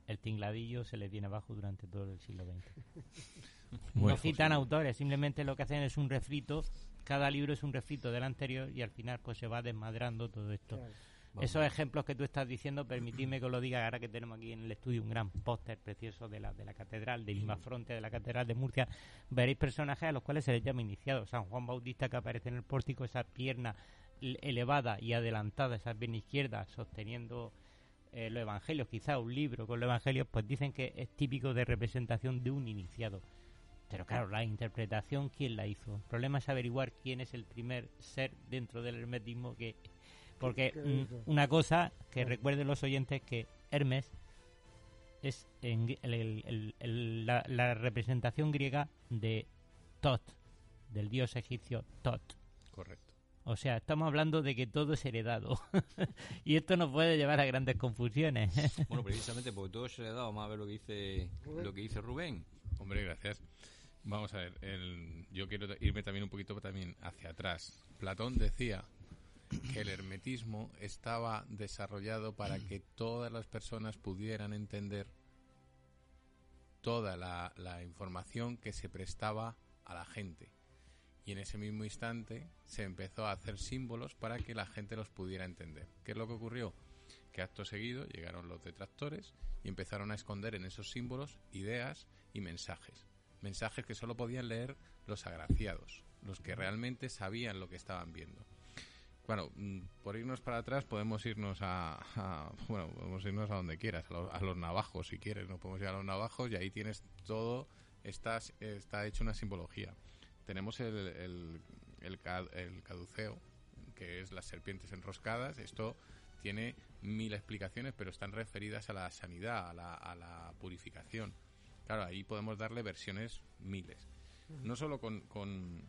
S11: el tingladillo se les viene abajo durante todo el siglo XX. No citan autores, simplemente lo que hacen es un refrito, cada libro es un refrito del anterior y al final pues se va desmadrando todo esto.
S3: Claro.
S11: Esos ejemplos que tú estás diciendo, permitidme que os lo diga ahora que tenemos aquí en el estudio un gran póster precioso de la, de la catedral, del Imafronte de la catedral de Murcia. Veréis personajes a los cuales se les llama iniciados. San Juan Bautista que aparece en el pórtico, esa pierna elevada y adelantada, esa pierna izquierda sosteniendo eh, los evangelios, quizá un libro con los evangelios, pues dicen que es típico de representación de un iniciado. Pero claro, la interpretación, ¿quién la hizo? El problema es averiguar quién es el primer ser dentro del hermetismo que... Porque una cosa que recuerden los oyentes que Hermes es en gr- el- el- el- el- la, la representación griega de Tot, del dios egipcio Tot.
S10: Correcto.
S11: O sea, estamos hablando de que todo es heredado. y esto nos puede llevar a grandes confusiones.
S10: Bueno, precisamente porque todo se le ha dado, vamos a ver lo que dice, lo que dice Rubén.
S8: Hombre, gracias. Vamos a ver, el- yo quiero irme también un poquito también hacia atrás. Platón decía que el hermetismo estaba desarrollado para que todas las personas pudieran entender toda la, información que se prestaba a la gente. Y en ese mismo instante se empezó a hacer símbolos para que la gente los pudiera entender. ¿Qué es lo que ocurrió? Que acto seguido llegaron los detractores y empezaron a esconder en esos símbolos ideas y mensajes. Mensajes que solo podían leer los agraciados, los que realmente sabían lo que estaban viendo. Bueno, mm, por irnos para atrás podemos irnos a, a- bueno, podemos irnos a donde quieras, a los, a los navajos si quieres, no podemos ir a los navajos y ahí tienes todo, está, está hecho una simbología. Tenemos el, el, el caduceo, que es las serpientes enroscadas, esto tiene mil explicaciones, pero están referidas a la sanidad, a la, a la purificación. Claro, ahí podemos darle versiones miles. No solo con, con,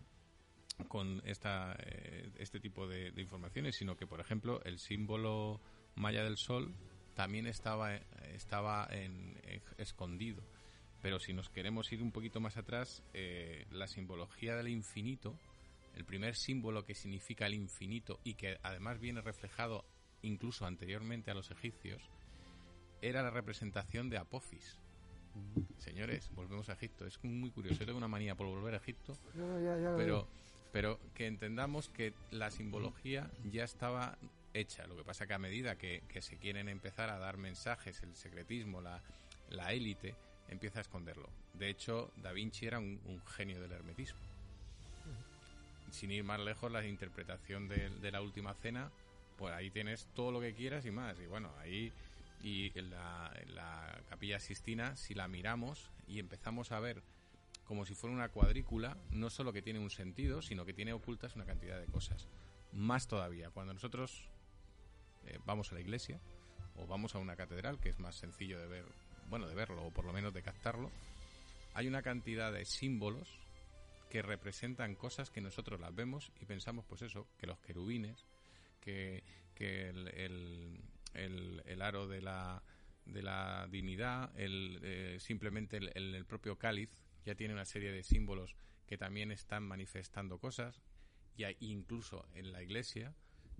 S8: con esta, eh, este tipo de, de informaciones, sino que, por ejemplo, el símbolo maya del sol también estaba, estaba en, en- escondido. Pero si nos queremos ir un poquito más atrás, eh, la simbología del infinito, el primer símbolo que significa el infinito y que además viene reflejado incluso anteriormente a los egipcios, era la representación de Apophis. Señores, volvemos a Egipto. Es muy curioso. Yo tengo una manía por volver a Egipto,
S3: No, ya- ya lo
S8: pero. Pero que entendamos que la simbología ya estaba hecha. Lo que pasa que a medida que, que se quieren empezar a dar mensajes, el secretismo, la, la élite, empieza a esconderlo. De hecho, Da Vinci era un, genio del hermetismo. Sin ir más lejos, la interpretación de, de la última cena, pues ahí tienes todo lo que quieras y más. Y bueno, ahí y en la, en la capilla Sistina, si la miramos y empezamos a ver como si fuera una cuadrícula, no solo que tiene un sentido, sino que tiene ocultas una cantidad de cosas. Más todavía, cuando nosotros eh, vamos a la iglesia o vamos a una catedral, que es más sencillo de ver, bueno, de verlo o por lo menos de captarlo, hay una cantidad de símbolos que representan cosas que nosotros las vemos y pensamos, pues eso, que los querubines, que, que el, el, el- aro de la, de la dignidad, el, eh, simplemente el- el propio cáliz ya tiene una serie de símbolos que también están manifestando cosas y incluso en la iglesia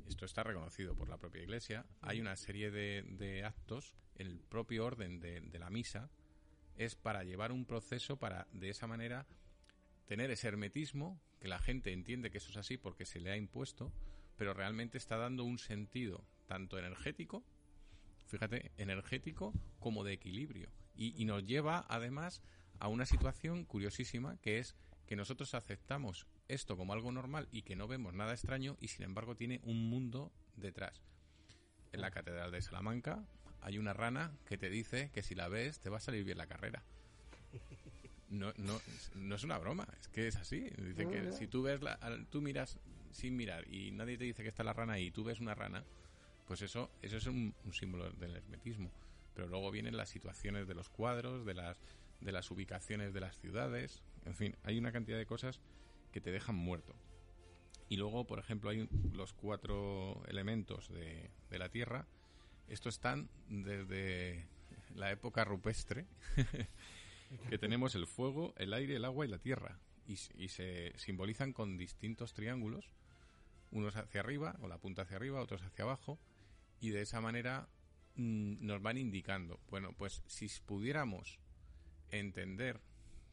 S8: esto está reconocido por la propia Iglesia, hay una serie de, de actos, el propio orden de, la misa es para llevar un proceso para, de esa manera, tener ese hermetismo, que la gente entiende que eso es así porque se le ha impuesto, pero realmente está dando un sentido tanto energético, fíjate, energético como de equilibrio. Y nos lleva además a una situación curiosísima que es que nosotros aceptamos esto como algo normal y que no vemos nada extraño y sin embargo tiene un mundo detrás. En la Catedral de Salamanca hay una rana que te dice que si la ves te va a salir bien la carrera. No, no, no es una broma, es que es así. Dice
S3: No,
S8: que
S3: no.
S8: si tú ves, la, tú miras sin mirar y nadie te dice que está la rana y tú ves una rana, pues eso, eso es un, un símbolo del hermetismo. Pero luego vienen las situaciones de los cuadros, de las, de las ubicaciones de las ciudades, en fin, hay una cantidad de cosas que te dejan muerto. Y luego, por ejemplo, hay los cuatro elementos de, de la Tierra. Estos están desde la época rupestre, que tenemos el fuego, el aire, el agua y la tierra. Y, y se simbolizan con distintos triángulos, unos hacia arriba, o la punta hacia arriba, otros hacia abajo, y de esa manera mm, nos van indicando. Bueno, pues si pudiéramos entender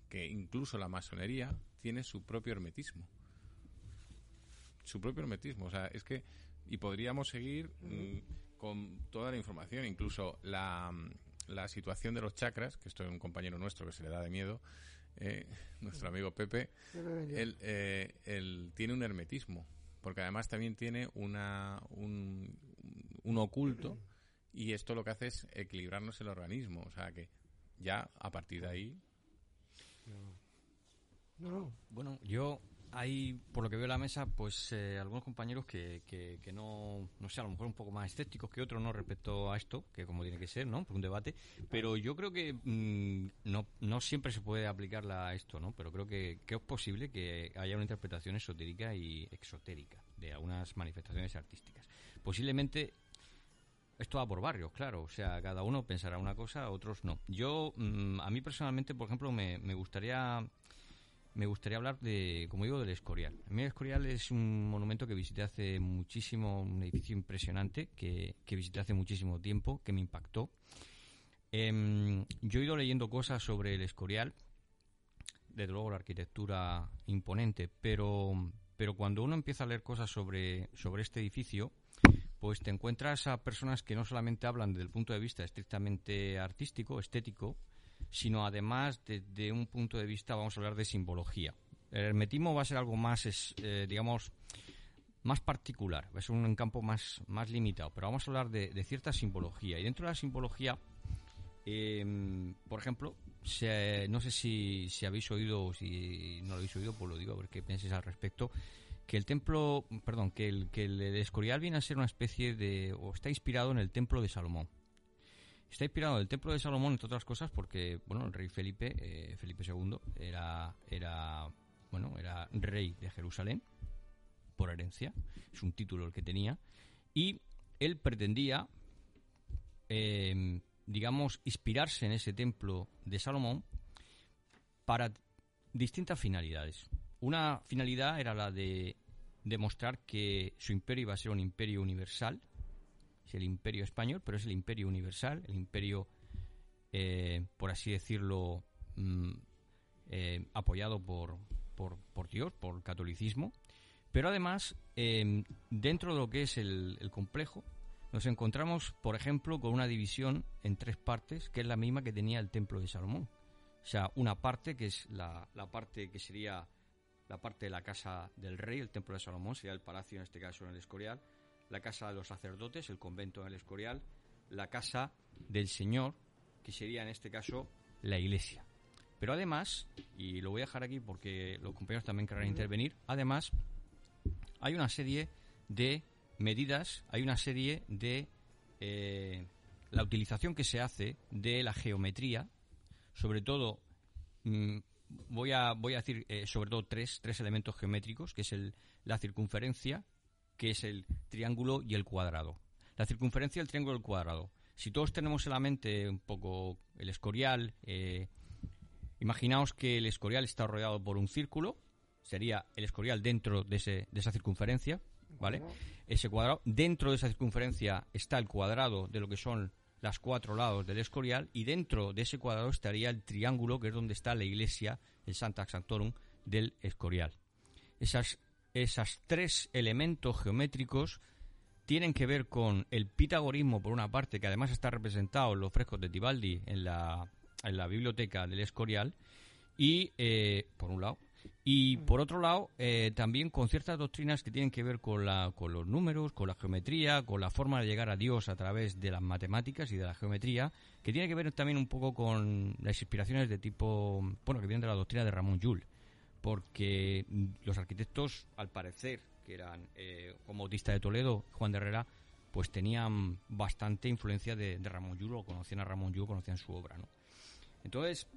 S8: que incluso la masonería tiene su propio hermetismo. Su propio hermetismo. O sea, es que. Y podríamos seguir mm, con toda la información, incluso la, mm, la situación de los chakras, que esto es un compañero nuestro que se le da de miedo, eh, nuestro amigo Pepe,
S3: Pepe,
S8: él, eh, él tiene un hermetismo, porque además también tiene una, un, un oculto, y esto lo que hace es equilibrarnos el organismo. O sea que ya a partir de ahí
S3: No, no.
S10: Bueno, yo hay, por lo que veo en la mesa, pues eh, algunos compañeros que, que, que no, no sé, a lo mejor un poco más escépticos que otros, ¿no? Respecto a esto, que como tiene que ser, ¿no? Por un debate. Pero yo creo que mm, no, no siempre se puede aplicarla a esto, ¿no? Pero creo que, que es posible que haya una interpretación esotérica y exotérica de algunas manifestaciones artísticas. Posiblemente esto va por barrios, claro. O sea, cada uno pensará una cosa, otros no. Yo, mm, a mí personalmente, por ejemplo, me, gustaría me gustaría hablar de, como digo, del Escorial. A mí el Escorial es un monumento que visité hace muchísimo, un edificio impresionante que, que visité hace muchísimo tiempo, que me impactó. Em, yo he ido leyendo cosas sobre el Escorial, desde luego la arquitectura imponente, pero, pero cuando uno empieza a leer cosas sobre, sobre este edificio, pues te encuentras a personas que no solamente hablan desde el punto de vista estrictamente artístico, estético, sino además desde un punto de vista, vamos a hablar de simbología. El hermetismo va a ser algo más, es, eh, digamos, más particular, va a ser un campo más, más limitado, pero vamos a hablar de, de cierta simbología. Y dentro de la simbología, eh, por ejemplo, se- no sé si, si habéis oído o si no lo habéis oído, pues lo digo a ver qué pensáis al respecto, que el templo, perdón, que el, que el Escorial viene a ser una especie de, o está inspirado en el templo de Salomón. Está inspirado en el templo de Salomón, entre otras cosas, porque, bueno, el rey Felipe, eh, Felipe II, era, era, bueno, era rey de Jerusalén, por herencia, es un título el que tenía, y él pretendía, eh, digamos, inspirarse en ese templo de Salomón para distintas finalidades. Una finalidad era la de demostrar que su imperio iba a ser un imperio universal, es el imperio español, pero es el imperio universal, el imperio, eh, por así decirlo, mm, eh, apoyado por, por, por Dios, por el catolicismo. Pero además, eh, dentro de lo que es el, el complejo, nos encontramos, por ejemplo, con una división en tres partes, que es la misma que tenía el templo de Salomón. O sea, una parte que es la, la parte que sería la parte de la casa del rey, el templo de Salomón, sería el palacio en este caso en el Escorial, la casa de los sacerdotes, el convento en el Escorial, la casa del Señor, que sería en este caso la iglesia. Pero además, y lo voy a dejar aquí porque los compañeros también querrán intervenir, además hay una serie de medidas, hay una serie de eh, la utilización que se hace de la geometría, sobre todo mm, voy a voy a decir eh, sobre todo tres tres elementos geométricos, que es el la circunferencia, que es el triángulo y el cuadrado. La circunferencia, el triángulo y el cuadrado. Si todos tenemos en la mente un poco el escorial, eh, imaginaos que el escorial está rodeado por un círculo, sería el Escorial dentro de, ese, de esa circunferencia, ¿vale? Ese cuadrado, dentro de esa circunferencia está el cuadrado de lo que son las cuatro lados del Escorial y dentro de ese cuadrado estaría el triángulo que es donde está la iglesia, el Santa Sanctorum del Escorial. Esas, esas tres elementos geométricos tienen que ver con el pitagorismo, por una parte, que además está representado en los frescos de Tibaldi en la, en la biblioteca del Escorial, y, eh, por un lado, y por otro lado, eh, también con ciertas doctrinas que tienen que ver con, la, con los números, con la geometría, con la forma de llegar a Dios a través de las matemáticas y de la geometría, que tiene que ver también un poco con las inspiraciones de tipo, bueno, que vienen de la doctrina de Ramón Llull, porque los arquitectos, al parecer, que eran eh, Juan Bautista de Toledo, Juan de Herrera, pues tenían bastante influencia de, de Ramón Llull, o conocían a Ramón Llull, conocían su obra, ¿no? Entonces,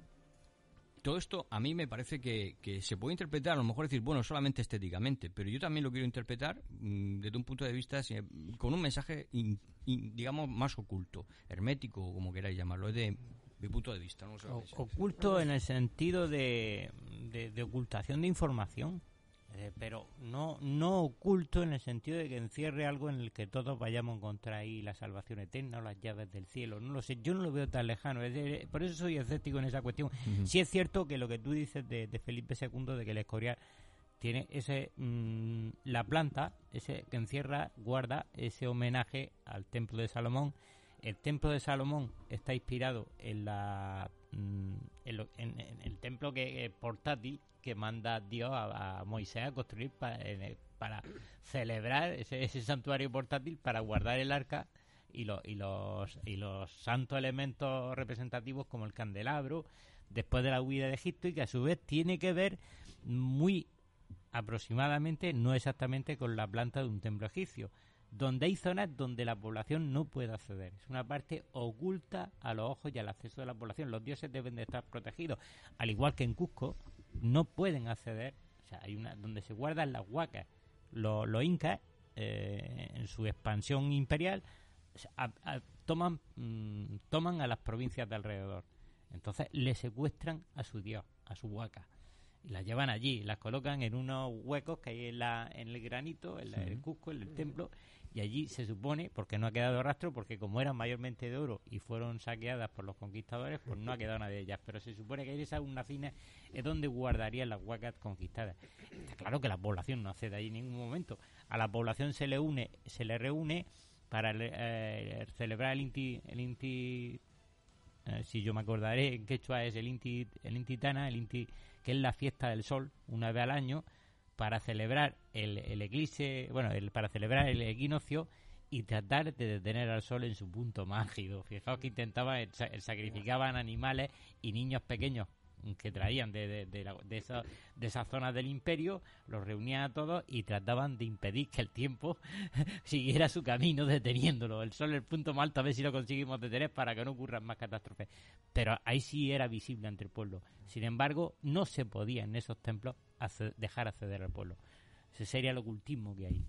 S10: todo esto a mí me parece que, que se puede interpretar, a lo mejor decir, bueno, solamente estéticamente, pero yo también lo quiero interpretar mm, desde un punto de vista con un mensaje, in- in- digamos, más oculto, hermético, como queráis llamarlo, es de mi punto de vista. No
S11: O- oculto en el sentido de, de- de ocultación de información, eh, pero no, no oculto en el sentido de que encierre algo en el que todos vayamos a encontrar ahí la salvación eterna o las llaves del cielo. No lo sé, yo no lo veo tan lejano. es por eso soy escéptico en esa cuestión. Sí es cierto que lo que tú dices de, de Felipe II, de que el Escorial tiene ese mm, la planta ese que encierra guarda ese homenaje al templo de Salomón el templo de Salomón está inspirado en la mm, en, el templo que eh, portátil que manda Dios a, a Moisés a construir para, celebrar ese, ese santuario portátil para guardar el arca y, y los y los santos elementos representativos como el candelabro después de la huida de Egipto y que a su vez tiene que ver muy aproximadamente, no exactamente con la planta de un templo egipcio, donde hay zonas donde la población no puede acceder. Es una parte oculta a los ojos y al acceso de la población. Los dioses deben de estar protegidos. Al igual que en Cusco, no pueden acceder. O sea, hay una donde se guardan las huacas. Los, los incas, eh, en su expansión imperial, a- a- toman, mm, toman a las provincias de alrededor. Entonces le secuestran a su dios, a su huaca y las llevan allí, las colocan en unos huecos que hay en, la, en el granito, en la-
S13: Sí.
S11: el Cusco, en el templo, y allí se supone, porque no ha quedado rastro, porque como eran mayormente de oro y fueron saqueadas por los conquistadores, pues no ha quedado nada de ellas, pero se supone que esa una fina es donde guardarían las huacas conquistadas. Está claro que la población no accede allí en ningún momento. A la población se le une, se le reúne para eh, celebrar el Inti, el Inti eh, si yo me acordaré, en quechua es el Inti, el Inti Tana, el Inti, que es la fiesta del sol, una vez al año, para celebrar el, el eclipse, bueno, el, para celebrar el equinoccio y tratar de detener al sol en su punto mágico. Fijaos que intentaban, sa- sacrificaban animales y niños pequeños que traían de, de, de, de, esa- de del imperio, los reunían a todos y trataban de impedir que el tiempo siguiera su camino deteniéndolo. El sol el punto más alto, a ver si lo conseguimos detener para que no ocurran más catástrofes. Pero ahí sí era visible ante el pueblo. Sin embargo, no se podía en esos templos dejar acceder al pueblo. Ese sería el ocultismo que hay.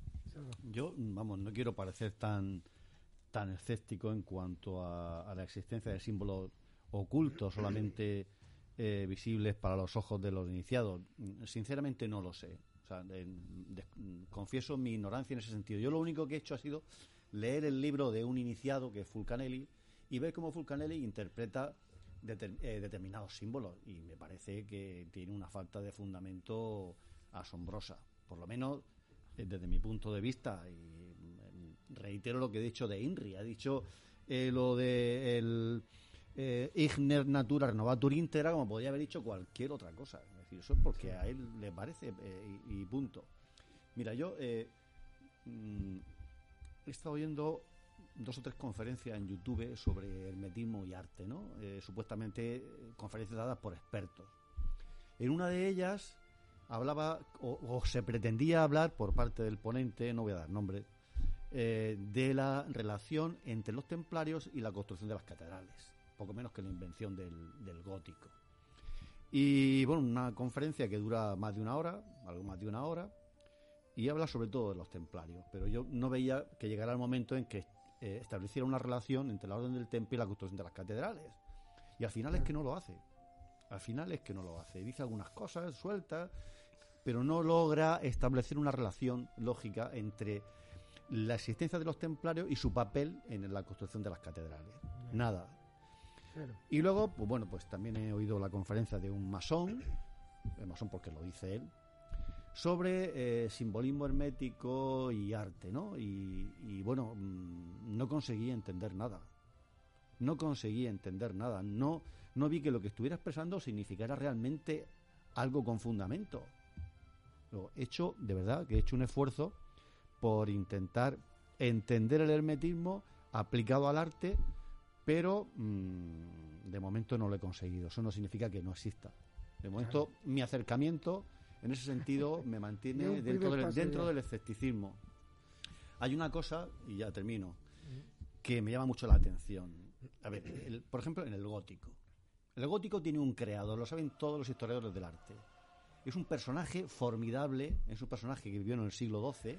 S9: Yo, vamos, no quiero parecer tan, tan escéptico en cuanto a, a la existencia de símbolos ocultos, solamente eh, visibles para los ojos de los iniciados. Sinceramente no lo sé. O sea, confieso mi ignorancia en ese sentido. Yo lo único que he hecho ha sido leer el libro de un iniciado que es Fulcanelli y ver cómo Fulcanelli interpreta deter- eh, determinados símbolos y me parece que tiene una falta de fundamento asombrosa. Por lo menos eh, desde mi punto de vista y mm, reitero lo que he dicho de INRI ha dicho eh, lo de el eh, Igner Natura Renovatur Intera como podría haber dicho cualquier otra cosa es decir eso es porque a él le parece eh, y, y punto mira yo mm, he estado oyendo dos o tres conferencias en YouTube sobre hermetismo y arte no Eh, supuestamente eh, conferencias dadas por expertos en una de ellas hablaba o, o se pretendía hablar por parte del ponente, no voy a dar nombres, eh, de la relación entre los templarios y la construcción de las catedrales, poco menos que la invención del, del gótico. Y bueno, una conferencia que dura más de una hora, algo más de una hora, y habla sobre todo de los templarios, pero yo no veía que llegara el momento en que eh, estableciera una relación entre la orden del templo y la construcción de las catedrales. Y al final es que no lo hace. Al final es que no lo hace. Dice algunas cosas sueltas, pero no logra establecer una relación lógica entre la existencia de los templarios y su papel en la construcción de las catedrales. Nada. Y luego, pues bueno, pues también he oído la conferencia de un masón, el masón porque lo dice él, sobre eh, simbolismo hermético y arte, ¿no? Y, y bueno, mm, no conseguí entender nada. No conseguí entender nada. No, no vi que lo que estuviera expresando significara realmente algo con fundamento. Lo he hecho, de verdad, que he hecho un esfuerzo por intentar entender el hermetismo aplicado al arte, pero mm, de momento no lo he conseguido. Eso no significa que no exista. De momento, mi acercamiento en ese sentido me mantiene dentro, del escepticismo. Hay una cosa, y ya termino, que me llama mucho la atención. A ver, el- por ejemplo, en el gótico. El gótico tiene un creador, lo saben todos los historiadores del arte. Es un personaje formidable, es un personaje que vivió en el siglo XII.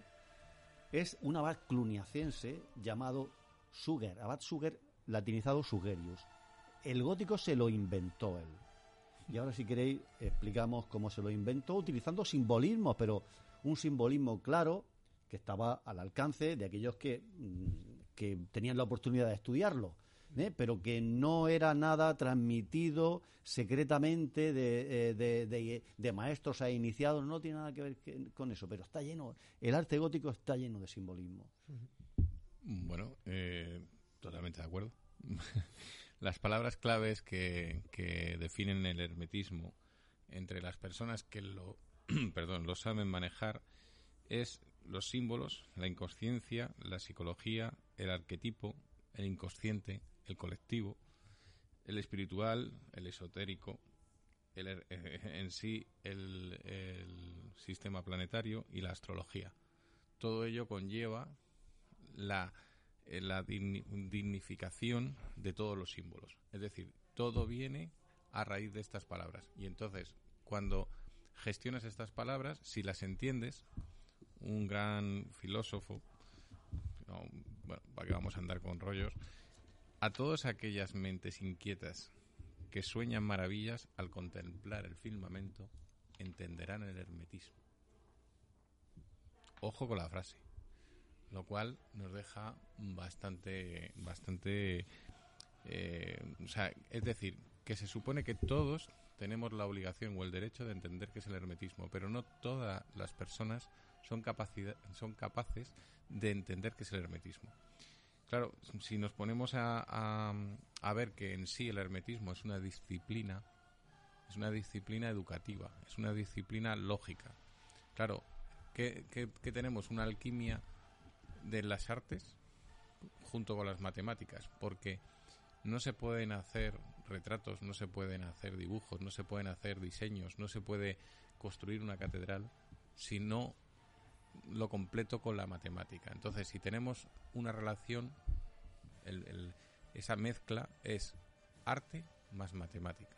S9: Es un abad cluniacense llamado Suger, abad Suger, latinizado Sugerius. El gótico se lo inventó él. Y ahora, si queréis, explicamos cómo se lo inventó utilizando simbolismos, pero un simbolismo claro que estaba al alcance de aquellos que, mm, que tenían la oportunidad de estudiarlo, ¿eh? pero que no era nada transmitido secretamente de, eh, de- de- de maestros a iniciados, no tiene nada que ver con eso, pero está lleno, el arte gótico está lleno de simbolismo.
S8: Bueno, eh, totalmente de acuerdo. las palabras claves que, definen el hermetismo entre las personas que lo, perdón, lo saben manejar es los símbolos, la inconsciencia, la psicología, el arquetipo, el inconsciente, el colectivo, el espiritual, el esotérico, el, er- eh, en sí el, sistema planetario y la astrología. Todo ello conlleva la, eh, la digni- dignificación de todos los símbolos. Es decir, todo viene a raíz de estas palabras. Y entonces, cuando gestionas estas palabras, si las entiendes, un gran filósofo, no, bueno, para que vamos a andar con rollos, a todas aquellas mentes inquietas que sueñan maravillas al contemplar el firmamento, entenderán el hermetismo. Ojo con la frase lo cual nos deja bastante bastante eh, o sea es decir que se supone que todos tenemos la obligación o el derecho de entender qué es el hermetismo pero no todas las personas son capacidad, son capaces de entender qué es el hermetismo. Claro si nos ponemos a, a, a ver que en sí el hermetismo es una disciplina es una disciplina educativa es una disciplina lógica. Claro que, que- que tenemos una alquimia de las artes junto con las matemáticas, porque no se pueden hacer retratos, no se pueden hacer dibujos, no se pueden hacer diseños, no se puede construir una catedral si no lo completo con la matemática. Entonces, si tenemos una relación, el- esa mezcla es arte más matemática.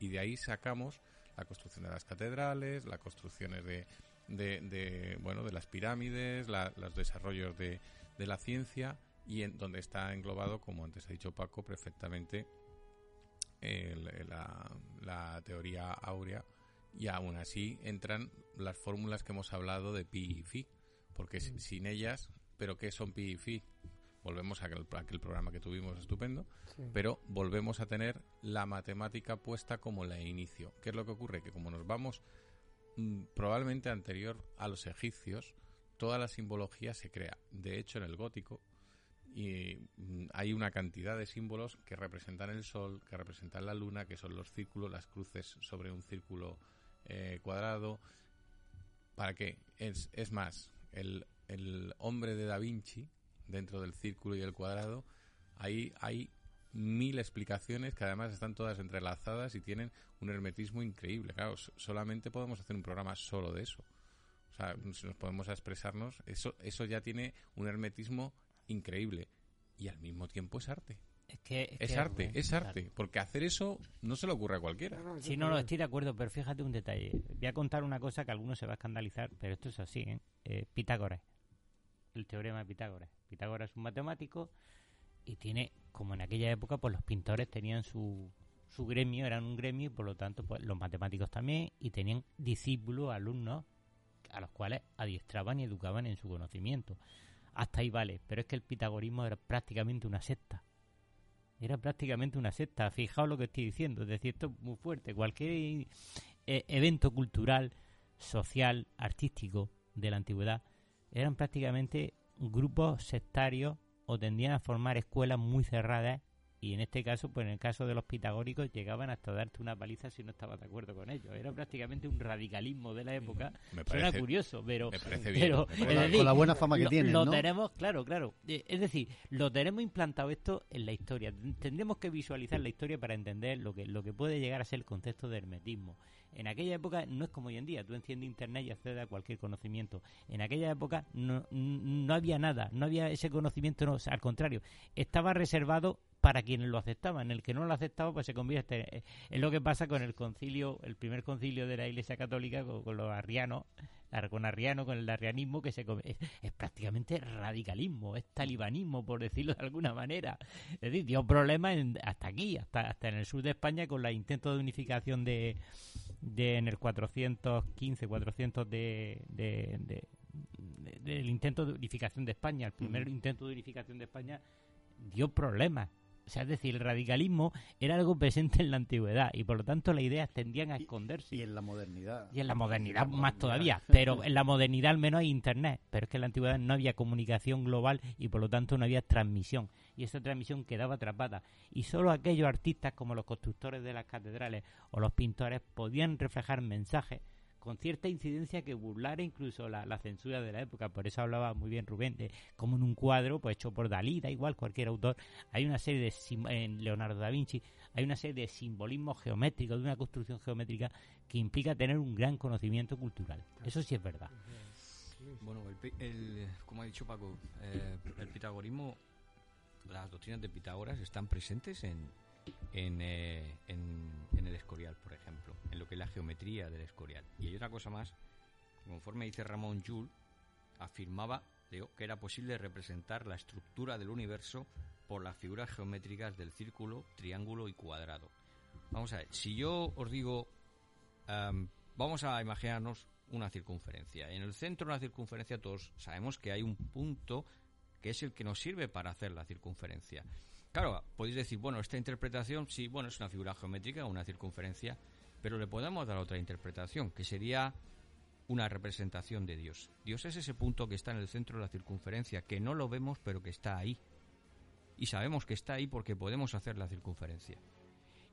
S8: Y de ahí sacamos la construcción de las catedrales, las construcciones de, de, de, bueno, de las pirámides, la- los desarrollos de, de la ciencia y en donde está englobado, como antes ha dicho Paco, perfectamente el- la, la teoría áurea y aún así entran las fórmulas que hemos hablado de pi y phi, porque si- sin ellas, ¿pero qué son pi y phi? Volvemos a aquel, a aquel programa que tuvimos estupendo,
S13: Sí.
S8: pero volvemos a tener la matemática puesta como la inicio. ¿Qué es lo que ocurre? Que como nos vamos mm, probablemente anterior a los egipcios, toda la simbología se crea. De hecho, en el gótico y mm, hay una cantidad de símbolos que representan el sol, que representan la luna, que son los círculos, las cruces sobre un círculo eh, cuadrado. ¿Para qué? Es, es más, el, el hombre de Da Vinci, dentro del círculo y el cuadrado, ahí hay mil explicaciones que además están todas entrelazadas y tienen un hermetismo increíble. Claro, so- solamente podemos hacer un programa solo de eso. O sea, si nos podemos expresarnos, eso, eso ya tiene un hermetismo increíble. Y al mismo tiempo es arte.
S11: Es que
S8: Es
S11: que-
S8: arte, es
S11: claro.
S8: arte. Porque hacer eso no se le ocurre a cualquiera.
S11: Sí, no, no, estoy de acuerdo, pero fíjate un detalle. Voy a contar una cosa que algunos se va a escandalizar, pero esto es así, ¿eh? Eh, Pitágoras. El teorema de Pitágoras. Pitágoras es un matemático y tiene, como en aquella época, pues los pintores tenían su, su gremio, eran un gremio y por lo tanto pues los matemáticos también y tenían discípulos, alumnos a los cuales adiestraban y educaban en su conocimiento. Hasta ahí vale, pero es que el pitagorismo era prácticamente una secta. Era prácticamente una secta. Fijaos lo que estoy diciendo. Es decir, esto es muy fuerte. Cualquier eh, evento cultural, social, artístico de la antigüedad eran prácticamente grupos sectarios o tendían a formar escuelas muy cerradas y en este caso, pues en el caso de los pitagóricos, llegaban hasta darte una paliza si no estabas de acuerdo con ellos. Era prácticamente un radicalismo de la época.
S8: Me
S11: Suena
S8: parece-
S11: curioso, pero...
S8: me parece
S11: pero,
S8: bien, me
S11: es
S8: parece
S11: decir,
S9: Con la buena fama que
S11: lo-
S9: tienen,
S11: Lo
S9: ¿no?
S11: tenemos, claro, claro. Eh, Es decir, lo tenemos implantado esto en la historia. Tendremos que visualizar la historia para entender lo que, lo que puede llegar a ser el concepto de hermetismo. En aquella época no es como hoy en día, tú enciendes internet y accedes a cualquier conocimiento. En aquella época no, no había nada, no había ese conocimiento, no, o sea, al contrario, estaba reservado para quienes lo aceptaban. El que no lo aceptaba pues se convierte. Es lo que pasa con el concilio, el primer concilio de la Iglesia Católica con, con los arrianos, ar- con arriano, con el arrianismo, que se es, es prácticamente radicalismo, es talibanismo, por decirlo de alguna manera. Es decir, dio problemas en- hasta aquí, hasta, hasta en el sur de España con los intentos de unificación de, de en el 415, 400 de, de- de- de- del intento de unificación de España, el primer intento de unificación de España dio problemas. O sea, es decir, el radicalismo era algo presente en la antigüedad y por lo tanto las ideas tendían a esconderse.
S9: Y en la modernidad.
S11: Y en la modernidad
S9: En la
S11: más
S9: modernidad.
S11: todavía. Pero en la modernidad al menos hay internet. Pero es que en la antigüedad no había comunicación global y por lo tanto no había transmisión. Y esa transmisión quedaba atrapada. Y solo aquellos artistas como los constructores de las catedrales o los pintores podían reflejar mensajes con cierta incidencia que burlara incluso la, censura de la época. Por eso hablaba muy bien Rubén de como en un cuadro pues hecho por Dalí, da igual cualquier autor, hay una serie de en Leonardo da Vinci, hay una serie de simbolismos geométricos, de una construcción geométrica que implica tener un gran conocimiento cultural. Eso sí es verdad.
S10: Bueno, el, el- como ha dicho Paco, eh, el pitagorismo, las doctrinas de Pitágoras están presentes en, en, eh, en- el Escorial, por ejemplo, en lo que es la geometría del Escorial. Y hay otra cosa más, conforme dice Ramón Joule, afirmaba digo, que era posible representar la estructura del universo por las figuras geométricas del círculo, triángulo y cuadrado. Vamos a ver, si yo os digo, am, vamos a imaginarnos una circunferencia. En el centro de la circunferencia todos sabemos que hay un punto que es el que nos sirve para hacer la circunferencia. Claro, podéis decir, bueno, esta interpretación, sí, bueno, es una figura geométrica, una circunferencia, pero le podemos dar otra interpretación, que sería una representación de Dios. Dios es ese punto que está en el centro de la circunferencia, que no lo vemos, pero que está ahí. Y sabemos que está ahí porque podemos hacer la circunferencia.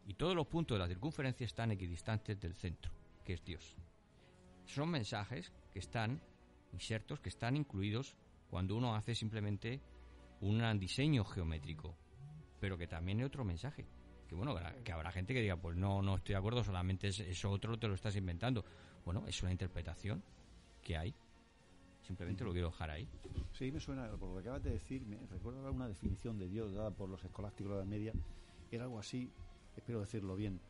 S10: Y todos los puntos de la circunferencia están equidistantes del centro, que es Dios. Son mensajes que están insertos, que están incluidos cuando uno hace simplemente un diseño geométrico, pero que también hay otro mensaje. Que bueno, que habrá gente que diga, pues no, no estoy de acuerdo, solamente es, eso otro te lo estás inventando. Bueno, es una interpretación que hay. Simplemente lo quiero dejar ahí.
S9: Sí, me suena, por lo que acabas de decir, me recuerdo ahora una definición de Dios dada por los escolásticos de la media. Era algo así, espero decirlo bien.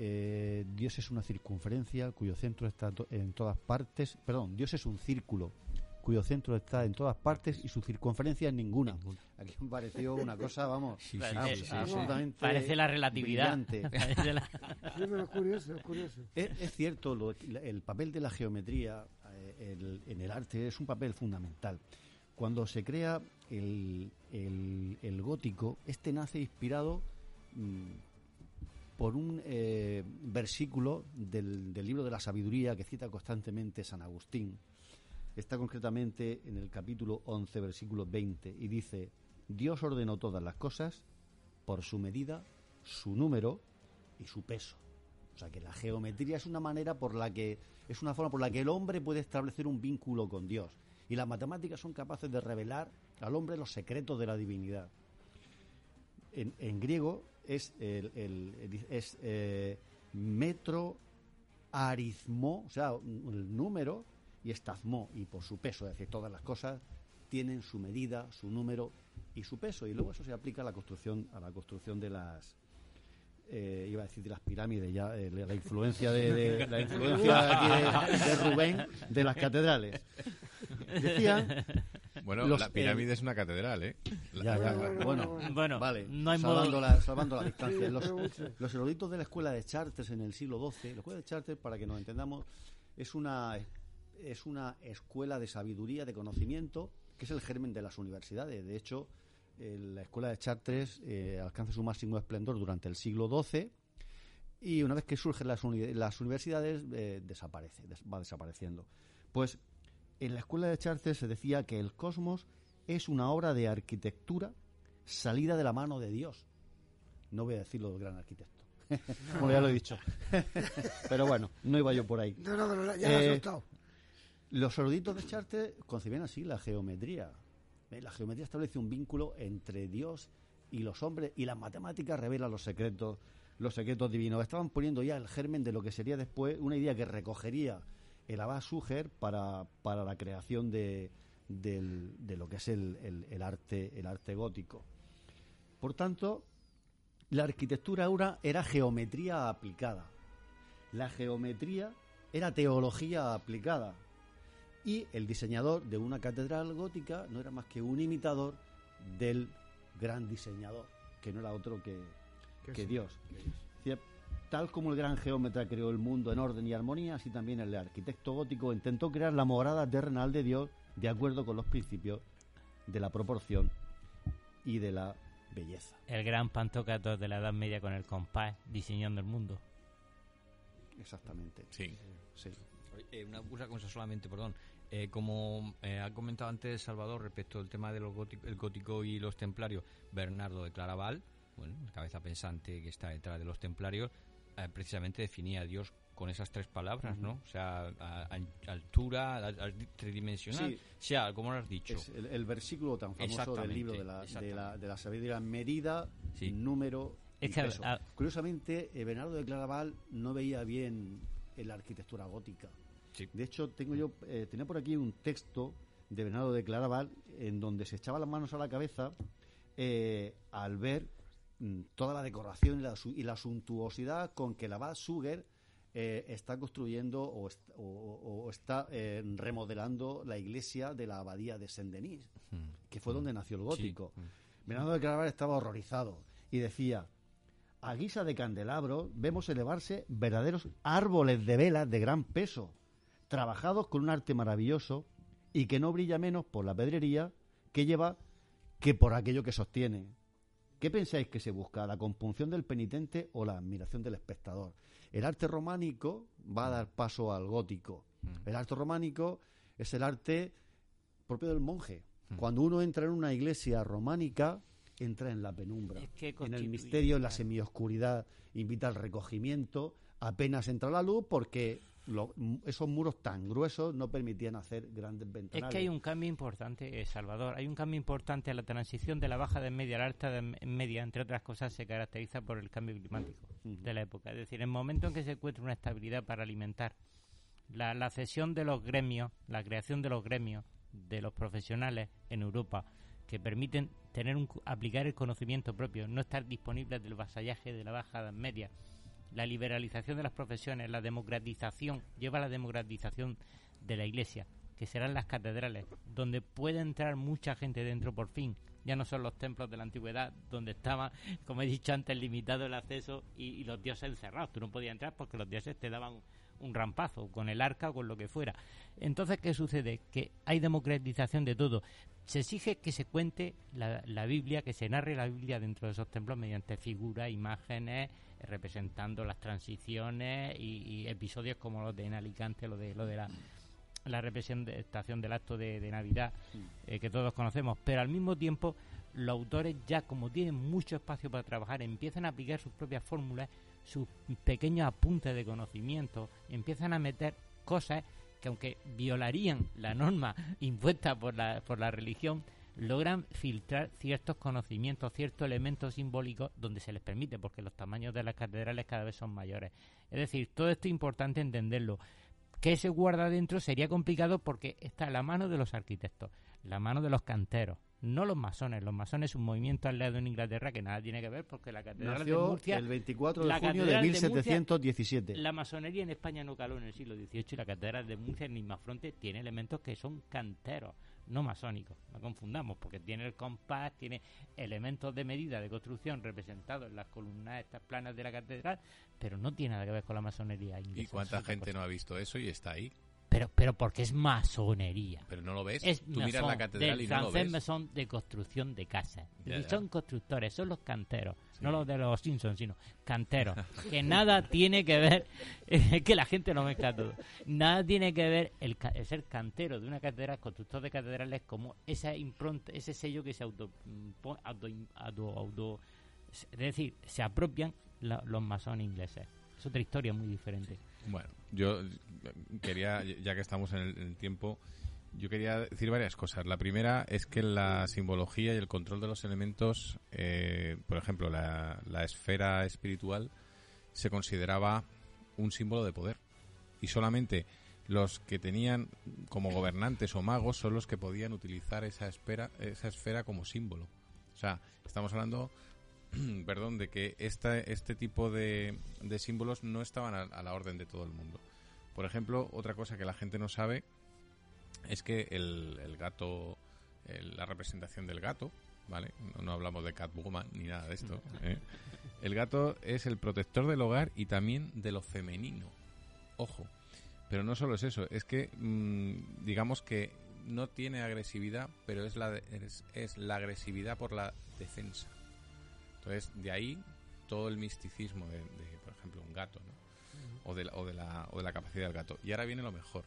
S9: Eh, Dios es una circunferencia cuyo centro está en todas partes. Perdón, Dios es un círculo cuyo centro está en todas partes y su circunferencia en ninguna. Aquí me pareció una cosa, vamos,
S11: Sí, sí, sí, sí, sí.
S9: absolutamente
S11: Parece la relatividad.
S9: brillante.
S11: Parece la-
S3: Sí, pero es curioso, es curioso.
S9: Es, es cierto, lo- el papel de la geometría eh, el- en el arte es un papel fundamental. Cuando se crea el, el- el gótico, este nace inspirado mm, por un eh, versículo del, del libro de la sabiduría que cita constantemente San Agustín. Está concretamente en el capítulo 11, versículo 20, y dice, Dios ordenó todas las cosas por su medida, su número y su peso. O sea que la geometría es una manera por la que es una forma por la que el hombre puede establecer un vínculo con Dios y las matemáticas son capaces de revelar al hombre los secretos de la divinidad. En, griego es el, es eh, metro arismo, o sea, el número y estazmo y por su peso, es decir, todas las cosas tienen su medida, su número y su peso y luego eso se aplica a la construcción a la construcción de las eh, iba a decir de las pirámides ya eh, la influencia de, de- la influencia aquí de, de Rubén de las catedrales decían
S8: Bueno,
S9: Los-
S8: la pirámide es una catedral, ¿eh? La-
S9: Ya, ya,
S8: la-
S9: bueno,
S11: Bueno,
S9: vale,
S11: no hay
S9: salvando,
S11: modo-
S9: la, salvando la distancia. Los, los eruditos de la escuela de Chartres en el siglo XII, la escuela de Chartres, para que nos entendamos, es una, es una escuela de sabiduría, de conocimiento, que es el germen de las universidades. De hecho, eh, la escuela de Chartres eh, alcanza su máximo esplendor durante el siglo XII y una vez que surgen las, uni- las universidades eh, desaparece, des- va desapareciendo. Pues en la escuela de Chartres se decía que el cosmos es una obra de arquitectura salida de la mano de Dios. No voy a decirlo del gran arquitecto. Bueno, ya lo he dicho. pero bueno, no iba yo por ahí.
S3: No, no, pero ya lo has
S9: Eh. Los eruditos de Chartres concibían así la geometría. Eh, La geometría establece un vínculo entre Dios y los hombres y las matemáticas revelan los secretos, los secretos divinos. Estaban poniendo ya el germen de lo que sería después una idea que recogería el Abad Suger para, para la creación de, del- de lo que es el, el- el arte el arte gótico. Por tanto, la arquitectura era, era geometría aplicada. La geometría era teología aplicada. Y el diseñador de una catedral gótica no era más que un imitador del gran diseñador, que no era otro que,
S3: Que
S9: que
S3: sí.
S9: Dios. Decir, Tal como el gran geómetra creó el mundo en orden y armonía, así también el arquitecto gótico intentó crear la morada terrenal de Dios de acuerdo con los principios de la proporción y de la belleza.
S11: El gran Pantocrator de la Edad Media con el compás diseñando el mundo.
S9: Exactamente.
S8: Sí.
S9: Sí.
S10: Eh, una, una cosa solamente, perdón. Eh, como eh, ha comentado antes Salvador respecto al tema del gótico, el gótico y los templarios, Bernardo de Claraval, bueno, la cabeza pensante que está detrás de los templarios, eh, precisamente definía a Dios con esas tres palabras. ¿no? O sea, a- a- altura, a- tridimensional,
S9: Sí.
S10: sea, como lo has dicho.
S9: Es el, el versículo tan famoso del libro de la, de la, de la sabiduría, medida,
S10: Sí.
S9: número
S11: Es
S9: y
S11: que,
S9: peso.
S11: a-
S9: Curiosamente, Bernardo de Claraval no veía bien en la arquitectura gótica. De hecho, tengo yo eh, tenía por aquí un texto de Bernardo de Claraval en donde se echaba las manos a la cabeza eh, al ver mm, toda la decoración y la, y la suntuosidad con que la Bad Suger eh, está construyendo o, est- o- o- o está eh, remodelando la iglesia de la abadía de Saint-Denis, que fue donde nació el gótico. Bernardo de Claraval estaba horrorizado y decía, a guisa de candelabro vemos elevarse verdaderos árboles de velas de gran peso, trabajados con un arte maravilloso y que no brilla menos por la pedrería que lleva que por aquello que sostiene. ¿Qué pensáis que se busca? ¿La compunción del penitente o la admiración del espectador? El arte románico va a dar paso al gótico. El arte románico es el arte propio del monje. Cuando uno entra en una iglesia románica, entra en la penumbra,
S11: Es que
S9: en el misterio, en la semioscuridad, invita al recogimiento, apenas entra la luz porque lo- esos muros tan gruesos no permitían hacer grandes
S11: Es
S9: ventanales.
S11: que hay un cambio importante, eh, Salvador. Hay un cambio importante. La transición de la baja de media a la alta de media, entre otras cosas, se caracteriza por el cambio climático de la época. Es decir, el momento en que se encuentra una estabilidad para alimentar, la, la cesión de los gremios, la creación de los gremios, de los profesionales en Europa, que permiten tener un, aplicar el conocimiento propio, no estar disponibles del vasallaje de la baja edad media, la liberalización de las profesiones, la democratización, lleva a la democratización de la iglesia, que serán las catedrales, donde puede entrar mucha gente dentro por fin. Ya no son los templos de la antigüedad, donde estaba, como he dicho antes, limitado el acceso y, los dioses encerrados. Tú no podías entrar porque los dioses te daban un rampazo, con el arca o con lo que fuera. Entonces, ¿qué sucede? Que hay democratización de todo. Se exige que se cuente la, la Biblia, que se narre la Biblia dentro de esos templos mediante figuras, imágenes, representando las transiciones y, y episodios como los de en Alicante, lo de, lo de la, la representación del acto de, de Navidad, eh, que todos conocemos. Pero al mismo tiempo, los autores ya, como tienen mucho espacio para trabajar, empiezan a aplicar sus propias fórmulas, sus pequeños apuntes de conocimiento, empiezan a meter cosas que aunque violarían la norma impuesta por la, por la religión, logran filtrar ciertos conocimientos, ciertos elementos simbólicos donde se les permite, porque los tamaños de las catedrales cada vez son mayores. Es decir, todo esto es importante entenderlo. ¿Qué se guarda dentro? Sería complicado porque está la mano de los arquitectos, la mano de los canteros, no los masones. Los masones es un movimiento aliado en Inglaterra que nada tiene que ver porque la catedral
S9: Nació
S11: de Murcia...
S9: el 24 de
S11: la
S9: junio de
S11: catedral Murcia-
S9: 1717.
S11: la masonería en España no caló en el siglo XVIII y la catedral de Murcia en Nismafronte tiene elementos que son canteros. No masónicos, no confundamos, porque tiene el compás, tiene elementos de medida de construcción representados en las columnas estas planas de la catedral, pero no tiene nada que ver con la masonería
S8: ¿Y
S11: inglesa.
S8: cuánta
S11: es otra
S8: gente no ha visto eso y está ahí?
S11: Pero, pero porque es masonería.
S8: Pero no lo ves.
S11: Es
S8: Tú miras la catedral
S11: del
S8: y no lo ves.
S11: de construcción de casas.
S8: Ya.
S11: Son constructores, son los canteros, no los de los Simpsons, sino canteros. que nada tiene que ver, es que la gente no mezcla todo. Nada tiene que ver el, el ser cantero de una catedral, constructor de catedrales, como esa impronta, ese sello que se auto, auto, auto- auto- es decir, se apropian la- los masones ingleses. Es otra historia muy diferente.
S8: Bueno, yo eh, quería, ya que estamos en el, tiempo, yo quería decir varias cosas. La primera es que la simbología y el control de los elementos, eh, por ejemplo, la, la esfera espiritual, se consideraba un símbolo de poder. Y solamente los que tenían como gobernantes o magos son los que podían utilizar esa, espera, esa esfera como símbolo. O sea, estamos hablando perdón, de que esta, este tipo de, de símbolos no estaban a, a la orden de todo el mundo. Por ejemplo, otra cosa que la gente no sabe es que el, el gato, el- la representación del gato, ¿vale? No, no hablamos de Catwoman ni nada de esto. ¿eh? El gato es el protector del hogar y también de lo femenino. Ojo. Pero no solo es eso, es que mm, digamos que no tiene agresividad, pero es la, es la agresividad por la defensa. Entonces, de ahí todo el misticismo de, de, por ejemplo, un gato, ¿no? O de, la, o, de la, o de la capacidad del gato. Y ahora viene lo mejor.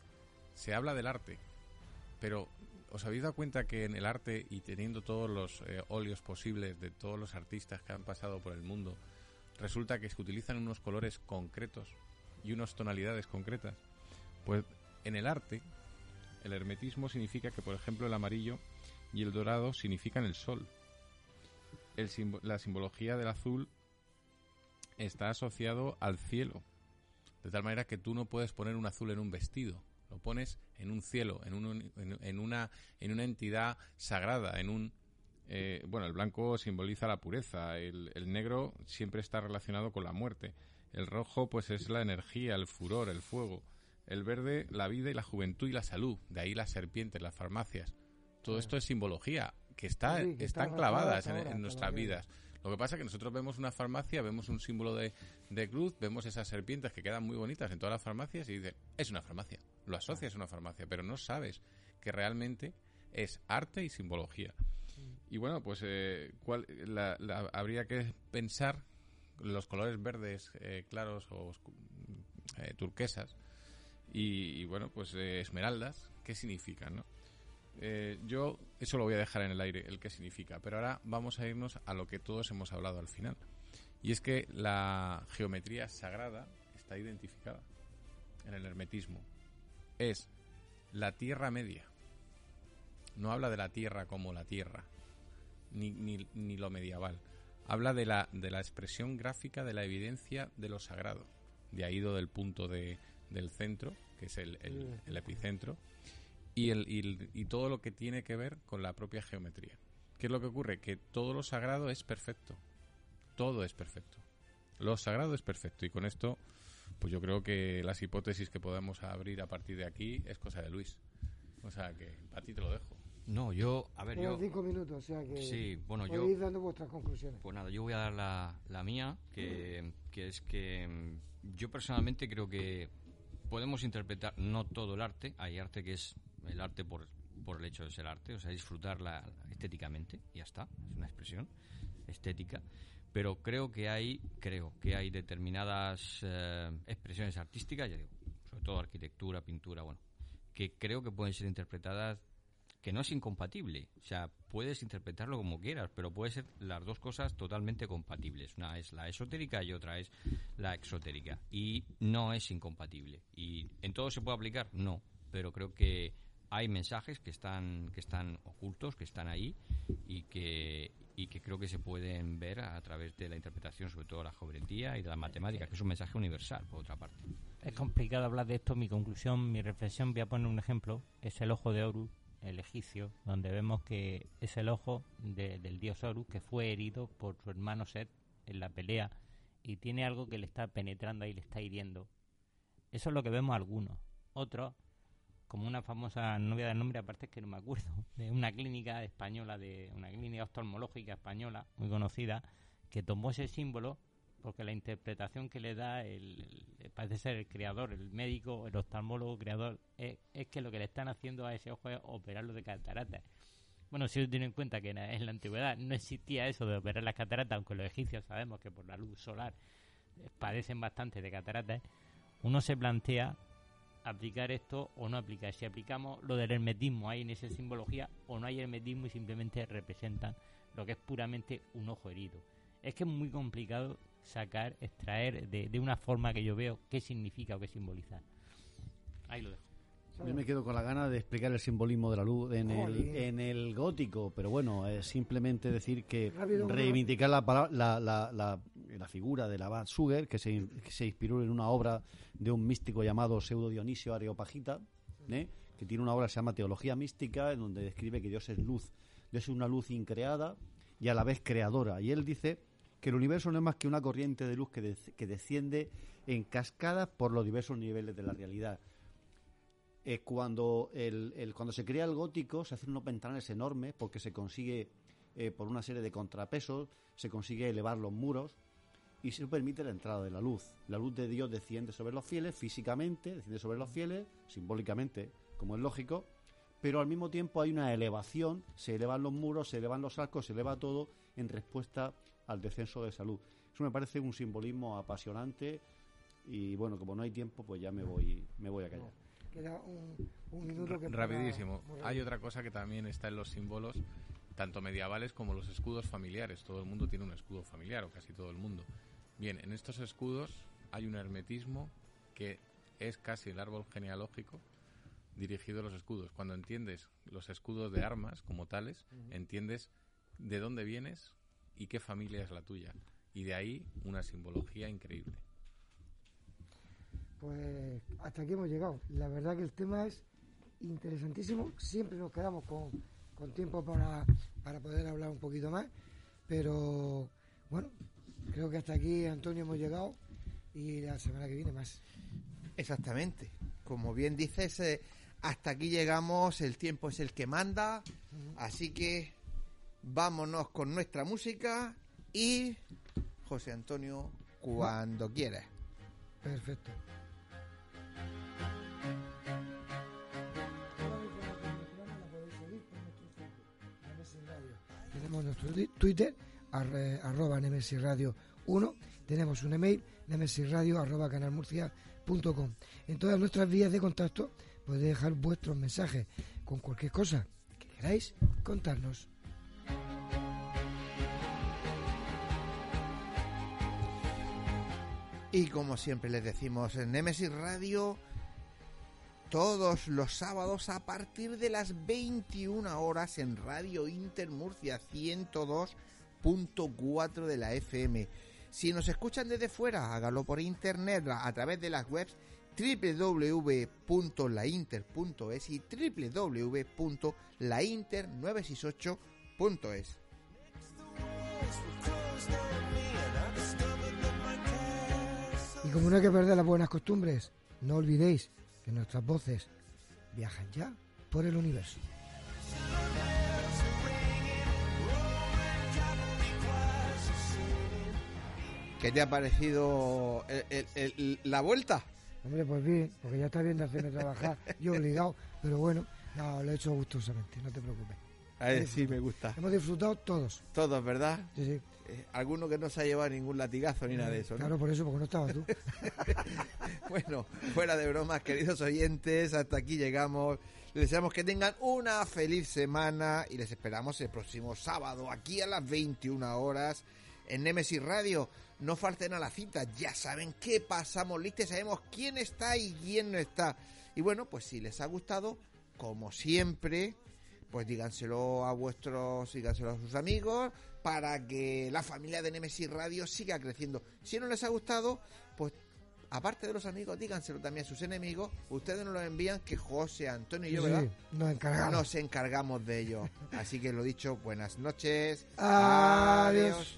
S8: Se habla del arte, pero ¿os habéis dado cuenta que en el arte y teniendo todos los eh, óleos posibles de todos los artistas que han pasado por el mundo, resulta que se utilizan unos colores concretos y unas tonalidades concretas? Pues en el arte, el hermetismo significa que, por ejemplo, el amarillo y el dorado significan el sol. El simbo- la simbología del azul está asociado al cielo. De tal manera que tú no puedes poner un azul en un vestido. Lo pones en un cielo, en, un- en- en una, en una entidad sagrada, en un... eh, bueno, el blanco simboliza la pureza, el, el negro siempre está relacionado con la muerte, el rojo pues es la energía, el furor, el fuego, el verde la vida y la juventud y la salud, de ahí las serpientes, las farmacias. Todo esto es simbología que está,
S3: Sí, que está
S8: están clavadas en, nuestras vidas. Lo que pasa es que nosotros vemos una farmacia, vemos un símbolo de, de cruz, vemos esas serpientes que quedan muy bonitas en todas las farmacias y dices, es una farmacia. Lo asocias a una farmacia, pero no sabes que realmente es arte y simbología. Y bueno, pues eh, ¿cuál- la- la- habría que pensar los colores verdes eh, claros o eh, turquesas y, y, bueno, pues eh, esmeraldas, ¿qué significan, no? Eh, yo eso lo voy a dejar en el aire, el qué significa, pero ahora vamos a irnos a lo que todos hemos hablado al final. Y es que la geometría sagrada está identificada en el hermetismo. Es la Tierra Media. No habla de la Tierra como la Tierra, ni, ni, ni lo medieval. Habla de la, de la expresión gráfica de la evidencia de lo sagrado. De ahí del punto de, del centro, que es el- el epicentro, y, el, y, el- y todo lo que tiene que ver con la propia geometría. ¿Qué es lo que ocurre? Que todo lo sagrado es perfecto. Todo es perfecto. Lo sagrado es perfecto. Y con esto, pues yo creo que las hipótesis que podamos abrir a partir de aquí es cosa de Luis. O sea que a ti te lo dejo.
S10: No, yo, a ver, yo...
S3: cinco minutos, o sea que
S10: Sí, bueno, yo...
S3: ir dando vuestras conclusiones.
S10: Pues nada, yo voy a dar la, la mía, que, que es que mm, yo personalmente creo que podemos interpretar no todo el arte, hay arte que es el arte por, por el hecho de ser arte, o sea, disfrutarla estéticamente, y ya está, es una expresión estética, pero creo que hay, creo que hay determinadas eh, expresiones artísticas, ya digo, sobre todo arquitectura, pintura, bueno, que creo que pueden ser interpretadas que no es incompatible. O sea, puedes interpretarlo como quieras, pero puede ser las dos cosas totalmente compatibles. Una es la esotérica y otra es la exotérica. Y no es incompatible. ¿Y en todo se puede aplicar? No. Pero creo que hay mensajes que están, que están ocultos, que están ahí y que, y que creo que se pueden ver a través de la interpretación, sobre todo de la geometría y de la matemática, que es un mensaje universal, por otra parte.
S11: Es complicado hablar de esto. Mi conclusión, mi reflexión, voy a poner un ejemplo. Es el ojo de Horus, el egipcio, donde vemos que es el ojo de- del dios Horus que fue herido por su hermano Set en la pelea y tiene algo que le está penetrando ahí, le está hiriendo. Eso es lo que vemos algunos. Otros como una famosa, no voy a dar nombre, aparte es que no me acuerdo, de una clínica española, de una clínica oftalmológica española muy conocida, que tomó ese símbolo porque la interpretación que le da el, parece ser el creador, el médico, el oftalmólogo creador, es, que lo que le están haciendo a ese ojo es operarlo de cataratas. Bueno, si tiene en cuenta que en la, en la antigüedad no existía eso de operar las cataratas, aunque los egipcios sabemos que por la luz solar eh, padecen bastante de cataratas, uno se plantea aplicar esto o no aplicar. Si aplicamos lo del hermetismo, hay en esa simbología, o no hay hermetismo y simplemente representan lo que es puramente un ojo herido. Es que es muy complicado sacar, extraer de, de una forma que yo veo qué significa o qué simboliza. Ahí lo dejo.
S9: Yo me quedo con la gana de explicar el simbolismo de la luz en el, en el gótico, pero bueno, es simplemente decir que reivindicar la, la, la, la, la figura del abad Suger, que se, que se inspiró en una obra de un místico llamado Pseudo Dionisio Areopagita, ¿eh? que tiene una obra que se llama Teología Mística, en donde describe que Dios es luz. Dios es una luz increada y a la vez creadora. Y él dice que el universo no es más que una corriente de luz que, que desciende en cascadas por los diversos niveles de la realidad. Eh, cuando, el, cuando se crea el gótico se hacen unos ventanales enormes porque se consigue, eh, por una serie de contrapesos, se consigue elevar los muros y se permite la entrada de la luz. La luz de Dios desciende sobre los fieles físicamente, desciende sobre los fieles, simbólicamente, como es lógico, pero al mismo tiempo hay una elevación, se elevan los muros, se elevan los arcos, se eleva todo en respuesta al descenso de salud. Eso me parece un simbolismo apasionante y bueno, como no hay tiempo, pues ya me voy, me voy a callar.
S3: Queda un, un minuto que
S8: Rapidísimo.
S3: para-
S8: Hay otra cosa que también está en los símbolos, tanto medievales como los escudos familiares. Todo el mundo tiene un escudo familiar, o casi todo el mundo. Bien, en estos escudos hay un hermetismo que es casi el árbol genealógico dirigido a los escudos. Cuando entiendes los escudos de armas como tales, entiendes de dónde vienes y qué familia es la tuya. Y de ahí una simbología increíble.
S3: Pues hasta aquí hemos llegado. La verdad que el tema es interesantísimo. Siempre nos quedamos con, con tiempo para, para poder hablar un poquito más. Pero bueno, creo que hasta aquí, Antonio, hemos llegado. Y la semana que viene más.
S2: Exactamente. Como bien dices, eh, hasta aquí llegamos, el tiempo es el que manda, así que vámonos con nuestra música y José Antonio, cuando quieras.
S3: Perfecto. Nuestro twi- Twitter, arroba Nemesis Radio 1. Tenemos un email, nemesisradio arroba canalmurcia.com. En todas nuestras vías de contacto podéis dejar vuestros mensajes con cualquier cosa que queráis contarnos.
S2: Y como siempre les decimos en Nemesis Radio, todos los sábados a partir de las 21 horas en Radio Inter Murcia 102.4 de la FM. Si nos escuchan desde fuera, hágalo por internet a través de las webs www.lainter.es y www.lainter968.es.
S3: Y como no hay que perder las buenas costumbres, no olvidéis que nuestras voces viajan ya por el universo.
S2: ¿Qué te ha parecido el- el- el- la vuelta?
S3: Hombre, pues bien, porque ya está bien de hacerme trabajar y obligado, pero bueno, no, lo he hecho gustosamente, no te preocupes.
S2: A ver, sí, me gusta.
S3: Hemos disfrutado todos.
S2: Todos, ¿verdad?
S3: Sí, sí.
S2: Eh, alguno que no se ha llevado ningún latigazo ni nada de eso, ¿no?
S3: Claro, por eso, porque no estabas tú.
S2: Bueno, fuera de bromas, queridos oyentes, hasta aquí llegamos. Les deseamos que tengan una feliz semana y les esperamos el próximo sábado aquí a las 21 horas en Nemesis Radio. No falten a la cita, ya saben qué pasamos listos, sabemos quién está y quién no está. Y bueno, pues si les ha gustado, como siempre, pues díganselo a vuestros, díganselo a sus amigos para que la familia de Nemesis Radio siga creciendo. Si no les ha gustado, pues aparte de los amigos, díganselo también a sus enemigos. Ustedes nos lo envían que José, Antonio y yo,
S3: Sí,
S2: ¿verdad?
S3: nos encargamos.
S2: Nos encargamos de ello. Así que lo dicho, buenas noches.
S3: Adiós.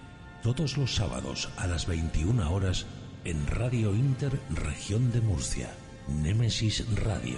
S1: Todos los sábados a las 21 horas en Radio Inter Región de Murcia. Némesis Radio.